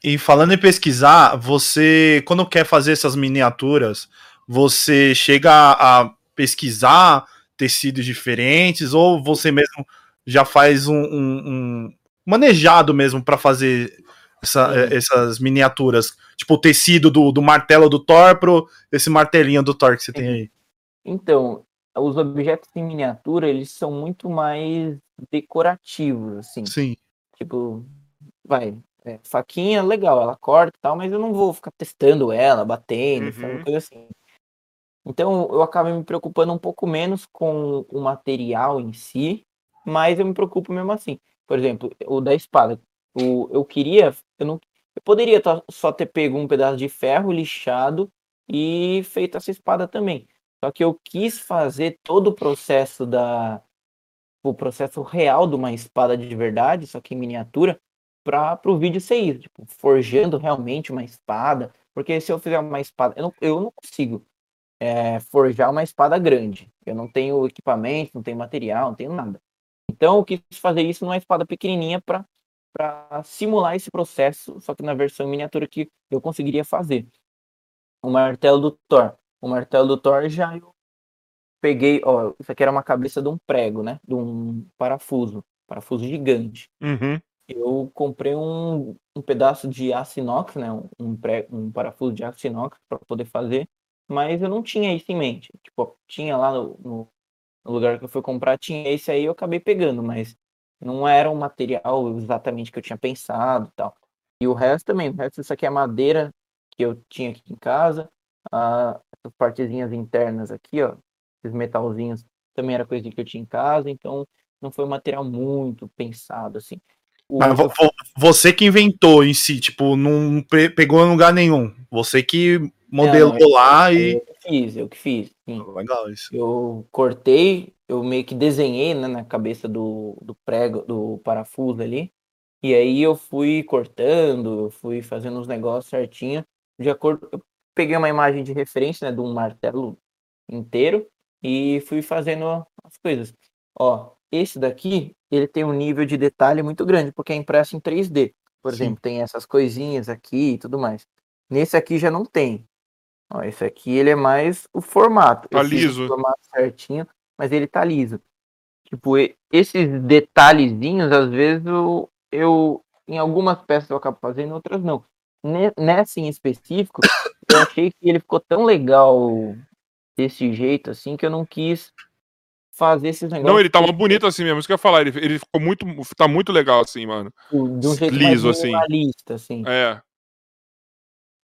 E falando em pesquisar, você, quando quer fazer essas miniaturas, você chega a, a pesquisar tecidos diferentes ou você mesmo já faz um, um- um manejado mesmo para fazer essa- eh, essas miniaturas? Tipo o tecido do, do martelo do Thor pro esse martelinho do Thor que você tem aí. Então, os objetos em miniatura, eles são muito mais decorativos, assim. Sim. Tipo, vai, é, faquinha, legal, ela corta e tal, mas eu não vou ficar testando ela, batendo, Uhum. fazendo coisa assim. Então eu acabo me preocupando um pouco menos com o material em si, mas eu me preocupo mesmo assim. Por exemplo, o da espada. O, eu queria, eu não, eu poderia tá- só ter pego um pedaço de ferro lixado e feito essa espada também. Só que eu quis fazer todo o processo da o processo real de uma espada de verdade, só que em miniatura, para o vídeo ser isso, tipo, forjando realmente uma espada, porque se eu fizer uma espada, eu não, eu não consigo é, forjar uma espada grande. Eu não tenho equipamento, não tenho material, não tenho nada. Então eu quis fazer isso numa espada pequenininha para simular esse processo, só que na versão miniatura que eu conseguiria fazer. O martelo do Thor. O martelo do Thor já eu peguei, ó, isso aqui era uma cabeça de um prego, né? De um parafuso, parafuso gigante. Uhum. Eu comprei um, um pedaço de aço inox, né? Um, pré, um parafuso de aço inox para poder fazer, mas eu não tinha isso em mente. Tipo, tinha lá no, no, lugar que eu fui comprar, tinha esse aí, eu acabei pegando, mas não era um material exatamente que eu tinha pensado e tal. E o resto também, o resto isso aqui é madeira que eu tinha aqui em casa, ah, essas partezinhas internas aqui, ó, esses metalzinhos também era coisa que eu tinha em casa, então não foi um material muito pensado assim. O- Mas vo- vo- você que inventou em si, tipo, não pe- pegou em lugar nenhum. Você que modelou Não, lá e. eu que fiz, eu que fiz. Sim. Legal isso. Eu cortei, eu meio que desenhei né, na cabeça do, do prego, do parafuso ali. E aí eu fui cortando, eu fui fazendo os negócios certinho. De acordo, eu peguei uma imagem de referência, né, de um martelo inteiro e fui fazendo as coisas. Ó, esse daqui, ele tem um nível de detalhe muito grande, porque é impresso em 3D. Por Sim. exemplo, tem essas coisinhas aqui e tudo mais. Nesse aqui já não tem. Ó, esse aqui ele é mais o formato. Tá o liso. formato certinho, mas ele tá liso. Tipo, esses detalhezinhos, às vezes, eu, eu em algumas peças eu acabo fazendo, em outras não. Ne- Nessa em específico, [coughs] eu achei que ele ficou tão legal desse jeito, assim, que eu não quis fazer esses negócios. Não, ele tá mais bonito assim mesmo, isso que eu ia falar. Ele, ele ficou muito. Tá muito legal assim, mano. de um jeito liso, mais assim. assim. É.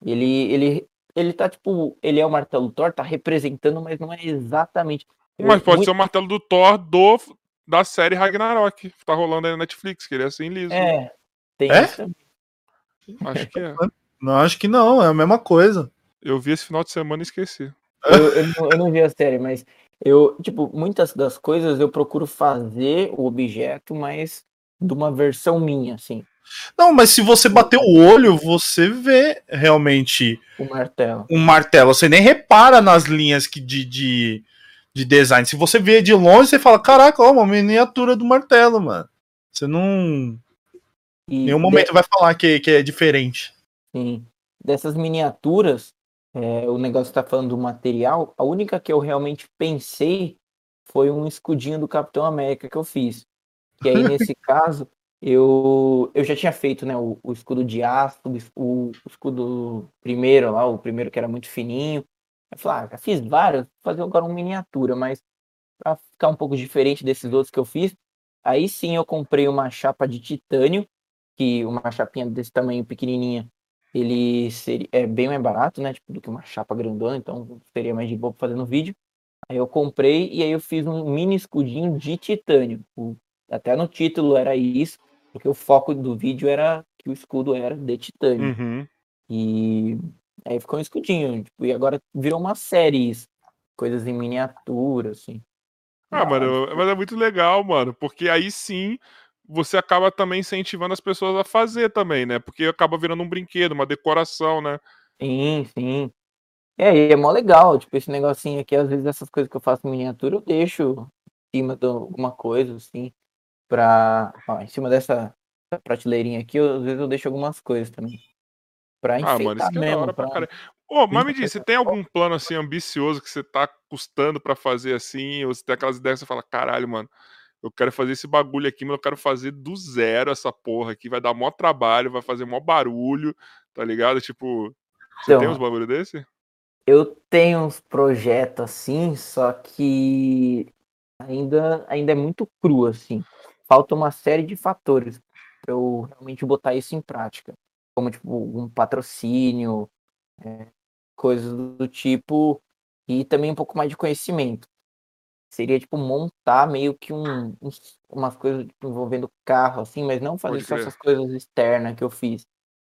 Ele, ele, ele tá, tipo, ele é o martelo Thor, tá representando, mas não é exatamente. Mas pode muito- ser o martelo do Thor do, da série Ragnarok. que Tá rolando aí na Netflix, que ele é assim liso. É, tem É? isso também. Acho que é. [laughs] Não, acho que não, é a mesma coisa. Eu vi esse final de semana e esqueci. Eu, eu, não, eu não vi a série, mas eu, tipo, muitas das coisas eu procuro fazer o objeto, mas de uma versão minha, assim, Não, mas se você bater o olho, você vê realmente o martelo. um martelo. Você nem repara nas linhas que de, de, de design. Se você vê de longe, você fala: caraca, ó, uma miniatura do martelo, mano. Você não. E Em nenhum momento vai falar que, que é diferente. Sim. Dessas miniaturas, é, o negócio tá falando do material, a única que eu realmente pensei foi um escudinho do Capitão América que eu fiz. E aí, nesse caso, eu, eu já tinha feito né, o, o escudo de aço, o, o escudo primeiro lá, o primeiro que era muito fininho. Eu falei, ah, fiz vários, vou fazer agora uma miniatura, mas para ficar um pouco diferente desses outros que eu fiz, aí sim eu comprei uma chapa de titânio, que uma chapinha desse tamanho pequenininha, ele seria, é bem mais barato, né, tipo, do que uma chapa grandona, então seria mais de boa pra fazer no vídeo. Aí eu comprei e aí eu fiz um mini escudinho de titânio. O- até no título era isso, porque o foco do vídeo era que o escudo era de titânio. Uhum. E aí ficou um escudinho, tipo, e agora virou uma série isso. Coisas em miniatura, assim. Ah, mano, mas é muito legal, mano, porque aí sim você acaba também incentivando as pessoas a fazer também, né? Porque acaba virando um brinquedo, uma decoração, né? Sim, sim. É, e é mó legal, tipo, esse negocinho aqui, às vezes essas coisas que eu faço em miniatura, eu deixo em cima de alguma coisa, assim, pra. Ó, em cima dessa, prateleirinha aqui, eu- às vezes eu deixo algumas coisas também. Pra Ah, enfeitar mano, isso que é da mesmo. hora pra pra-. Ô, mas me diz, você tem algum plano assim ambicioso que você tá custando pra fazer assim? Ou você tem aquelas ideias que você fala, caralho, mano, eu quero fazer esse bagulho aqui, mas eu quero fazer do zero essa porra aqui. Vai dar mó trabalho, vai fazer mó barulho, tá ligado? Tipo, você Então, tem uns bagulho desse? Eu tenho uns projetos assim, só que ainda, ainda é muito cru, assim. Falta uma série de fatores. pra eu realmente botar isso em prática. Como, tipo, um patrocínio, é, coisas do tipo, e também um pouco mais de conhecimento. Seria, tipo, montar meio que um, umas coisas envolvendo carro, assim, mas não fazer Pode só essas coisas externas que eu fiz.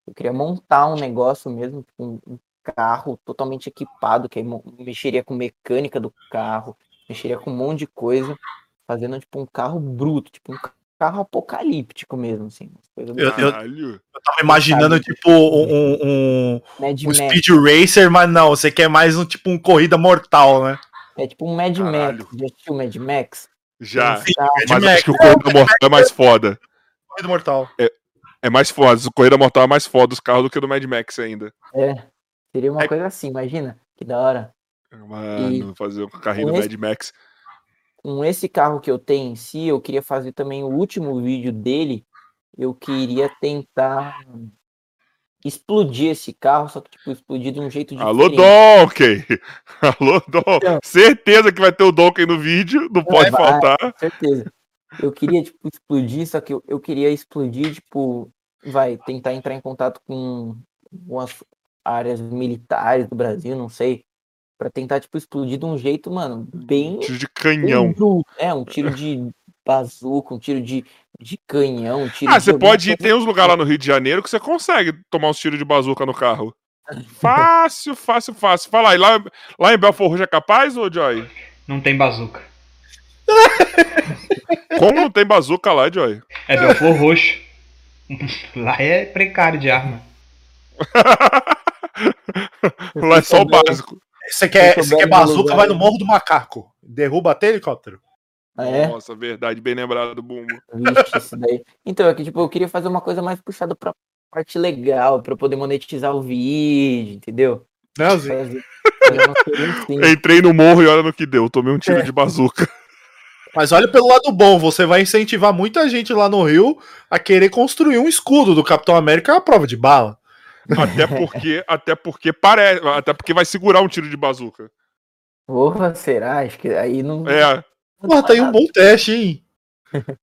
Eu queria montar um negócio mesmo, tipo, um, um carro totalmente equipado, que aí mexeria com mecânica do carro, mexeria com um monte de coisa, fazendo, tipo, um carro bruto, tipo, um ca- carro apocalíptico mesmo, assim. do Eu- eu- Caralho. Tava imaginando, tipo, um, um, Mad um. Speed Racer, mas não, você quer mais um tipo um corrida mortal, né? É tipo um Mad Caralho. Max. Já assistiu Mad Max? Já. Um carro- Mad Mas Max. acho que o Corrida Mortal é mais foda. Corrida mortal. É mais foda. O Corrida Mortal é mais foda dos carros do que do Mad Max ainda. É. Seria uma É- coisa assim, imagina. Que da hora. Mano, fazer um carrinho do Mad Max. Com esse carro que eu tenho em si, eu queria fazer também o último vídeo dele. Eu queria tentar explodir esse carro, só que tipo, explodir de um jeito diferente. [laughs] Alô, Donkey! Alô, Donkey! Então. Certeza que vai ter o Donkey no vídeo, não pode vai. faltar. Com certeza. Eu queria, tipo, explodir, só que eu, eu queria explodir, tipo, vai, tentar entrar em contato com algumas áreas militares do Brasil, não sei, Pra tentar, tipo, explodir de um jeito, mano, bem. Tiro de canhão. É, um tiro de bazuca, um tiro de, de canhão, um tiro Ah, de você pode ir, tem uns lugares lá no Rio de Janeiro que você consegue tomar uns tiros de bazuca no carro. [laughs] Fácil, fácil, fácil. Fala aí, lá, lá em Belfort Roxo é capaz, ô Joy? Não tem bazuca. [laughs] Como não tem bazuca lá, Joy? É Belfor Roxo. [laughs] Lá é precário de arma. lá é só o básico. Você quer, você quer bazuca, vai no né? Morro do Macaco. Derruba até helicóptero. Ah, é? Nossa, verdade, bem lembrado do Bumbo. Vixe, isso daí. [laughs] Então, é que, tipo, eu queria fazer uma coisa mais puxada pra parte legal, pra eu poder monetizar o vídeo, entendeu? Né, Zé? Fazer, fazer uma coisa assim. [laughs] Entrei no morro e olha no que deu. Tomei um tiro É. de bazuca. [laughs] Mas olha pelo lado bom, você vai incentivar muita gente lá no Rio a querer construir um escudo do Capitão América à prova de bala. Até porque, até porque parece. Até porque vai segurar um tiro de bazuca. Porra, será? Acho que aí não. É. Porra, tá aí um bom teste, hein? [laughs]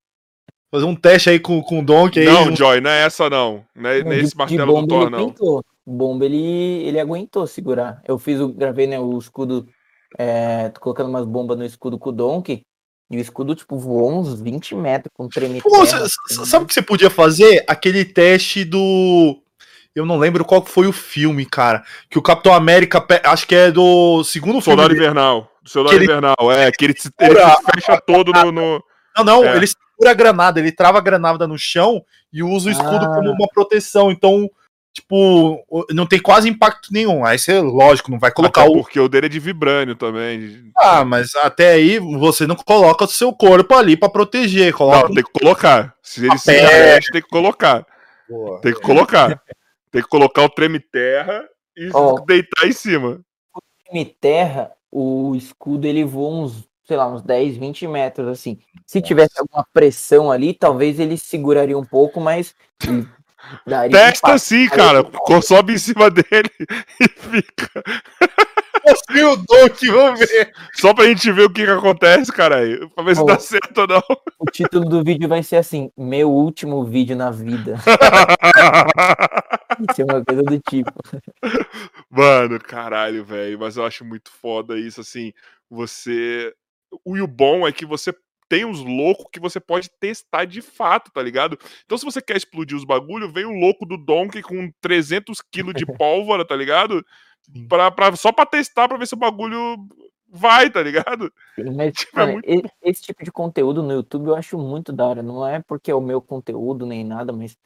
Fazer um teste aí com, com o Donkey aí. Não, Joy, não é essa não. Não é Não, nesse de- martelo de do Thor, ele não. aguentou. O bomba ele, ele aguentou segurar. Eu fiz o. Gravei, né, o escudo. É, tô colocando umas bombas no escudo com o Donkey. E o escudo, tipo, voou uns 20 metros com treme. Pô, cê- cê- sabe o que você podia fazer? Aquele teste do. Eu não lembro qual foi o filme, cara. Que o Capitão América. Acho que é do segundo filme. Soldado. Invernal. Soldado Que ele- Invernal, é. Que ele se, ele se fecha todo no. no- Não, não, É. ele segura a granada, ele trava a granada no chão e usa o escudo Ah. como uma proteção. Então, tipo, não tem quase impacto nenhum. Aí você, lógico, não vai colocar Até o. porque o dele é de vibrânio também. Ah, mas até aí você não coloca o seu corpo ali pra proteger. Coloca. Não, tem que colocar. Se ele se derrete, tem que colocar. Boa. Tem que colocar. [laughs] Tem que colocar o treme terra e Ó. deitar em cima. Em terra, o escudo ele voa uns, sei lá, uns 10, 20 metros, assim. Se tivesse alguma pressão ali, talvez ele seguraria um pouco, mas [laughs] ele daria Testa impacto. assim, cara. Sobe em cima [laughs] dele e fica. E o Donkey, vamos ver. Só pra gente ver o que, que acontece, caralho. Pra ver se dá certo ou não. O título do vídeo vai ser assim: Meu último vídeo na vida. [laughs] [laughs] Ser uma coisa do tipo. Mano, caralho, velho. Mas eu acho muito foda isso, assim. Você. O e o bom é que você tem uns loucos que você pode testar de fato, tá ligado? Então, se você quer explodir os bagulho, vem o louco do Donkey com 300 kg de [laughs] pólvora, tá ligado? Pra, pra, só pra testar, pra ver se o bagulho vai, tá ligado? Mas, [laughs] Tipo, é muito e- esse tipo de conteúdo no YouTube eu acho muito da hora. Não é porque é o meu conteúdo nem nada, mas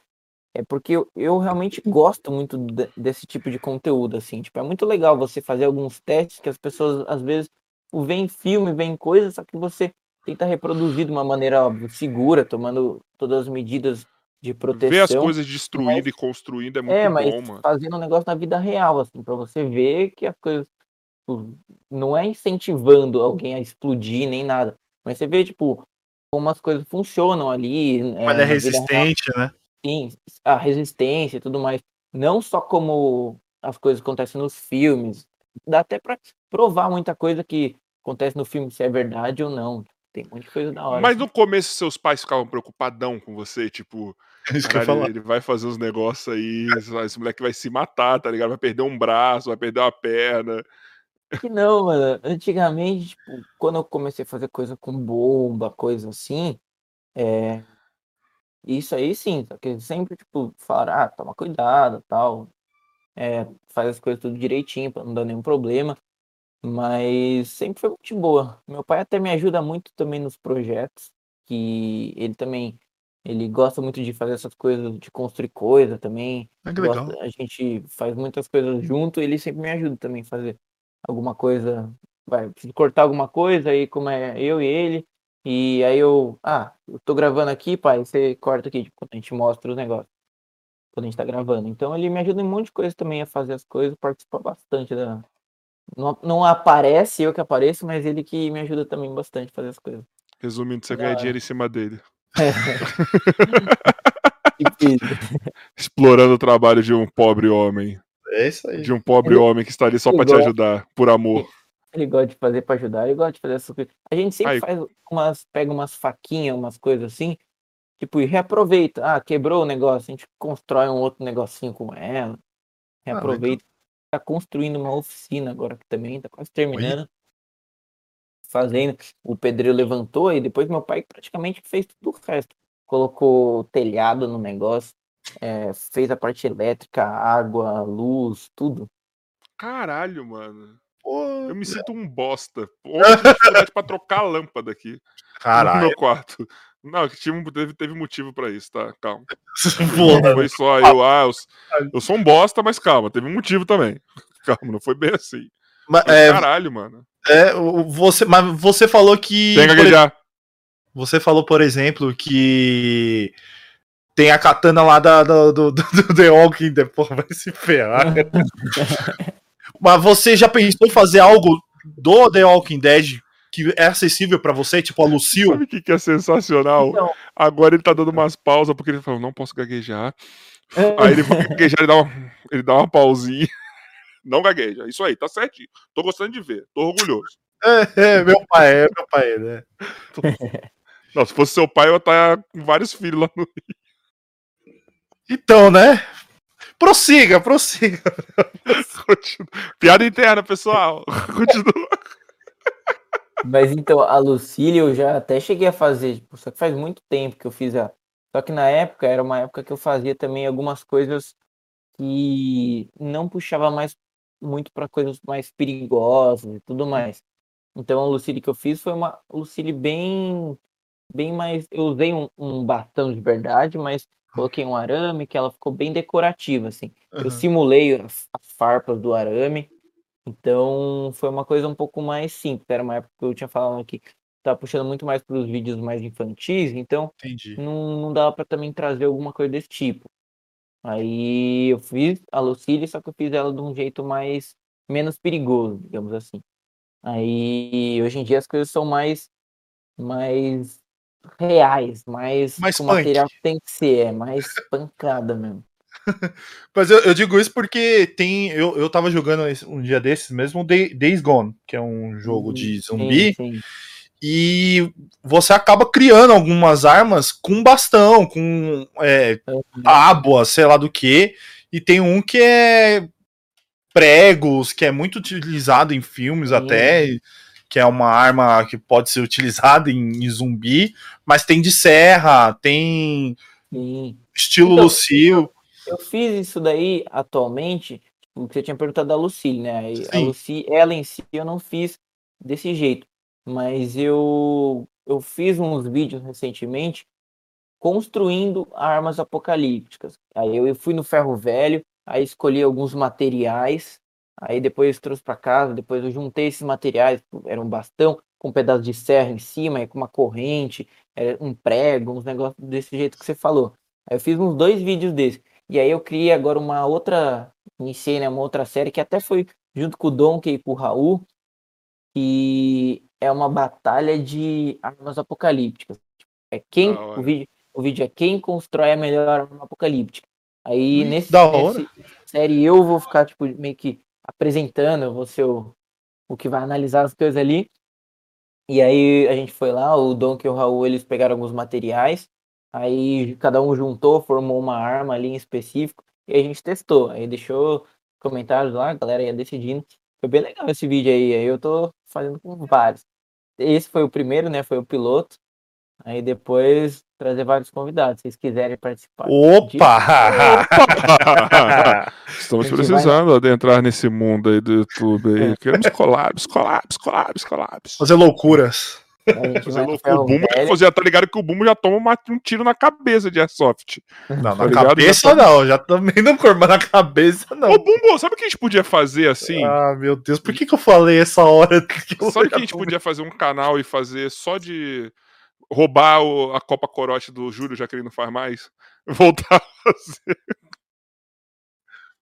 é porque eu, eu realmente gosto muito de- desse tipo de conteúdo, assim. Tipo, é muito legal você fazer alguns testes que as pessoas, às vezes, tipo, veem filme, veem coisas, só que você tenta reproduzir de uma maneira óbvio, segura, tomando todas as medidas de proteção. Ver as coisas destruindo e construindo é muito É, mas bom, mano. fazendo um negócio na vida real, assim, pra você ver que as coisas tipo, não é incentivando alguém a explodir nem nada, mas você vê, tipo, como as coisas funcionam ali. Mas é real, resistente, né? Sim, a resistência e tudo mais. Não só como as coisas acontecem nos filmes, dá até pra provar muita coisa que acontece no filme se é verdade ou não. Tem um monte de coisa da hora. Mas no começo seus pais ficavam preocupadão com você, tipo, É [laughs] isso que eu falar. ele vai fazer uns negócios aí, esse- esse moleque vai se matar, tá ligado? Vai perder um braço, vai perder uma perna. Que não, mano. Antigamente, tipo, quando eu comecei a fazer coisa com bomba, coisa assim, é... isso aí sim, só que sempre, tipo, falaram, ah, toma cuidado, tal, é, faz as coisas tudo direitinho pra não dar nenhum problema, mas sempre foi muito boa. Meu pai até me ajuda muito também nos projetos, que ele também, ele gosta muito de fazer essas coisas, de construir coisa também, Ah, que legal. gosta- a gente faz muitas coisas junto, ele sempre me ajuda também a fazer alguma coisa, vai, preciso cortar alguma coisa, aí como é eu e ele, e aí eu, ah, eu tô gravando aqui, pai, você corta aqui, tipo, quando a gente mostra os negócios, quando a gente tá gravando. Então ele me ajuda em um monte de coisa também a fazer as coisas, participa bastante da... Não, não aparece eu que apareço, mas ele que me ajuda também bastante a fazer as coisas. Resumindo, você Da ganha dinheiro em cima dele. Isso. [laughs] [laughs] Explorando o trabalho de um pobre homem. É isso aí. De um pobre Ele- homem que está ali só pra te ajudar, por amor. [laughs] Ele gosta de fazer pra ajudar, ele gosta de fazer essas coisas. A gente sempre Aí. faz umas, pega umas faquinhas, umas coisas assim, tipo, e reaproveita. Ah, quebrou o negócio, a gente constrói um outro negocinho com ela. Reaproveita. Tá construindo uma oficina agora que também, tá quase terminando. Fazendo. O pedreiro levantou e depois meu pai praticamente fez tudo o resto. Colocou telhado no negócio, é, fez a parte elétrica, água, luz, tudo. Caralho, mano. Eu me sinto um bosta. Ontem eu pra trocar a lâmpada aqui no caralho. meu quarto. Não, que tinha teve, teve motivo pra isso, tá? Calma. [laughs] Porra. Não foi só eu, ah, eu, eu sou um bosta, mas calma, teve um motivo também. [laughs] Calma, não foi bem assim. Mas, Mas, é, caralho, mano. é, o- você, mas você falou que. Tem que. Você falou, por exemplo, que tem a katana lá da, do, do, do The Walking Dead. Porra, vai se ferrar. [laughs] Mas você já pensou em fazer algo do The Walking Dead que é acessível pra você? Tipo a Lucille? Sabe o que, que é sensacional? Então, Agora ele tá dando umas pausas porque ele falou, não posso gaguejar. é, Aí ele vai gaguejar, ele dá uma, ele dá uma pausinha. [laughs] Não gagueja. Isso aí, tá certinho. Tô gostando de ver, tô orgulhoso. [laughs] É, é, meu pai, é meu pai, né? Não, se fosse seu pai, eu ia estar com vários filhos lá no. Então, né? Prossiga, prossiga. [laughs] Piada interna, pessoal. [laughs] Continua. Mas então, a Lucília eu já até cheguei a fazer, tipo, só que faz muito tempo que eu fiz a. Só que na época era uma época que eu fazia também algumas coisas que não puxava mais muito para coisas mais perigosas e tudo mais. Então a Lucília que eu fiz foi uma Lucília bem bem mais. Eu usei um, um bastão de verdade, mas coloquei um arame que ela ficou bem decorativa, assim. Eu Uhum. simulei as, as farpas do arame, então foi uma coisa um pouco mais simples. Era uma época que eu tinha falado que tava puxando muito mais para os vídeos mais infantis, então Entendi. não, não dava para também trazer alguma coisa desse tipo. Aí eu fiz a Lucília, só que eu fiz ela de um jeito mais menos perigoso, digamos assim. Aí hoje em dia as coisas são mais mais reais, mais, Mais o material que tem que ser, é mais pancada mesmo. [laughs] Mas eu, eu digo isso porque tem. Eu, eu tava jogando um dia desses mesmo, Day- Days Gone, que é um jogo de zumbi. Sim, sim. E você acaba criando algumas armas com bastão, com é, Uhum. tábua, sei lá do que. E tem um que é pregos, que é muito utilizado em filmes Sim. até, que é uma arma que pode ser utilizada em, em zumbi, mas tem de serra, tem sim. estilo Então, Lucille. Eu fiz isso daí atualmente, o que você tinha perguntado da Lucille, né? Aí A Sim. Lucille, ela em si, eu não fiz desse jeito. Mas eu, eu fiz uns vídeos recentemente construindo armas apocalípticas. Aí eu fui no ferro velho, aí escolhi alguns materiais, aí depois trouxe para casa, depois eu juntei esses materiais, era um bastão com um pedaço de serra em cima, com uma corrente, era um prego, uns negócios desse jeito que você falou. Aí eu fiz uns dois vídeos desses. E aí eu criei agora uma outra, iniciei né, uma outra série que até foi junto com o Donkey e com o Raul, que é uma batalha de armas apocalípticas. É quem o vídeo, o vídeo é quem constrói a melhor arma apocalíptica. Aí nesse, da hora. nesse série eu vou ficar tipo meio que apresentando, ser o, o que vai analisar as coisas ali. E aí a gente foi lá, o Donk e o Raul, eles pegaram alguns materiais, aí cada um juntou, formou uma arma ali em específico, e a gente testou. Aí deixou comentários lá, a galera ia decidindo. Foi bem legal esse vídeo aí, aí eu tô fazendo com vários. Esse foi o primeiro, né? Foi o piloto. Aí depois trazer vários convidados, se vocês quiserem participar. Opa! [laughs] Estamos precisando adentrar nesse mundo aí do YouTube aí. Queremos collabs, collabs, collabs, collabs. Fazer loucuras. Fazer vai ferro O Bumbo, velho. já tá ligado que o Bumbo já toma uma- um tiro na cabeça de Airsoft. Não, Tá na ligado? cabeça Já tá- não, já também não corma na cabeça não. Ô, Bumbo, sabe o que a gente podia fazer assim? Ah, meu Deus, por que, que eu falei essa hora? [laughs] que eu Sabe que a gente podia fazer um canal e fazer só de roubar o- a Copa Corote do Júlio, já que ele não faz mais? [laughs] Voltar a fazer.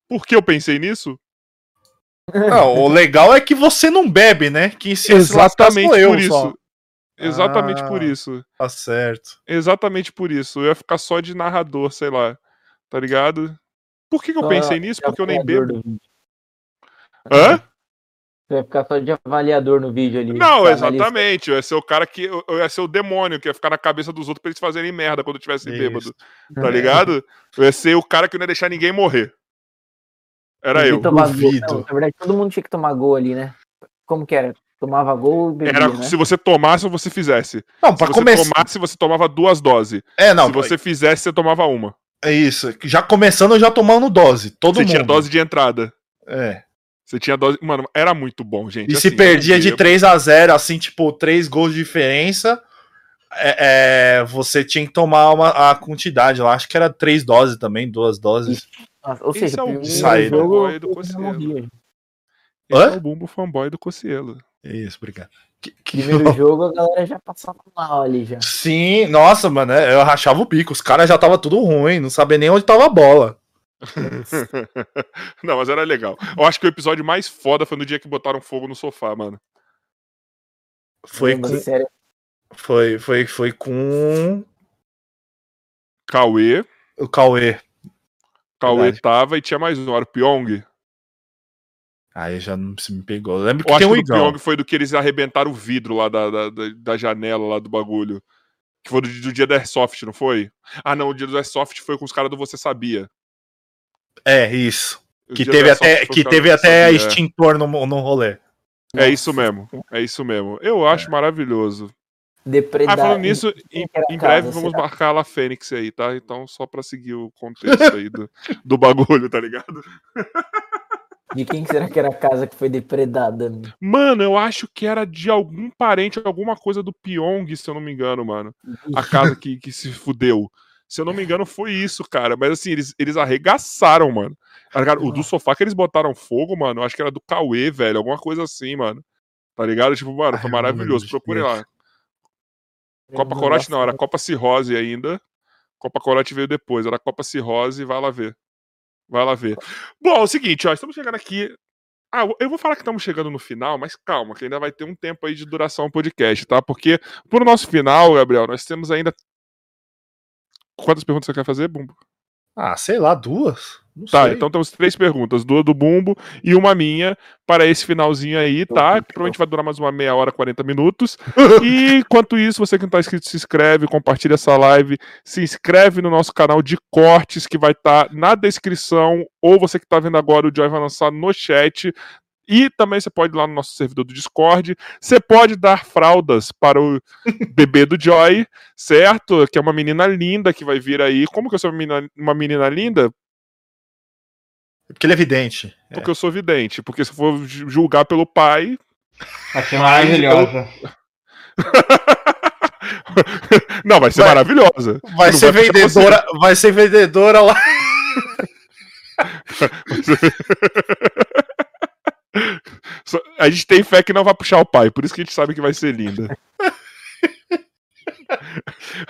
Por que eu pensei nisso? Não, o [laughs] legal é que você não bebe, né? Que se lascar Exatamente por isso. só. Exatamente Ah. por isso. Tá certo. Exatamente por isso. Eu ia ficar só de narrador, sei lá. Tá ligado? Por que, que eu Só pensei nisso? Porque eu nem bebo. do. Hã? Você vai ficar só de avaliador no vídeo ali. Não, exatamente. Eu ia ser o cara que. Eu ia ser o demônio que ia ficar na cabeça dos outros pra eles fazerem merda quando eu tivesse Isso. bêbado. Tá ligado? Eu ia ser o cara que não ia deixar ninguém morrer. Era eu. que tomar gol. Não, na verdade, todo mundo tinha que tomar gol ali, né? Como que era? Tomava gol e bebia, Era né? se você tomasse ou você fizesse. Não, Se pra você começar. tomasse, você tomava duas doses. É, não, se você fizesse, você tomava uma. é isso. Já começando, já tomando dose. Todo você mundo. tinha dose de entrada. É. Você tinha dose. Mano, era muito bom, gente. E Assim, se perdia eu de bebo. 3 a 0 assim, tipo, 3 gols de diferença, é, é, você tinha que tomar uma, a quantidade lá. Acho que era 3 doses também, duas doses. Nossa, ou Esse seja, é o Isso aí, né? do Cossielo. Esse Hã? é o Bumbo fanboy do Cocielo. Isso, obrigado. Que- que- Primeiro [laughs] jogo a galera já passava mal ali já. Sim, nossa, mano, é, eu rachava o bico. Os caras já tava tudo ruim, não sabia nem onde tava a bola. [laughs] Não, mas era legal. Eu acho que o episódio mais foda foi no dia que botaram fogo no sofá, mano. Foi com, sério. foi, foi, foi com Cauê. o Cauê. Cauê Verdade. tava e tinha mais um, era o Pyong. Aí já não se me pegou. Eu lembro que Eu acho tem um que o. Pyong foi do que eles arrebentaram o vidro lá da, da, da- da janela lá do bagulho. Que foi do, do dia da Airsoft, não foi? Ah, não, o dia do Airsoft foi com os caras do Você Sabia. É, isso. O Que teve até, que teve até Sabia, é. extintor no, no rolê. É isso mesmo, é isso mesmo. Eu acho maravilhoso. Ah, Depredar. falando nisso, em, em breve casa, vamos será? marcar a La Fênix aí, tá? Então, só pra seguir o contexto aí do, do bagulho, tá ligado? De quem que será que era a casa que foi depredada? né? Mano, eu acho que era de algum parente, alguma coisa do Pyong, se eu não me engano, mano. A casa que, que se fudeu. Se eu não me engano, foi isso, cara. Mas assim, eles, eles arregaçaram, mano. O do sofá que eles botaram fogo, mano, acho que era do Cauê, velho. Alguma coisa assim, mano. Tá ligado? Tipo, mano, Ai, foi maravilhoso. Procure lá. Copa Corote não, era Copa Cirrose ainda. Copa Corote veio depois, era Copa Cirrose, vai lá ver. Vai lá ver. Bom, é o seguinte, ó, estamos chegando aqui. Ah, eu vou falar que estamos chegando no final, mas calma, que ainda vai ter um tempo aí de duração o podcast, tá? Porque pro nosso final, Gabriel, nós temos ainda. Quantas perguntas você quer fazer, Bumbo? Ah, sei lá, duas? Não Tá, sei. então temos três perguntas, duas do Bumbo e uma minha para esse finalzinho aí, tá? Que provavelmente vai durar mais uma meia hora, 40 minutos. [laughs] E enquanto isso, você que não tá inscrito, se inscreve, compartilha essa live, se inscreve no nosso canal de cortes que vai estar na descrição, ou você que tá vendo agora, o Joy vai lançar no chat. E também você pode ir lá no nosso servidor do Discord. Você pode dar fraldas para o [laughs] bebê do Joy, certo? Que é uma menina linda que vai vir aí. Como que eu sou uma menina, uma menina linda? Porque ele é evidente. Porque eu sou vidente. Porque se for ju- julgar pelo pai. Vai ser maravilhosa. [laughs] Não, vai ser Vai- maravilhosa. Vai ser vai vendedora, vai ser vendedora lá. [laughs] A gente tem fé que não vai puxar o pai, por isso que a gente sabe que vai ser linda. [laughs]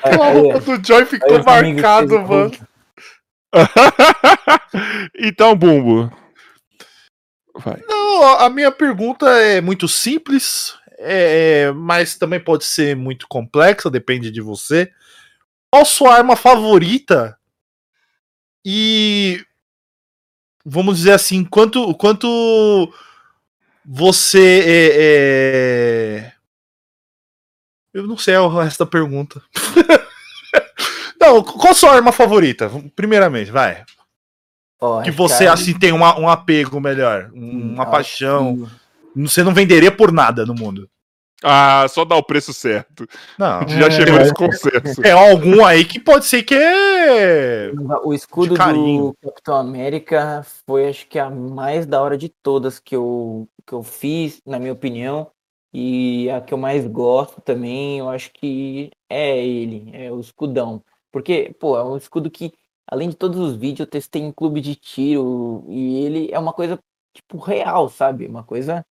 Aí, A aí, roupa do Joy aí ficou amigos marcado, mano. [laughs] Então, Bumbo. Vai. Não, a minha pergunta é muito simples, é, mas também pode ser muito complexa, depende de você. Qual sua arma favorita? E vamos dizer assim, quanto quanto você é, é, Eu não sei o resto da pergunta. [laughs] não, qual a sua arma favorita? Primeiramente, vai. Ó, Que você, cara, assim, tem uma- um apego melhor, um- uma acho paixão. Você não venderia por nada no mundo. Ah, só dá o preço certo. Não. Já É. chegou nesse consenso. É algum aí que pode ser que é. O escudo do Capitão América foi, acho que, a mais da hora de todas que eu, que eu fiz, na minha opinião. E a que eu mais gosto também, eu acho que é ele, é o escudão. Porque, pô, é um escudo que, além de todos os vídeos, eu testei em clube de tiro. E ele é uma coisa, tipo, real, sabe? Uma coisa.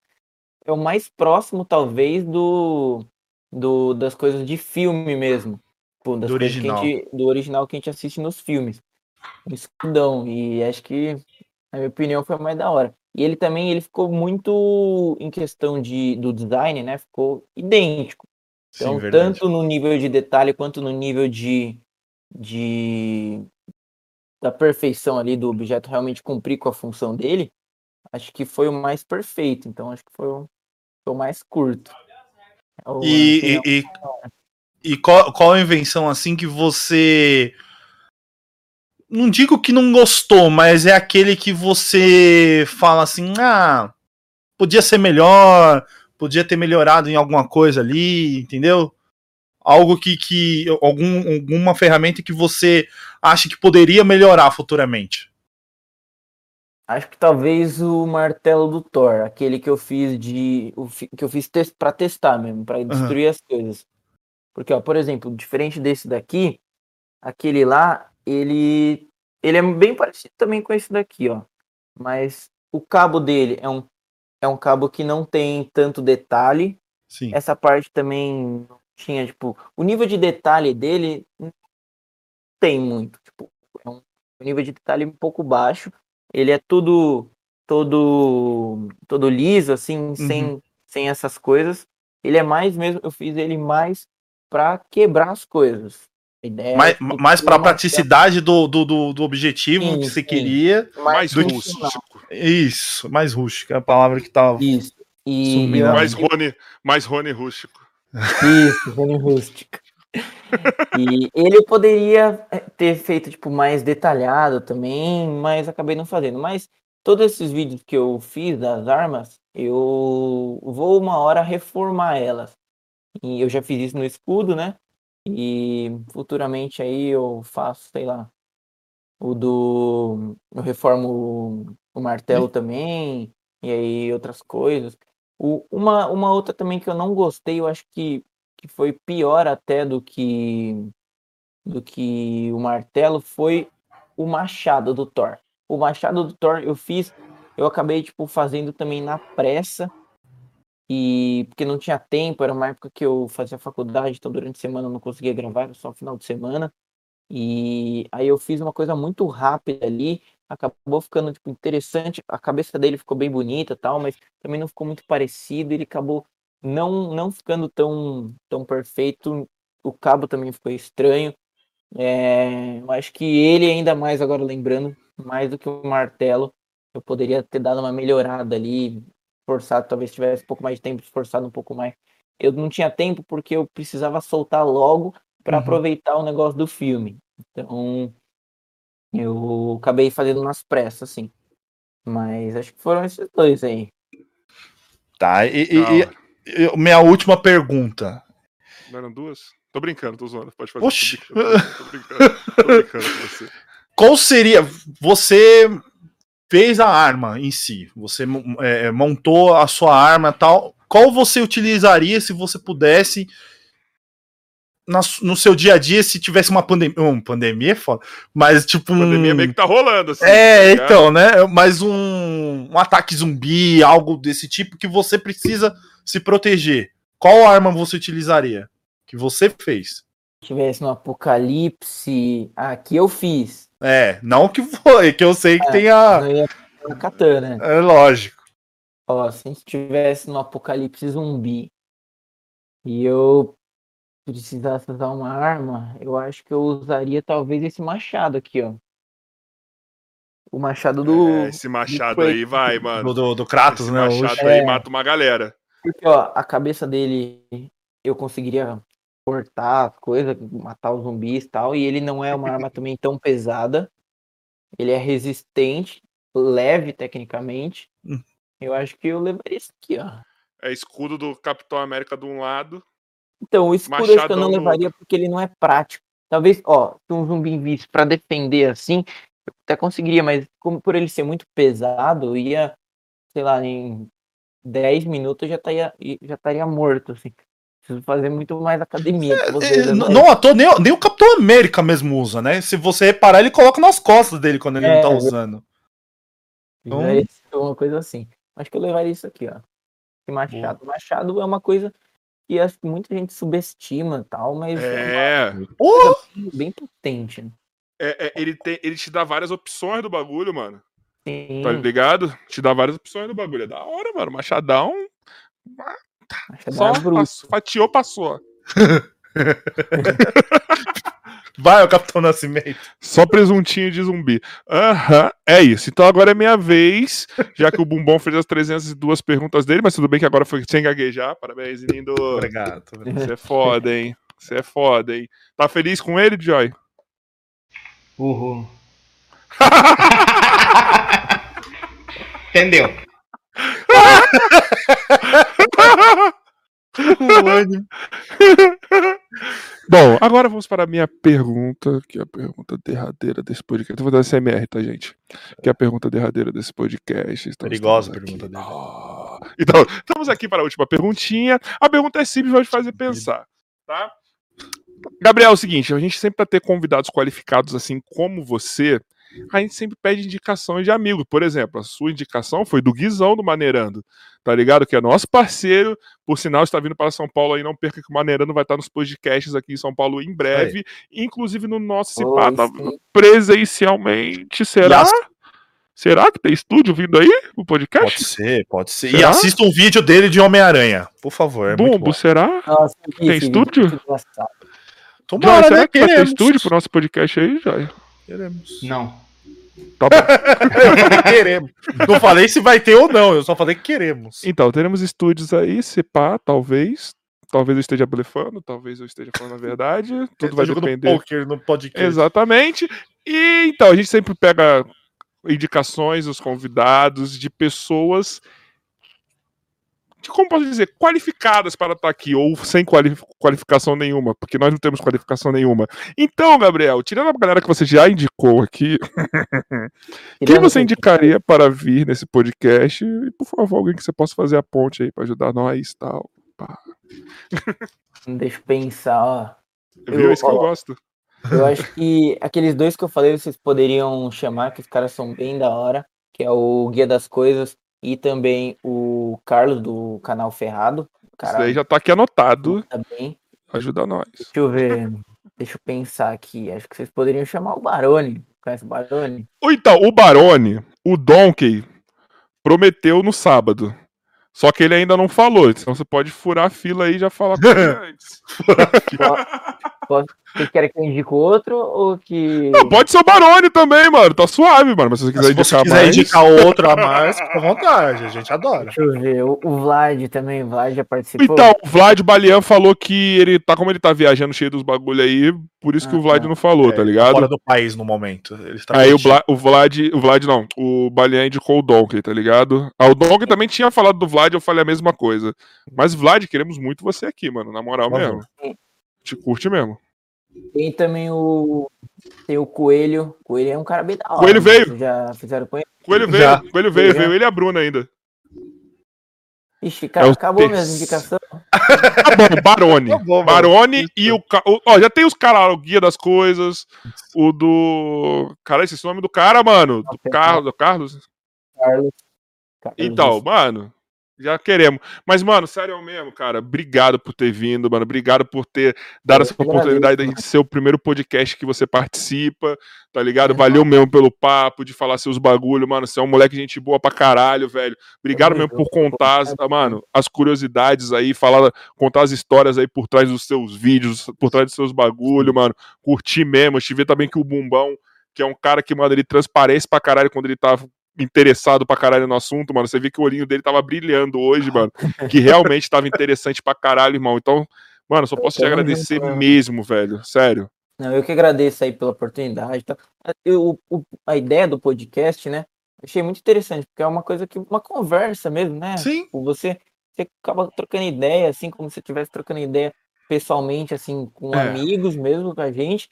É o mais próximo, talvez, do, do das coisas de filme mesmo. Pô, das Do original. gente- do original que a gente assiste nos filmes. Um escudão. E acho que, na minha opinião, foi o mais da hora. E ele também ele ficou muito em questão de, do design, né? Ficou idêntico. Então, Sim, tanto no nível de detalhe quanto no nível de, de da perfeição ali do objeto realmente cumprir com a função dele, acho que foi o mais perfeito. Então, acho que foi o, o mais curto. É o- E, e, e, e qual, qual a invenção assim que você. Não digo que não gostou, mas é aquele que você fala assim: ah, podia ser melhor, podia ter melhorado em alguma coisa ali, entendeu? Algo que. que algum, alguma ferramenta que você acha que poderia melhorar futuramente. Acho que talvez o martelo do Thor, aquele que eu fiz de que eu fiz para testar mesmo, para destruir as coisas. Porque ó, por exemplo, diferente desse daqui, aquele lá, ele ele é bem parecido também com esse daqui, ó. Mas o cabo dele é um é um cabo que não tem tanto detalhe. Sim. Essa parte também não tinha, tipo, o nível de detalhe dele não tem muito, tipo, é um nível de detalhe um pouco baixo. Ele é tudo todo todo liso assim, sem sem essas coisas. Ele é mais mesmo, eu fiz ele mais pra quebrar as coisas. A ideia Mais, é mais para praticidade do, do, do, do objetivo Sim, que você sim. queria. Mais do- rústico. Isso, mais rústica, é a palavra que tava. Isso. E Mais Rony, mais Rony rústico. Isso, Rony Rústica. E ele poderia eh, ter feito tipo mais detalhado também, mas acabei não fazendo. Mas todos esses vídeos que eu fiz das armas, eu vou uma hora reformar elas. E eu já fiz isso no escudo, né? E futuramente aí eu faço, sei lá, o do eu reformo o, o martelo também, e aí outras coisas. O, uma, uma outra também que eu não gostei, eu acho que, que foi pior até do que do que o martelo, foi o machado do Thor. O machado do Thor eu fiz, eu acabei tipo fazendo também na pressa. E porque não tinha tempo, era uma época que eu fazia faculdade, então durante a semana eu não conseguia gravar, era só final de semana. E aí eu fiz uma coisa muito rápida ali, acabou ficando tipo interessante, a cabeça dele ficou bem bonita, tal, mas também não ficou muito parecido, ele acabou não não ficando tão tão perfeito. O cabo também ficou estranho. É, eu acho que ele ainda mais agora lembrando, mais do que o martelo, eu poderia ter dado uma melhorada ali, forçado, talvez tivesse um pouco mais de tempo, esforçado um pouco mais. Eu não tinha tempo porque eu precisava soltar logo para Uhum. aproveitar o negócio do filme. Então, eu acabei fazendo nas pressas, assim. Mas acho que foram esses dois aí. Tá, e, e- e- hora. e- minha última pergunta. Não eram duas? Tô brincando, tô zoando. Pode fazer. Oxi. Tô brincando, tô brincando, tô brincando com você. Qual seria. Você fez a arma em si, você é, montou a sua arma e tal. Qual você utilizaria se você pudesse na no seu dia a dia se tivesse uma pandemia. Uma pandemia é foda. Mas tipo. Um... pandemia meio que tá rolando, assim. É, tá então, né? Mas um, um ataque zumbi, algo desse tipo que você precisa se proteger. Qual arma você utilizaria? Que você fez? Se tivesse no apocalipse, aqui eu fiz. É, não que foi, que eu sei que É. tem a. Eu ia na katana. É lógico. Ó, se a gente tivesse no apocalipse zumbi e eu precisasse usar uma arma, eu acho que eu usaria talvez esse machado aqui, ó. O machado do. É, esse machado Kratos. aí vai, mano. Do, do, do Kratos, Esse né? machado Hoje. aí É. mata uma galera. Porque, ó, a cabeça dele eu conseguiria cortar as coisas, matar os zumbis e tal. E ele não é uma arma também tão pesada. Ele é resistente, leve tecnicamente. Hum. Eu acho que eu levaria isso aqui, ó. É escudo do Capitão América de um lado. Então, o escudo acho que eu não levaria porque ele não é prático. Talvez, ó, se um zumbi visse pra defender assim, eu até conseguiria, mas como por ele ser muito pesado, eu ia, sei lá, em 10 minutos eu já estaria, já estaria morto, assim. Preciso fazer muito mais academia que vocês. É, né? não à toa, nem, nem o Capitão América mesmo usa, né? Se você reparar, ele coloca nas costas dele quando ele É, não tá eu- usando. Então- isso, uma coisa assim. Acho que eu levaria isso aqui, ó. Machado. Machado é uma coisa que acho que muita gente subestima e tal, mas é, É. Uma- bem potente. né? é, é, ele, tem, ele te dá várias opções do bagulho, mano. Sim, Tá ligado? Te dá várias opções do bagulho. É da hora, mano. Machadão. machadão Só é passou, fatiou, passou. [laughs] Vai, o Capitão Nascimento. Só presuntinho de zumbi. Aham, é isso. Então agora é minha vez, já que o Bumbom fez as 302 perguntas dele, mas tudo bem que agora foi sem gaguejar. Parabéns, lindo. Obrigado. Você é foda, hein? Você é foda, hein? Tá feliz com ele, Joy? Uhul. [laughs] Entendeu? [laughs] Bom, agora vamos para a minha pergunta, que é a pergunta derradeira desse podcast. Eu vou dar CMR, tá, gente? Que é a pergunta derradeira desse podcast. Então, Perigosa estamos pergunta dele. Ah, Então, estamos aqui para a última perguntinha. A pergunta é simples, vai te fazer pensar, tá? Gabriel, é o seguinte, a gente sempre para ter convidados qualificados assim como você, a gente sempre pede indicações de amigos. Por exemplo, a sua indicação foi do Guizão do Maneirando, tá ligado? Que é nosso parceiro, por sinal, está vindo para São Paulo aí, não perca que o Maneirando vai estar nos podcasts aqui em São Paulo em breve, inclusive no nosso Cipá, tá sim. presencialmente. Será? Será que tem estúdio vindo aí? O Pode podcast? ser, pode ser. E Será? assista um vídeo dele de Homem-Aranha, por favor. É Bumbo, bom. será? Nossa, vi Tem vídeo, estúdio? Joy, Tomara, será né? que vai ter Queremos. estúdio pro nosso podcast aí, Joy? Queremos. Não. Tá bom. [laughs] queremos. Não falei se vai ter ou não, eu só falei que queremos. Então, teremos estúdios aí, se pá, talvez. Talvez eu esteja blefando, talvez eu esteja falando a verdade. [laughs] Tudo vai Tá jogando depender. poker no podcast. Exatamente. E então, a gente sempre pega indicações dos convidados de pessoas como posso dizer, qualificadas para estar aqui, ou sem quali- qualificação nenhuma, porque nós não temos qualificação nenhuma. Então, Gabriel, tirando a galera que você já indicou aqui, [laughs] quem você indicaria para vir nesse podcast? E, por favor, alguém que você possa fazer a ponte aí para ajudar nós e tal. Pá. Deixa eu pensar, ó. Viu? Eu- Isso que eu ó, gosto. Eu acho que aqueles dois que eu falei, vocês poderiam chamar, que os caras são bem da hora, que é o Guia das Coisas e também o Carlos do canal Ferrado. Isso Cara, aí já tá aqui anotado. tá bem. Ajuda nós. Deixa eu ver. Deixa eu pensar aqui. Acho que vocês poderiam chamar o Barone. Conhece o Barone? Ou Então, o Barone, o Donkey, prometeu no sábado. Só que ele ainda não falou. Então você pode furar a fila aí e já falar com ele [laughs] antes. Vocês querem que eu indique outro ou que. Não, pode ser o Barone também, mano. Tá suave, mano. Mas se você quiser Se você indicar quiser mais. indicar outro a mais, fica à vontade, a gente adora. Deixa eu ver. O, o Vlad também. O Vlad já participou. Então, o Vlad Balian falou que ele tá, como ele tá viajando cheio dos bagulho aí, por isso que Ah, o Vlad tá. não falou, É, tá ligado? Fora do país no momento. Ele está Aí o. Bla- o Vlad, o Vlad não, o Balian indicou o Donkey, tá ligado? Ah, o Donkey também tinha falado do Vlad, eu falei a mesma coisa. Mas Vlad, queremos muito você aqui, mano, na moral mesmo. Te curte mesmo. Tem também o. Tem o Coelho. Coelho é um cara bem da hora. Coelho né? veio. Vocês Já fizeram com ele? Coelho veio, Já. Coelho veio, veio ele e a Bruna ainda. Ixi, cara, É acabou terceiro. minhas indicações. Tá bom, Barone. [laughs] Tá bom. Barone e o. Ó, já tem os caras lá, o Guia das Coisas, o do. Cara, esse é o nome do cara, mano. Do. Carlos. Do Carlos? Carlos. Carlos Então, mano, já queremos. Mas, mano, sério mesmo, cara, obrigado por ter vindo, mano. Obrigado por ter dado Eu essa oportunidade da gente ser o primeiro podcast que você participa, tá ligado? É Valeu mesmo pelo papo, de falar seus bagulho, mano. Você é um moleque gente boa pra caralho, velho. Obrigado mesmo por contar, as- mano, as curiosidades aí, falar, contar as histórias aí por trás dos seus vídeos, por trás dos seus bagulho, mano. Curti mesmo. Te ver também que o Bumbão, que é um cara que, mano, ele transparece pra caralho quando ele tá interessado pra caralho no assunto, mano. Você vê que o olhinho dele tava brilhando hoje, mano. [laughs] Que realmente tava interessante pra caralho, irmão. Então, Mano, só posso te Tamo agradecer mano. mesmo, velho. Sério. Não, eu que agradeço aí pela oportunidade. Tá? Eu, o- a ideia do podcast, né? Achei muito interessante, porque é uma coisa que. Uma conversa mesmo, né? Sim. Tipo, Você, você acaba trocando ideia, assim, como se você estivesse trocando ideia pessoalmente, assim, com É. amigos mesmo, com a gente.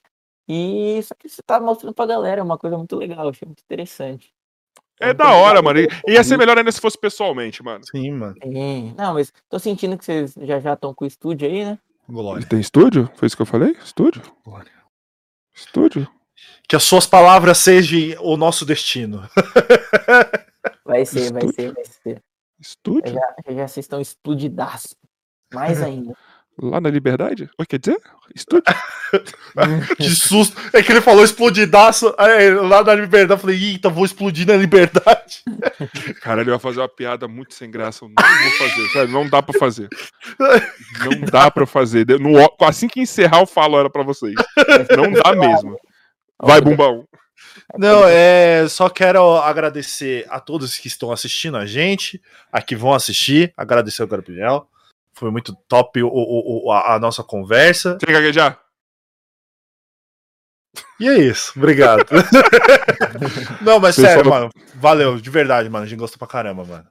E só que você tá mostrando pra galera, é uma coisa muito legal, achei muito interessante. É Então, da hora, mano. E- Ia ser melhor ainda se fosse pessoalmente, mano. Sim, mano. Sim. Não, mas tô sentindo que vocês já já estão com o estúdio aí, né? Glória. Tem estúdio? Foi isso que eu falei? Estúdio? Glória. Estúdio? Que as suas palavras sejam o nosso destino. [laughs] Vai ser, vai Estúdio? ser, vai ser. Estúdio? Já, já, já vocês estão explodidaço. Mais [laughs] ainda. Lá na Liberdade? Oi, quer dizer? Estúdio? [laughs] Que susto. É que ele falou explodidaço. Aí, lá na liberdade, eu falei, eita, vou explodir na liberdade. Cara, ele vai fazer uma piada muito sem graça. Eu não vou fazer, sério, não dá pra fazer. Não dá pra fazer. No assim que encerrar, eu falo era pra vocês. Não dá mesmo. Vai, bumbão. Não, é. Só quero agradecer a todos que estão assistindo a gente, a que vão assistir. Agradecer ao Gabriel. Foi muito top o, o- o- a, a nossa conversa. Você quer gaguejar? E é isso. Obrigado. [laughs] Não, mas Pessoal- sério, mano. Valeu, de verdade, mano. A gente gostou pra caramba, mano.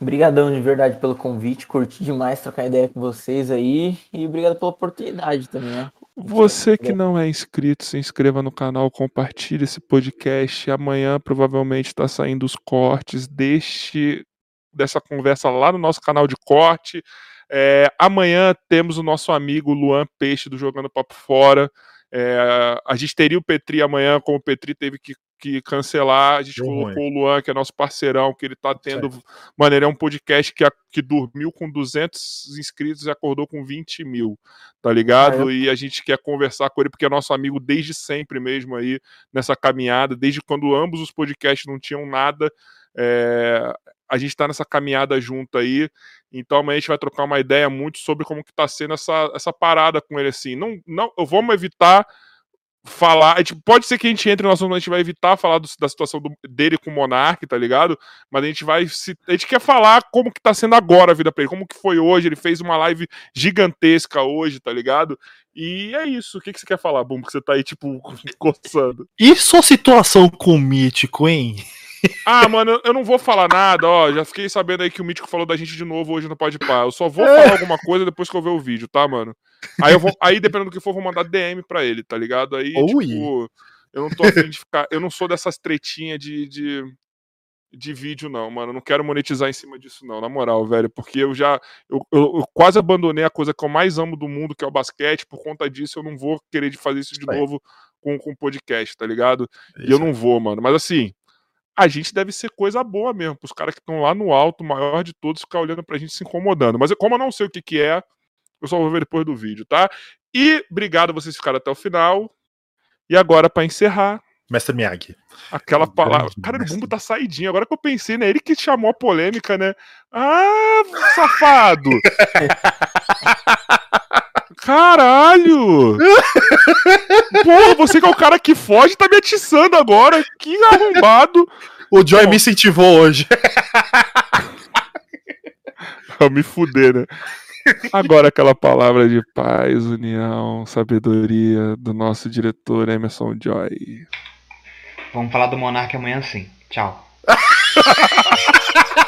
Obrigadão de verdade pelo convite. Curti demais trocar ideia com vocês aí. E obrigado pela oportunidade também, né? Você que não é inscrito, se inscreva no canal, compartilhe esse podcast. Amanhã provavelmente está saindo os cortes deste dessa conversa lá no nosso canal de corte. É, amanhã temos o nosso amigo Luan Peixe do Jogando Papo Fora. É, a gente teria o Petri amanhã, como o Petri teve que, que cancelar, a gente colocou o Luan, que é nosso parceirão, que ele tá tendo. Certo. Mano, ele é um podcast que, que dormiu com 200 inscritos e acordou com 20 mil, tá ligado? Eu- E a gente quer conversar com ele, porque é nosso amigo desde sempre mesmo aí, nessa caminhada, desde quando ambos os podcasts não tinham nada. é, a gente tá nessa caminhada junto aí. Então amanhã a gente vai trocar uma ideia muito sobre como que tá sendo essa, essa parada com ele assim. Não, não, vamos evitar falar. a gente- pode ser que a gente entre no assunto, a gente vai evitar falar do- da situação do- dele com o Monark, tá ligado? Mas a gente vai. Se, a gente quer falar como que tá sendo agora a vida pra ele, como que foi hoje. Ele fez uma live gigantesca hoje, tá ligado? E é isso. O que, que você quer falar, Bum? Que você tá aí, tipo, [laughs] coçando. E sua situação com o mítico, hein? Ah, mano, eu- não vou falar nada, ó. Já fiquei sabendo aí que o Mítico falou da gente de novo hoje no Pode Pá. Eu só vou falar alguma coisa depois que eu ver o vídeo, tá, mano? Aí eu vou. Aí, dependendo do que for, eu vou mandar DM pra ele, tá ligado? Aí, Ui. tipo, eu não tô afim de ficar. Eu não sou dessas tretinhas de, de, de vídeo, não, mano. Eu não quero monetizar em cima disso, não, na moral, velho. Porque eu já. Eu, eu- eu quase abandonei a coisa que eu mais amo do mundo, que é o basquete. Por conta disso, eu não vou querer fazer isso de novo com o podcast, tá ligado? E eu não vou, mano. Mas assim, a gente deve ser coisa boa mesmo, pros caras que estão lá no alto, o maior de todos, ficar olhando pra gente se incomodando. Mas como eu não sei o que que é, eu só vou ver depois do vídeo, tá? E obrigado a vocês ficaram até o final. E agora, pra encerrar, Mestre Miyagi. aquela palavra. Cara, o. Bumbo tá saidinho. Agora que eu pensei, né? Ele que chamou a polêmica, né? Ah, safado! [laughs] Caralho! Porra, você que é o cara que foge tá me atiçando agora. Que arrombado! O Joy Bom. me incentivou hoje. [laughs] Pra me fuder, né? Agora aquela palavra de paz, união, sabedoria do nosso diretor Emerson Joy. Vamos falar do Monark amanhã sim. Tchau. [laughs]